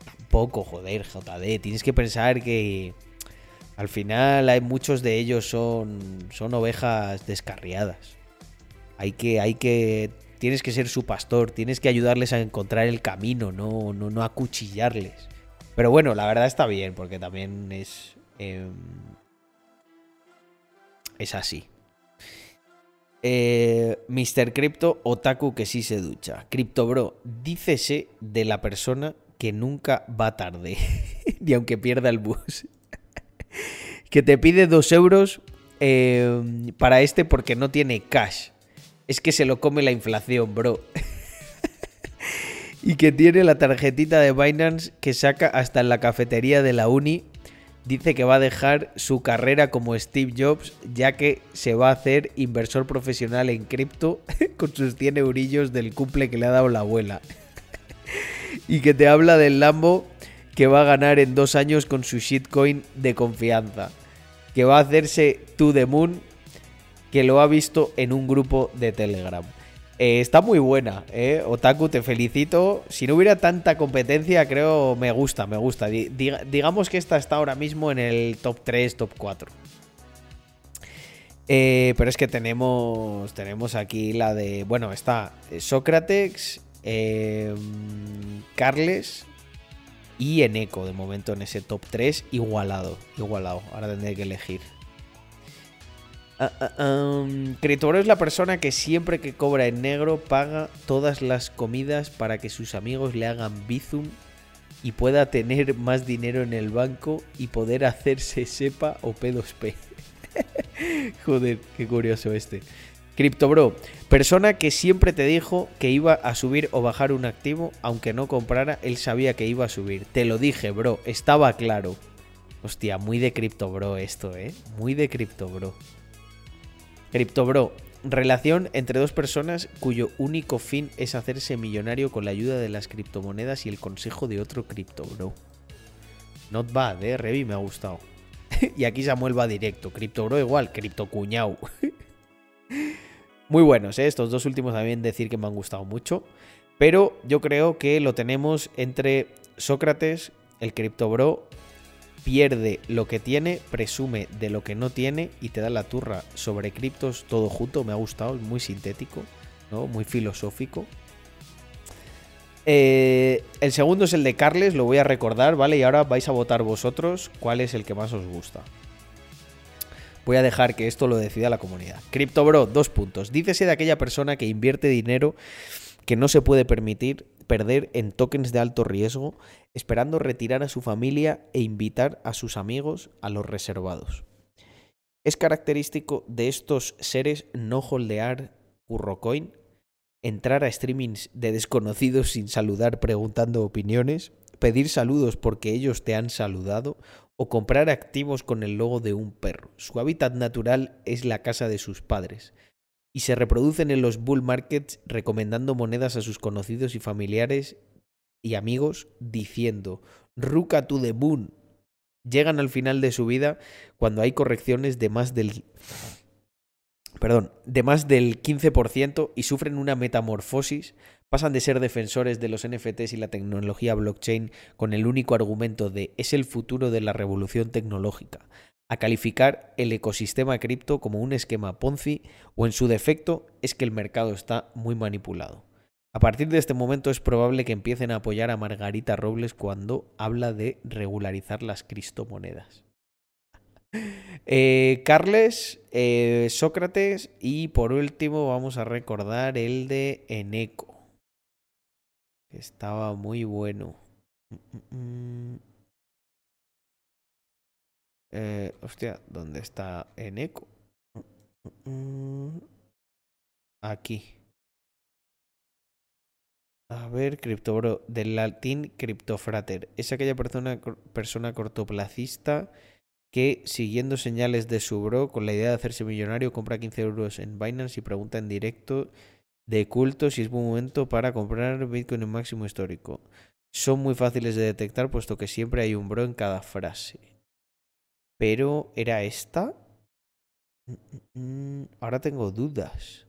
Tampoco, joder, JD. Tienes que pensar que al final hay muchos de ellos son, son ovejas descarriadas. Hay que, hay que, tienes que ser su pastor, tienes que ayudarles a encontrar el camino, no, no, no acuchillarles. Pero bueno, la verdad está bien, porque también es. Em, es así. Eh, Mr. Crypto, Otaku que sí se ducha. Crypto Bro, dícese de la persona que nunca va tarde, ni aunque pierda el bus. que te pide dos euros em, para este porque no tiene cash. Es que se lo come la inflación, bro. y que tiene la tarjetita de Binance que saca hasta en la cafetería de la uni. Dice que va a dejar su carrera como Steve Jobs ya que se va a hacer inversor profesional en cripto con sus 100 eurillos del cumple que le ha dado la abuela. y que te habla del Lambo que va a ganar en dos años con su shitcoin de confianza. Que va a hacerse To The Moon que lo ha visto en un grupo de Telegram. Eh, está muy buena, ¿eh? Otaku, te felicito. Si no hubiera tanta competencia, creo me gusta, me gusta. digamos que esta está ahora mismo en el top 3, top 4. Eh, pero es que tenemos, tenemos aquí la de. Bueno, está Sócrates, em, Carles y Eneco de momento en ese top 3 igualado. Igualado. Ahora tendré que elegir. Uh, es la persona que siempre que cobra en negro paga todas las comidas para que sus amigos le hagan bizum y pueda tener más dinero en el banco y poder hacerse sepa o P2P. Joder, qué curioso este. CryptoBro, persona que siempre te dijo que iba a subir o bajar un activo, aunque no comprara, él sabía que iba a subir. Te lo dije, bro, estaba claro. Hostia, muy de CryptoBro esto, ¿eh? Muy de CryptoBro. CryptoBro, relación entre dos personas cuyo único fin es hacerse millonario con la ayuda de las criptomonedas y el consejo de otro CryptoBro. Not bad, eh, Revi, me ha gustado. y aquí Samuel va directo. CryptoBro igual, CryptoCuñao. Muy buenos, ¿eh? estos dos últimos también decir que me han gustado mucho. Pero yo creo que lo tenemos entre Sócrates, el CryptoBro, pierde lo que tiene, presume de lo que no tiene y te da la turra sobre criptos todo junto. Me ha gustado, es muy sintético, ¿no? muy filosófico. Eh, el segundo es el de Carles, lo voy a recordar, ¿vale? Y ahora vais a votar vosotros cuál es el que más os gusta. Voy a dejar que esto lo decida la comunidad. CryptoBro, dos puntos. Dícese de aquella persona que invierte dinero que no se puede permitir perder en tokens de alto riesgo, esperando retirar a su familia e invitar a sus amigos a los reservados. Es característico de estos seres no holdear CurroCoin, entrar a streamings de desconocidos sin saludar preguntando opiniones, pedir saludos porque ellos te han saludado o comprar activos con el logo de un perro. Su hábitat natural es la casa de sus padres y se reproducen en los bull markets recomendando monedas a sus conocidos y familiares y amigos diciendo Ruka to the moon. Llegan al final de su vida cuando hay correcciones de más del perdón, de más del 15% y sufren una metamorfosis pasan de ser defensores de los NFTs y la tecnología blockchain con el único argumento de es el futuro de la revolución tecnológica, a calificar el ecosistema cripto como un esquema Ponzi o en su defecto es que el mercado está muy manipulado. A partir de este momento es probable que empiecen a apoyar a Margarita Robles cuando habla de regularizar las criptomonedas. Eh, Carles, eh, Sócrates y por último vamos a recordar el de Eneco. Estaba muy bueno. Eh, hostia, ¿dónde está Eneco? Aquí. A ver, CryptoBro. Del latín CryptoFrater. Es aquella persona, persona cortoplacista que, siguiendo señales de su bro, con la idea de hacerse millonario, compra 15 euros en Binance y pregunta en directo de culto si es buen momento para comprar Bitcoin en máximo histórico. Son muy fáciles de detectar puesto que siempre hay un bro en cada frase. Pero, ¿era esta? Mm, mm, mm. Ahora tengo dudas.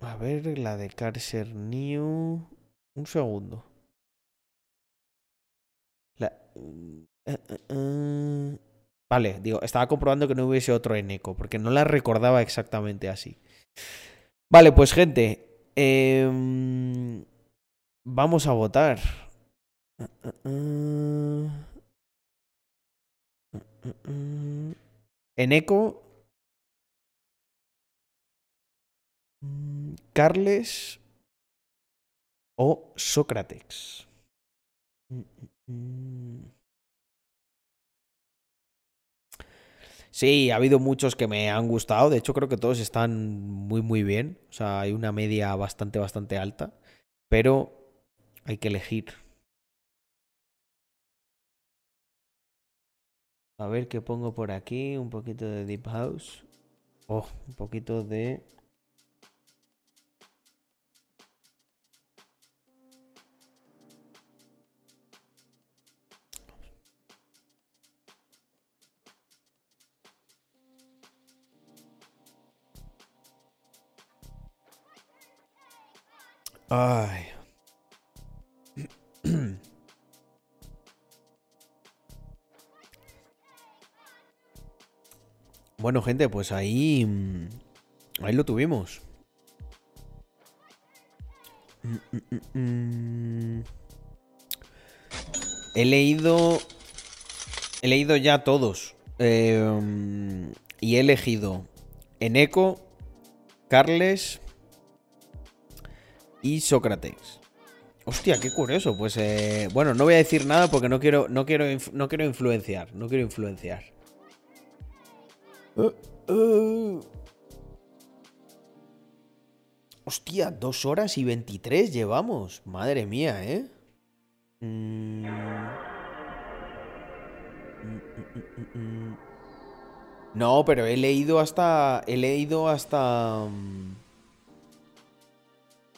A ver, la de Carcer New. Un segundo. La... Eh, eh, eh. Vale, digo, estaba comprobando que no hubiese otro eco, porque no la recordaba exactamente así. Vale, pues gente, em, vamos a votar. En eco. Carles o Sócrates. Sí, ha habido muchos que me han gustado. De hecho, creo que todos están muy, muy bien. O sea, hay una media bastante, bastante alta. Pero hay que elegir. A ver qué pongo por aquí. Un poquito de Deep House. Oh, un poquito de Ay. Bueno, gente, pues ahí. Mm, ahí lo tuvimos. Mm, mm, he leído. He leído ya todos. Em, y he elegido Eneco, Carles y Sócrates. Hostia, qué curioso. Pues eh, bueno, no voy a decir nada porque no quiero, no quiero, no quiero influenciar. No quiero influenciar. Uh. Hostia, dos horas y veintitrés llevamos. Madre mía, ¿eh? Mm. Mm, mm, no, pero he leído hasta. He leído hasta.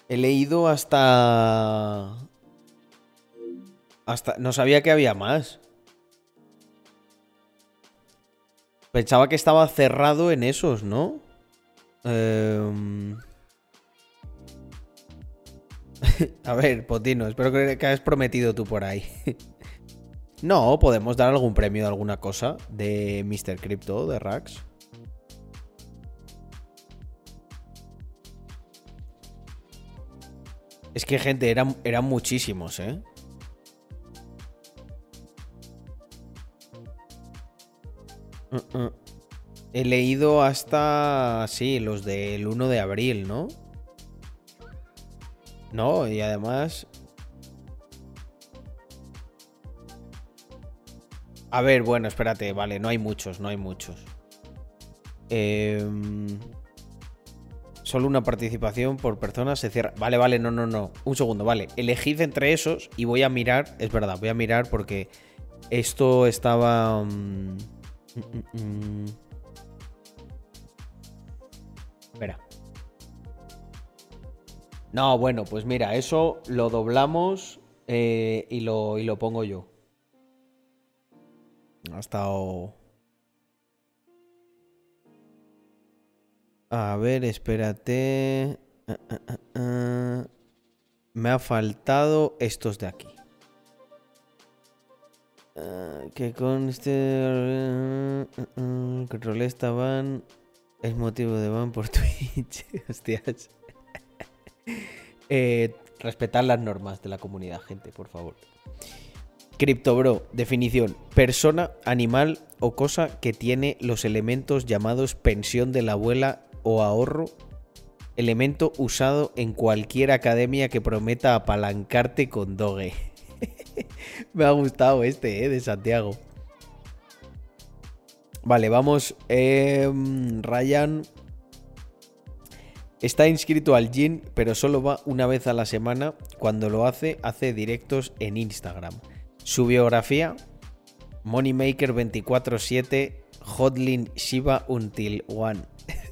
He leído hasta... Hasta... No sabía que había más. Pensaba que estaba cerrado en esos, ¿no? Em. A ver, Potino, espero que hayas prometido tú por ahí. no, podemos dar algún premio de alguna cosa de Mr. Crypto, de Rax. Es que, gente, eran, eran muchísimos, ¿eh? Uh, uh. He leído hasta, sí, los del 1 de abril, ¿no? No, y además... A ver, bueno, espérate, vale, no hay muchos, no hay muchos. Eh... Solo una participación por persona se cierra. Vale, vale, no, no, no. Un segundo, vale. Elegid entre esos y voy a mirar. Es verdad, voy a mirar porque esto estaba. Mm, Espera. No, bueno, pues mira, eso lo doblamos eh, y, lo, y lo pongo yo. Ha estado. A ver, espérate. Ah, ah, ah, Me ha faltado estos de aquí. que con este que rol estaban es motivo de ban por Twitch. Hostias. eh, respetar las normas de la comunidad, gente, por favor. CryptoBro, definición: persona, animal o cosa que tiene los elementos llamados pensión de la abuela o ahorro, elemento usado en cualquier academia que prometa apalancarte con Doge. Me ha gustado este, ¿eh? De Santiago. Vale, vamos. Em, Ryan está inscrito al gym, pero solo va una vez a la semana. Cuando lo hace, hace directos en Instagram. Su biografía: Moneymaker 24-7, Hotlin Until One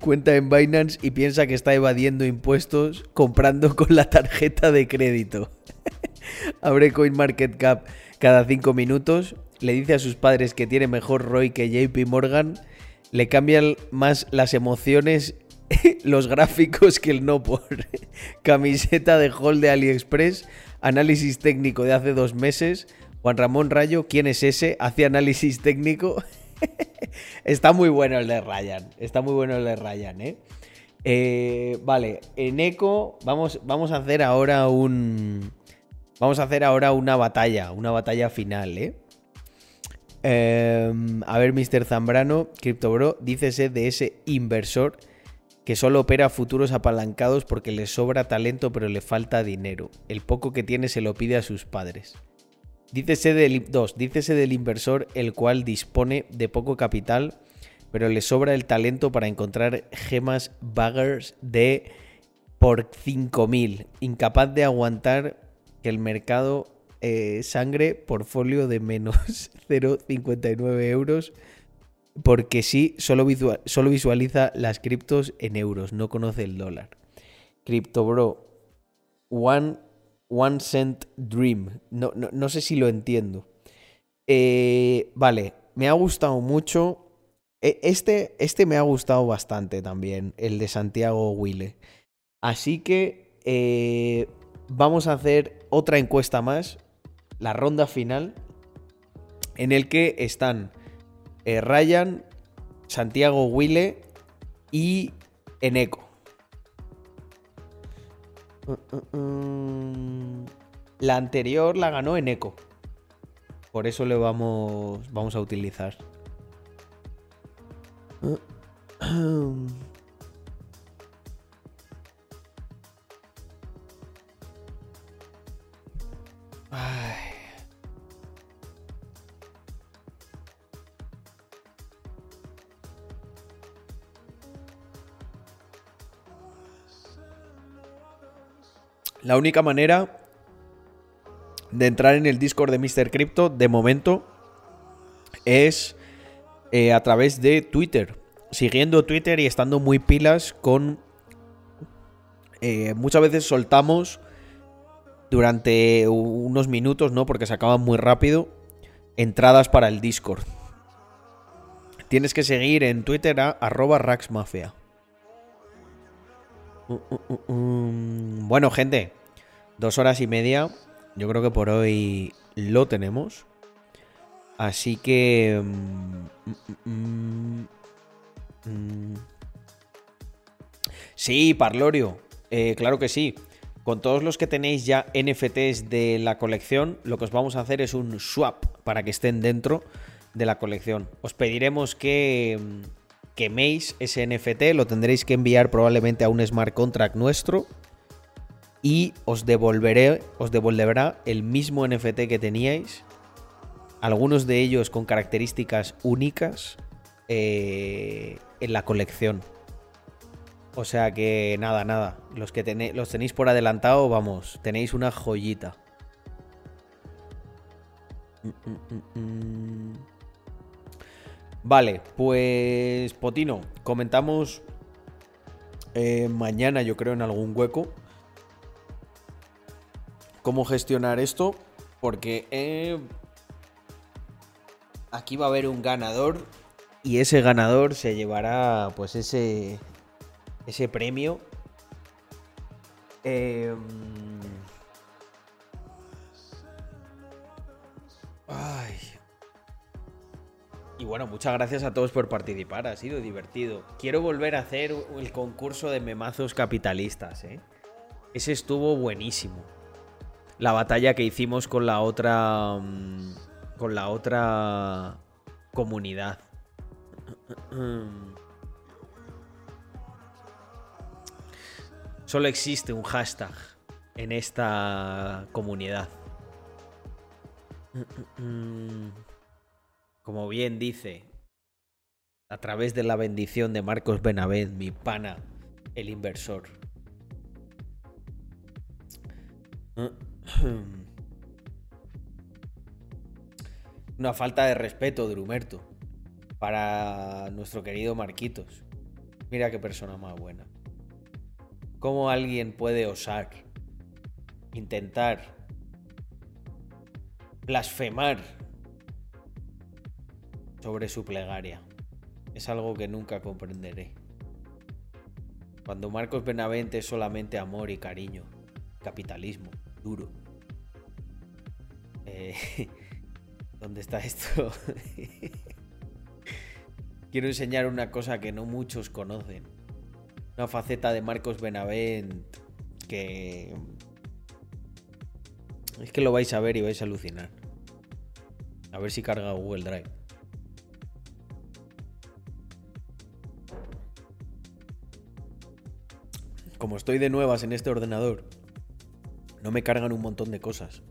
cuenta en Binance y piensa que está evadiendo impuestos comprando con la tarjeta de crédito. Abre CoinMarketCap cada 5 minutos, le dice a sus padres que tiene mejor ROI que JP Morgan, le cambian más las emociones, los gráficos que el no por. Camiseta de Hall de AliExpress, análisis técnico de hace dos meses. Juan Ramón Rayo, ¿quién es ese? Hace análisis técnico. Está muy bueno el de Ryan. Está muy bueno el de Ryan, ¿eh? eh vale, en Eco vamos, vamos a hacer ahora un... Vamos a hacer ahora una batalla, una batalla final, ¿eh? Em, a ver, Mr. Zambrano, CryptoBro, dícese de ese inversor que solo opera futuros apalancados porque le sobra talento pero le falta dinero. El poco que tiene se lo pide a sus padres. Dícese del, dícese del inversor el cual dispone de poco capital, pero le sobra el talento para encontrar gemas baggers de por 5.000, incapaz de aguantar que el mercado eh, sangre portfolio de menos 0,59 euros, porque sí, solo, solo visualiza las criptos en euros, no conoce el dólar. CryptoBro, one One Cent Dream. No, no, sé si lo entiendo. Eh, vale, me ha gustado mucho. E, este, este me ha gustado bastante también, el de Santiago Wille. Así que eh, vamos a hacer otra encuesta más, la ronda final, en el que están eh, Ryan, Santiago Wille y Eneco. Uh. La anterior la ganó Eneco. Por eso le vamos, vamos a utilizar. La única manera de entrar en el Discord de Mr. Crypto, de momento, es eh, a través de Twitter. Siguiendo Twitter y estando muy pilas con... Eh, muchas veces soltamos durante unos minutos, ¿no? Porque se acaban muy rápido. Entradas para el Discord. Tienes que seguir en Twitter a arroba raxmafia. Bueno, gente. Dos horas y media. Yo creo que por hoy lo tenemos. Así que... Mm, mm, mm, sí, Parlorio. Eh, claro que sí. Con todos los que tenéis ya NFTs de la colección, lo que os vamos a hacer es un swap para que estén dentro de la colección. Os pediremos que queméis ese NFT, lo tendréis que enviar probablemente a un smart contract nuestro y os devolveré, os devolverá el mismo NFT que teníais, algunos de ellos con características únicas eh, en la colección. O sea que nada, nada, los que tenéis, los tenéis por adelantado, vamos, tenéis una joyita. Mm, mm, mm, vale, pues Potino, comentamos eh, mañana yo creo en algún hueco cómo gestionar esto, porque eh, aquí va a haber un ganador y ese ganador se llevará pues ese, ese premio. Em, y bueno, muchas gracias a todos por participar, ha sido divertido. Quiero volver a hacer el concurso de memazos capitalistas, ¿eh? Ese estuvo buenísimo la batalla que hicimos con la otra. Mm, con la otra comunidad. Solo existe un hashtag en esta comunidad. Como bien dice, a través de la bendición de Marcos Benavent, mi pana, el inversor. Una falta de respeto, Drumerto, para nuestro querido Marquitos. Mira qué persona más buena. ¿Cómo alguien puede osar intentar blasfemar sobre su plegaria? Es algo que nunca comprenderé. Cuando Marcos Benavente es solamente amor y cariño, capitalismo duro. Eh, ¿Dónde está esto? Quiero enseñar una cosa que no muchos conocen. Una faceta de Marcos Benavent que... Es que lo vais a ver y vais a alucinar. A ver si carga Google Drive. Como estoy de nuevas en este ordenador, no me cargan un montón de cosas.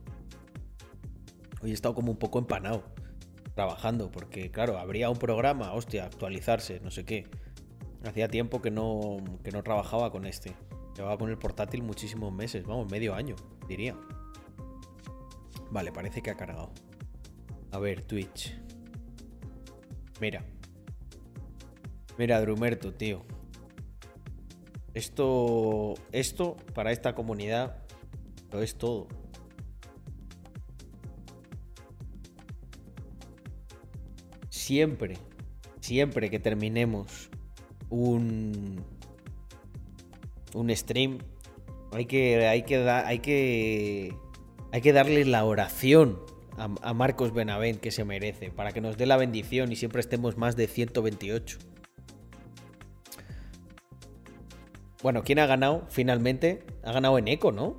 Hoy he estado como un poco empanado trabajando, porque claro, habría un programa, hostia, actualizarse, no sé qué. Hacía tiempo que no, que no trabajaba con este. Llevaba con el portátil muchísimos meses, vamos, medio año, diría. Vale, parece que ha cargado. A ver, Twitch. Mira. Mira, Drumerto, tío. Esto, esto para esta comunidad lo es todo. Siempre, siempre que terminemos un, un stream, hay que, hay que, hay que, hay que darle la oración a, a Marcos Benavent que se merece, para que nos dé la bendición y siempre estemos más de 128. Bueno, ¿quién ha ganado finalmente? Ha ganado en eco, ¿no?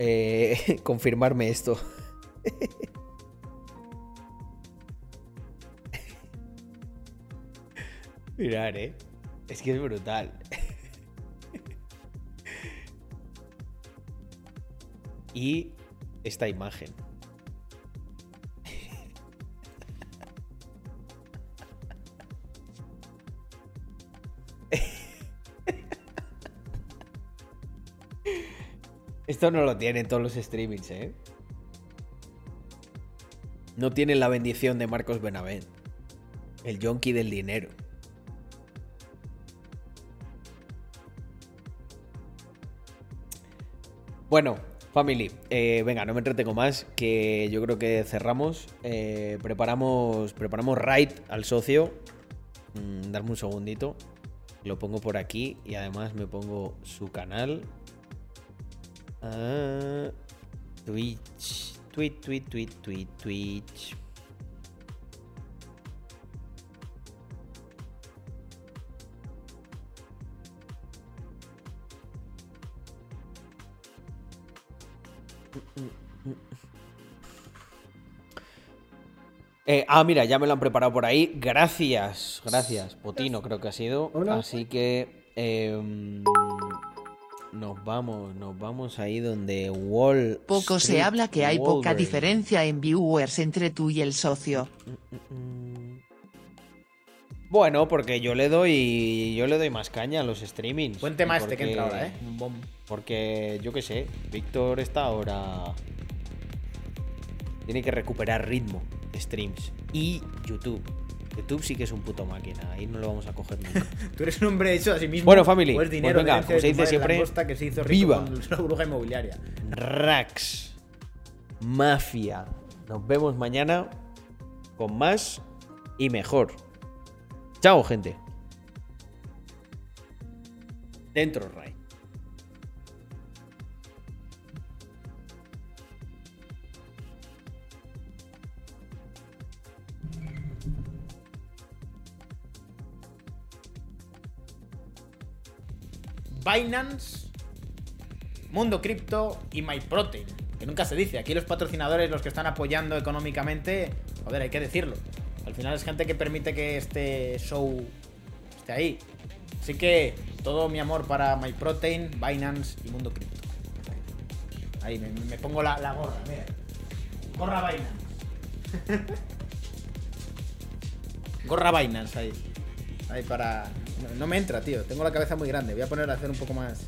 Eh, confirmarme esto. Mirar, ¿eh? Es que es brutal. y esta imagen. Esto no lo tienen todos los streamings, ¿eh? No tienen la bendición de Marcos Benavent. El yonki del dinero. Bueno, family, eh, venga, no me entretengo más, que yo creo que cerramos. Eh, preparamos, preparamos raid al socio. Mm, darme un segundito. Lo pongo por aquí y además me pongo su canal. Ah, Twitch. Tweet, tweet, tweet, tweet, Twitch. Eh, ah, mira, ya me lo han preparado por ahí. Gracias, gracias. Potino creo que ha sido. Así que em, nos vamos, nos vamos ahí donde Wall. Poco se habla que hay poca diferencia en viewers entre tú y el socio. Bueno, porque yo le doy. Yo le doy más caña a los streamings. Buen tema este que entra ahora, ¿eh? Porque, yo qué sé, Víctor está ahora. Tiene que recuperar ritmo streams. Y YouTube. YouTube sí que es un puto máquina, ahí no lo vamos a coger nunca. Tú eres un hombre hecho a sí mismo. Bueno, family, pues dinero pues venga, como se dice siempre, que se hizo viva la burbuja inmobiliaria. Rax, mafia. Nos vemos mañana con más y mejor. Chao, gente. Dentro, Ray. Binance, Mundo Cripto y MyProtein. Que nunca se dice. Aquí los patrocinadores, los que están apoyando económicamente, joder, hay que decirlo. Al final es gente que permite que este show esté ahí. Así que todo mi amor para MyProtein, Binance y Mundo Cripto. Ahí me, pongo la, gorra, mira. Gorra Binance. gorra Binance ahí. Ahí para. No, me entra, tío. Tengo la cabeza muy grande. Voy a poner a hacer un poco más.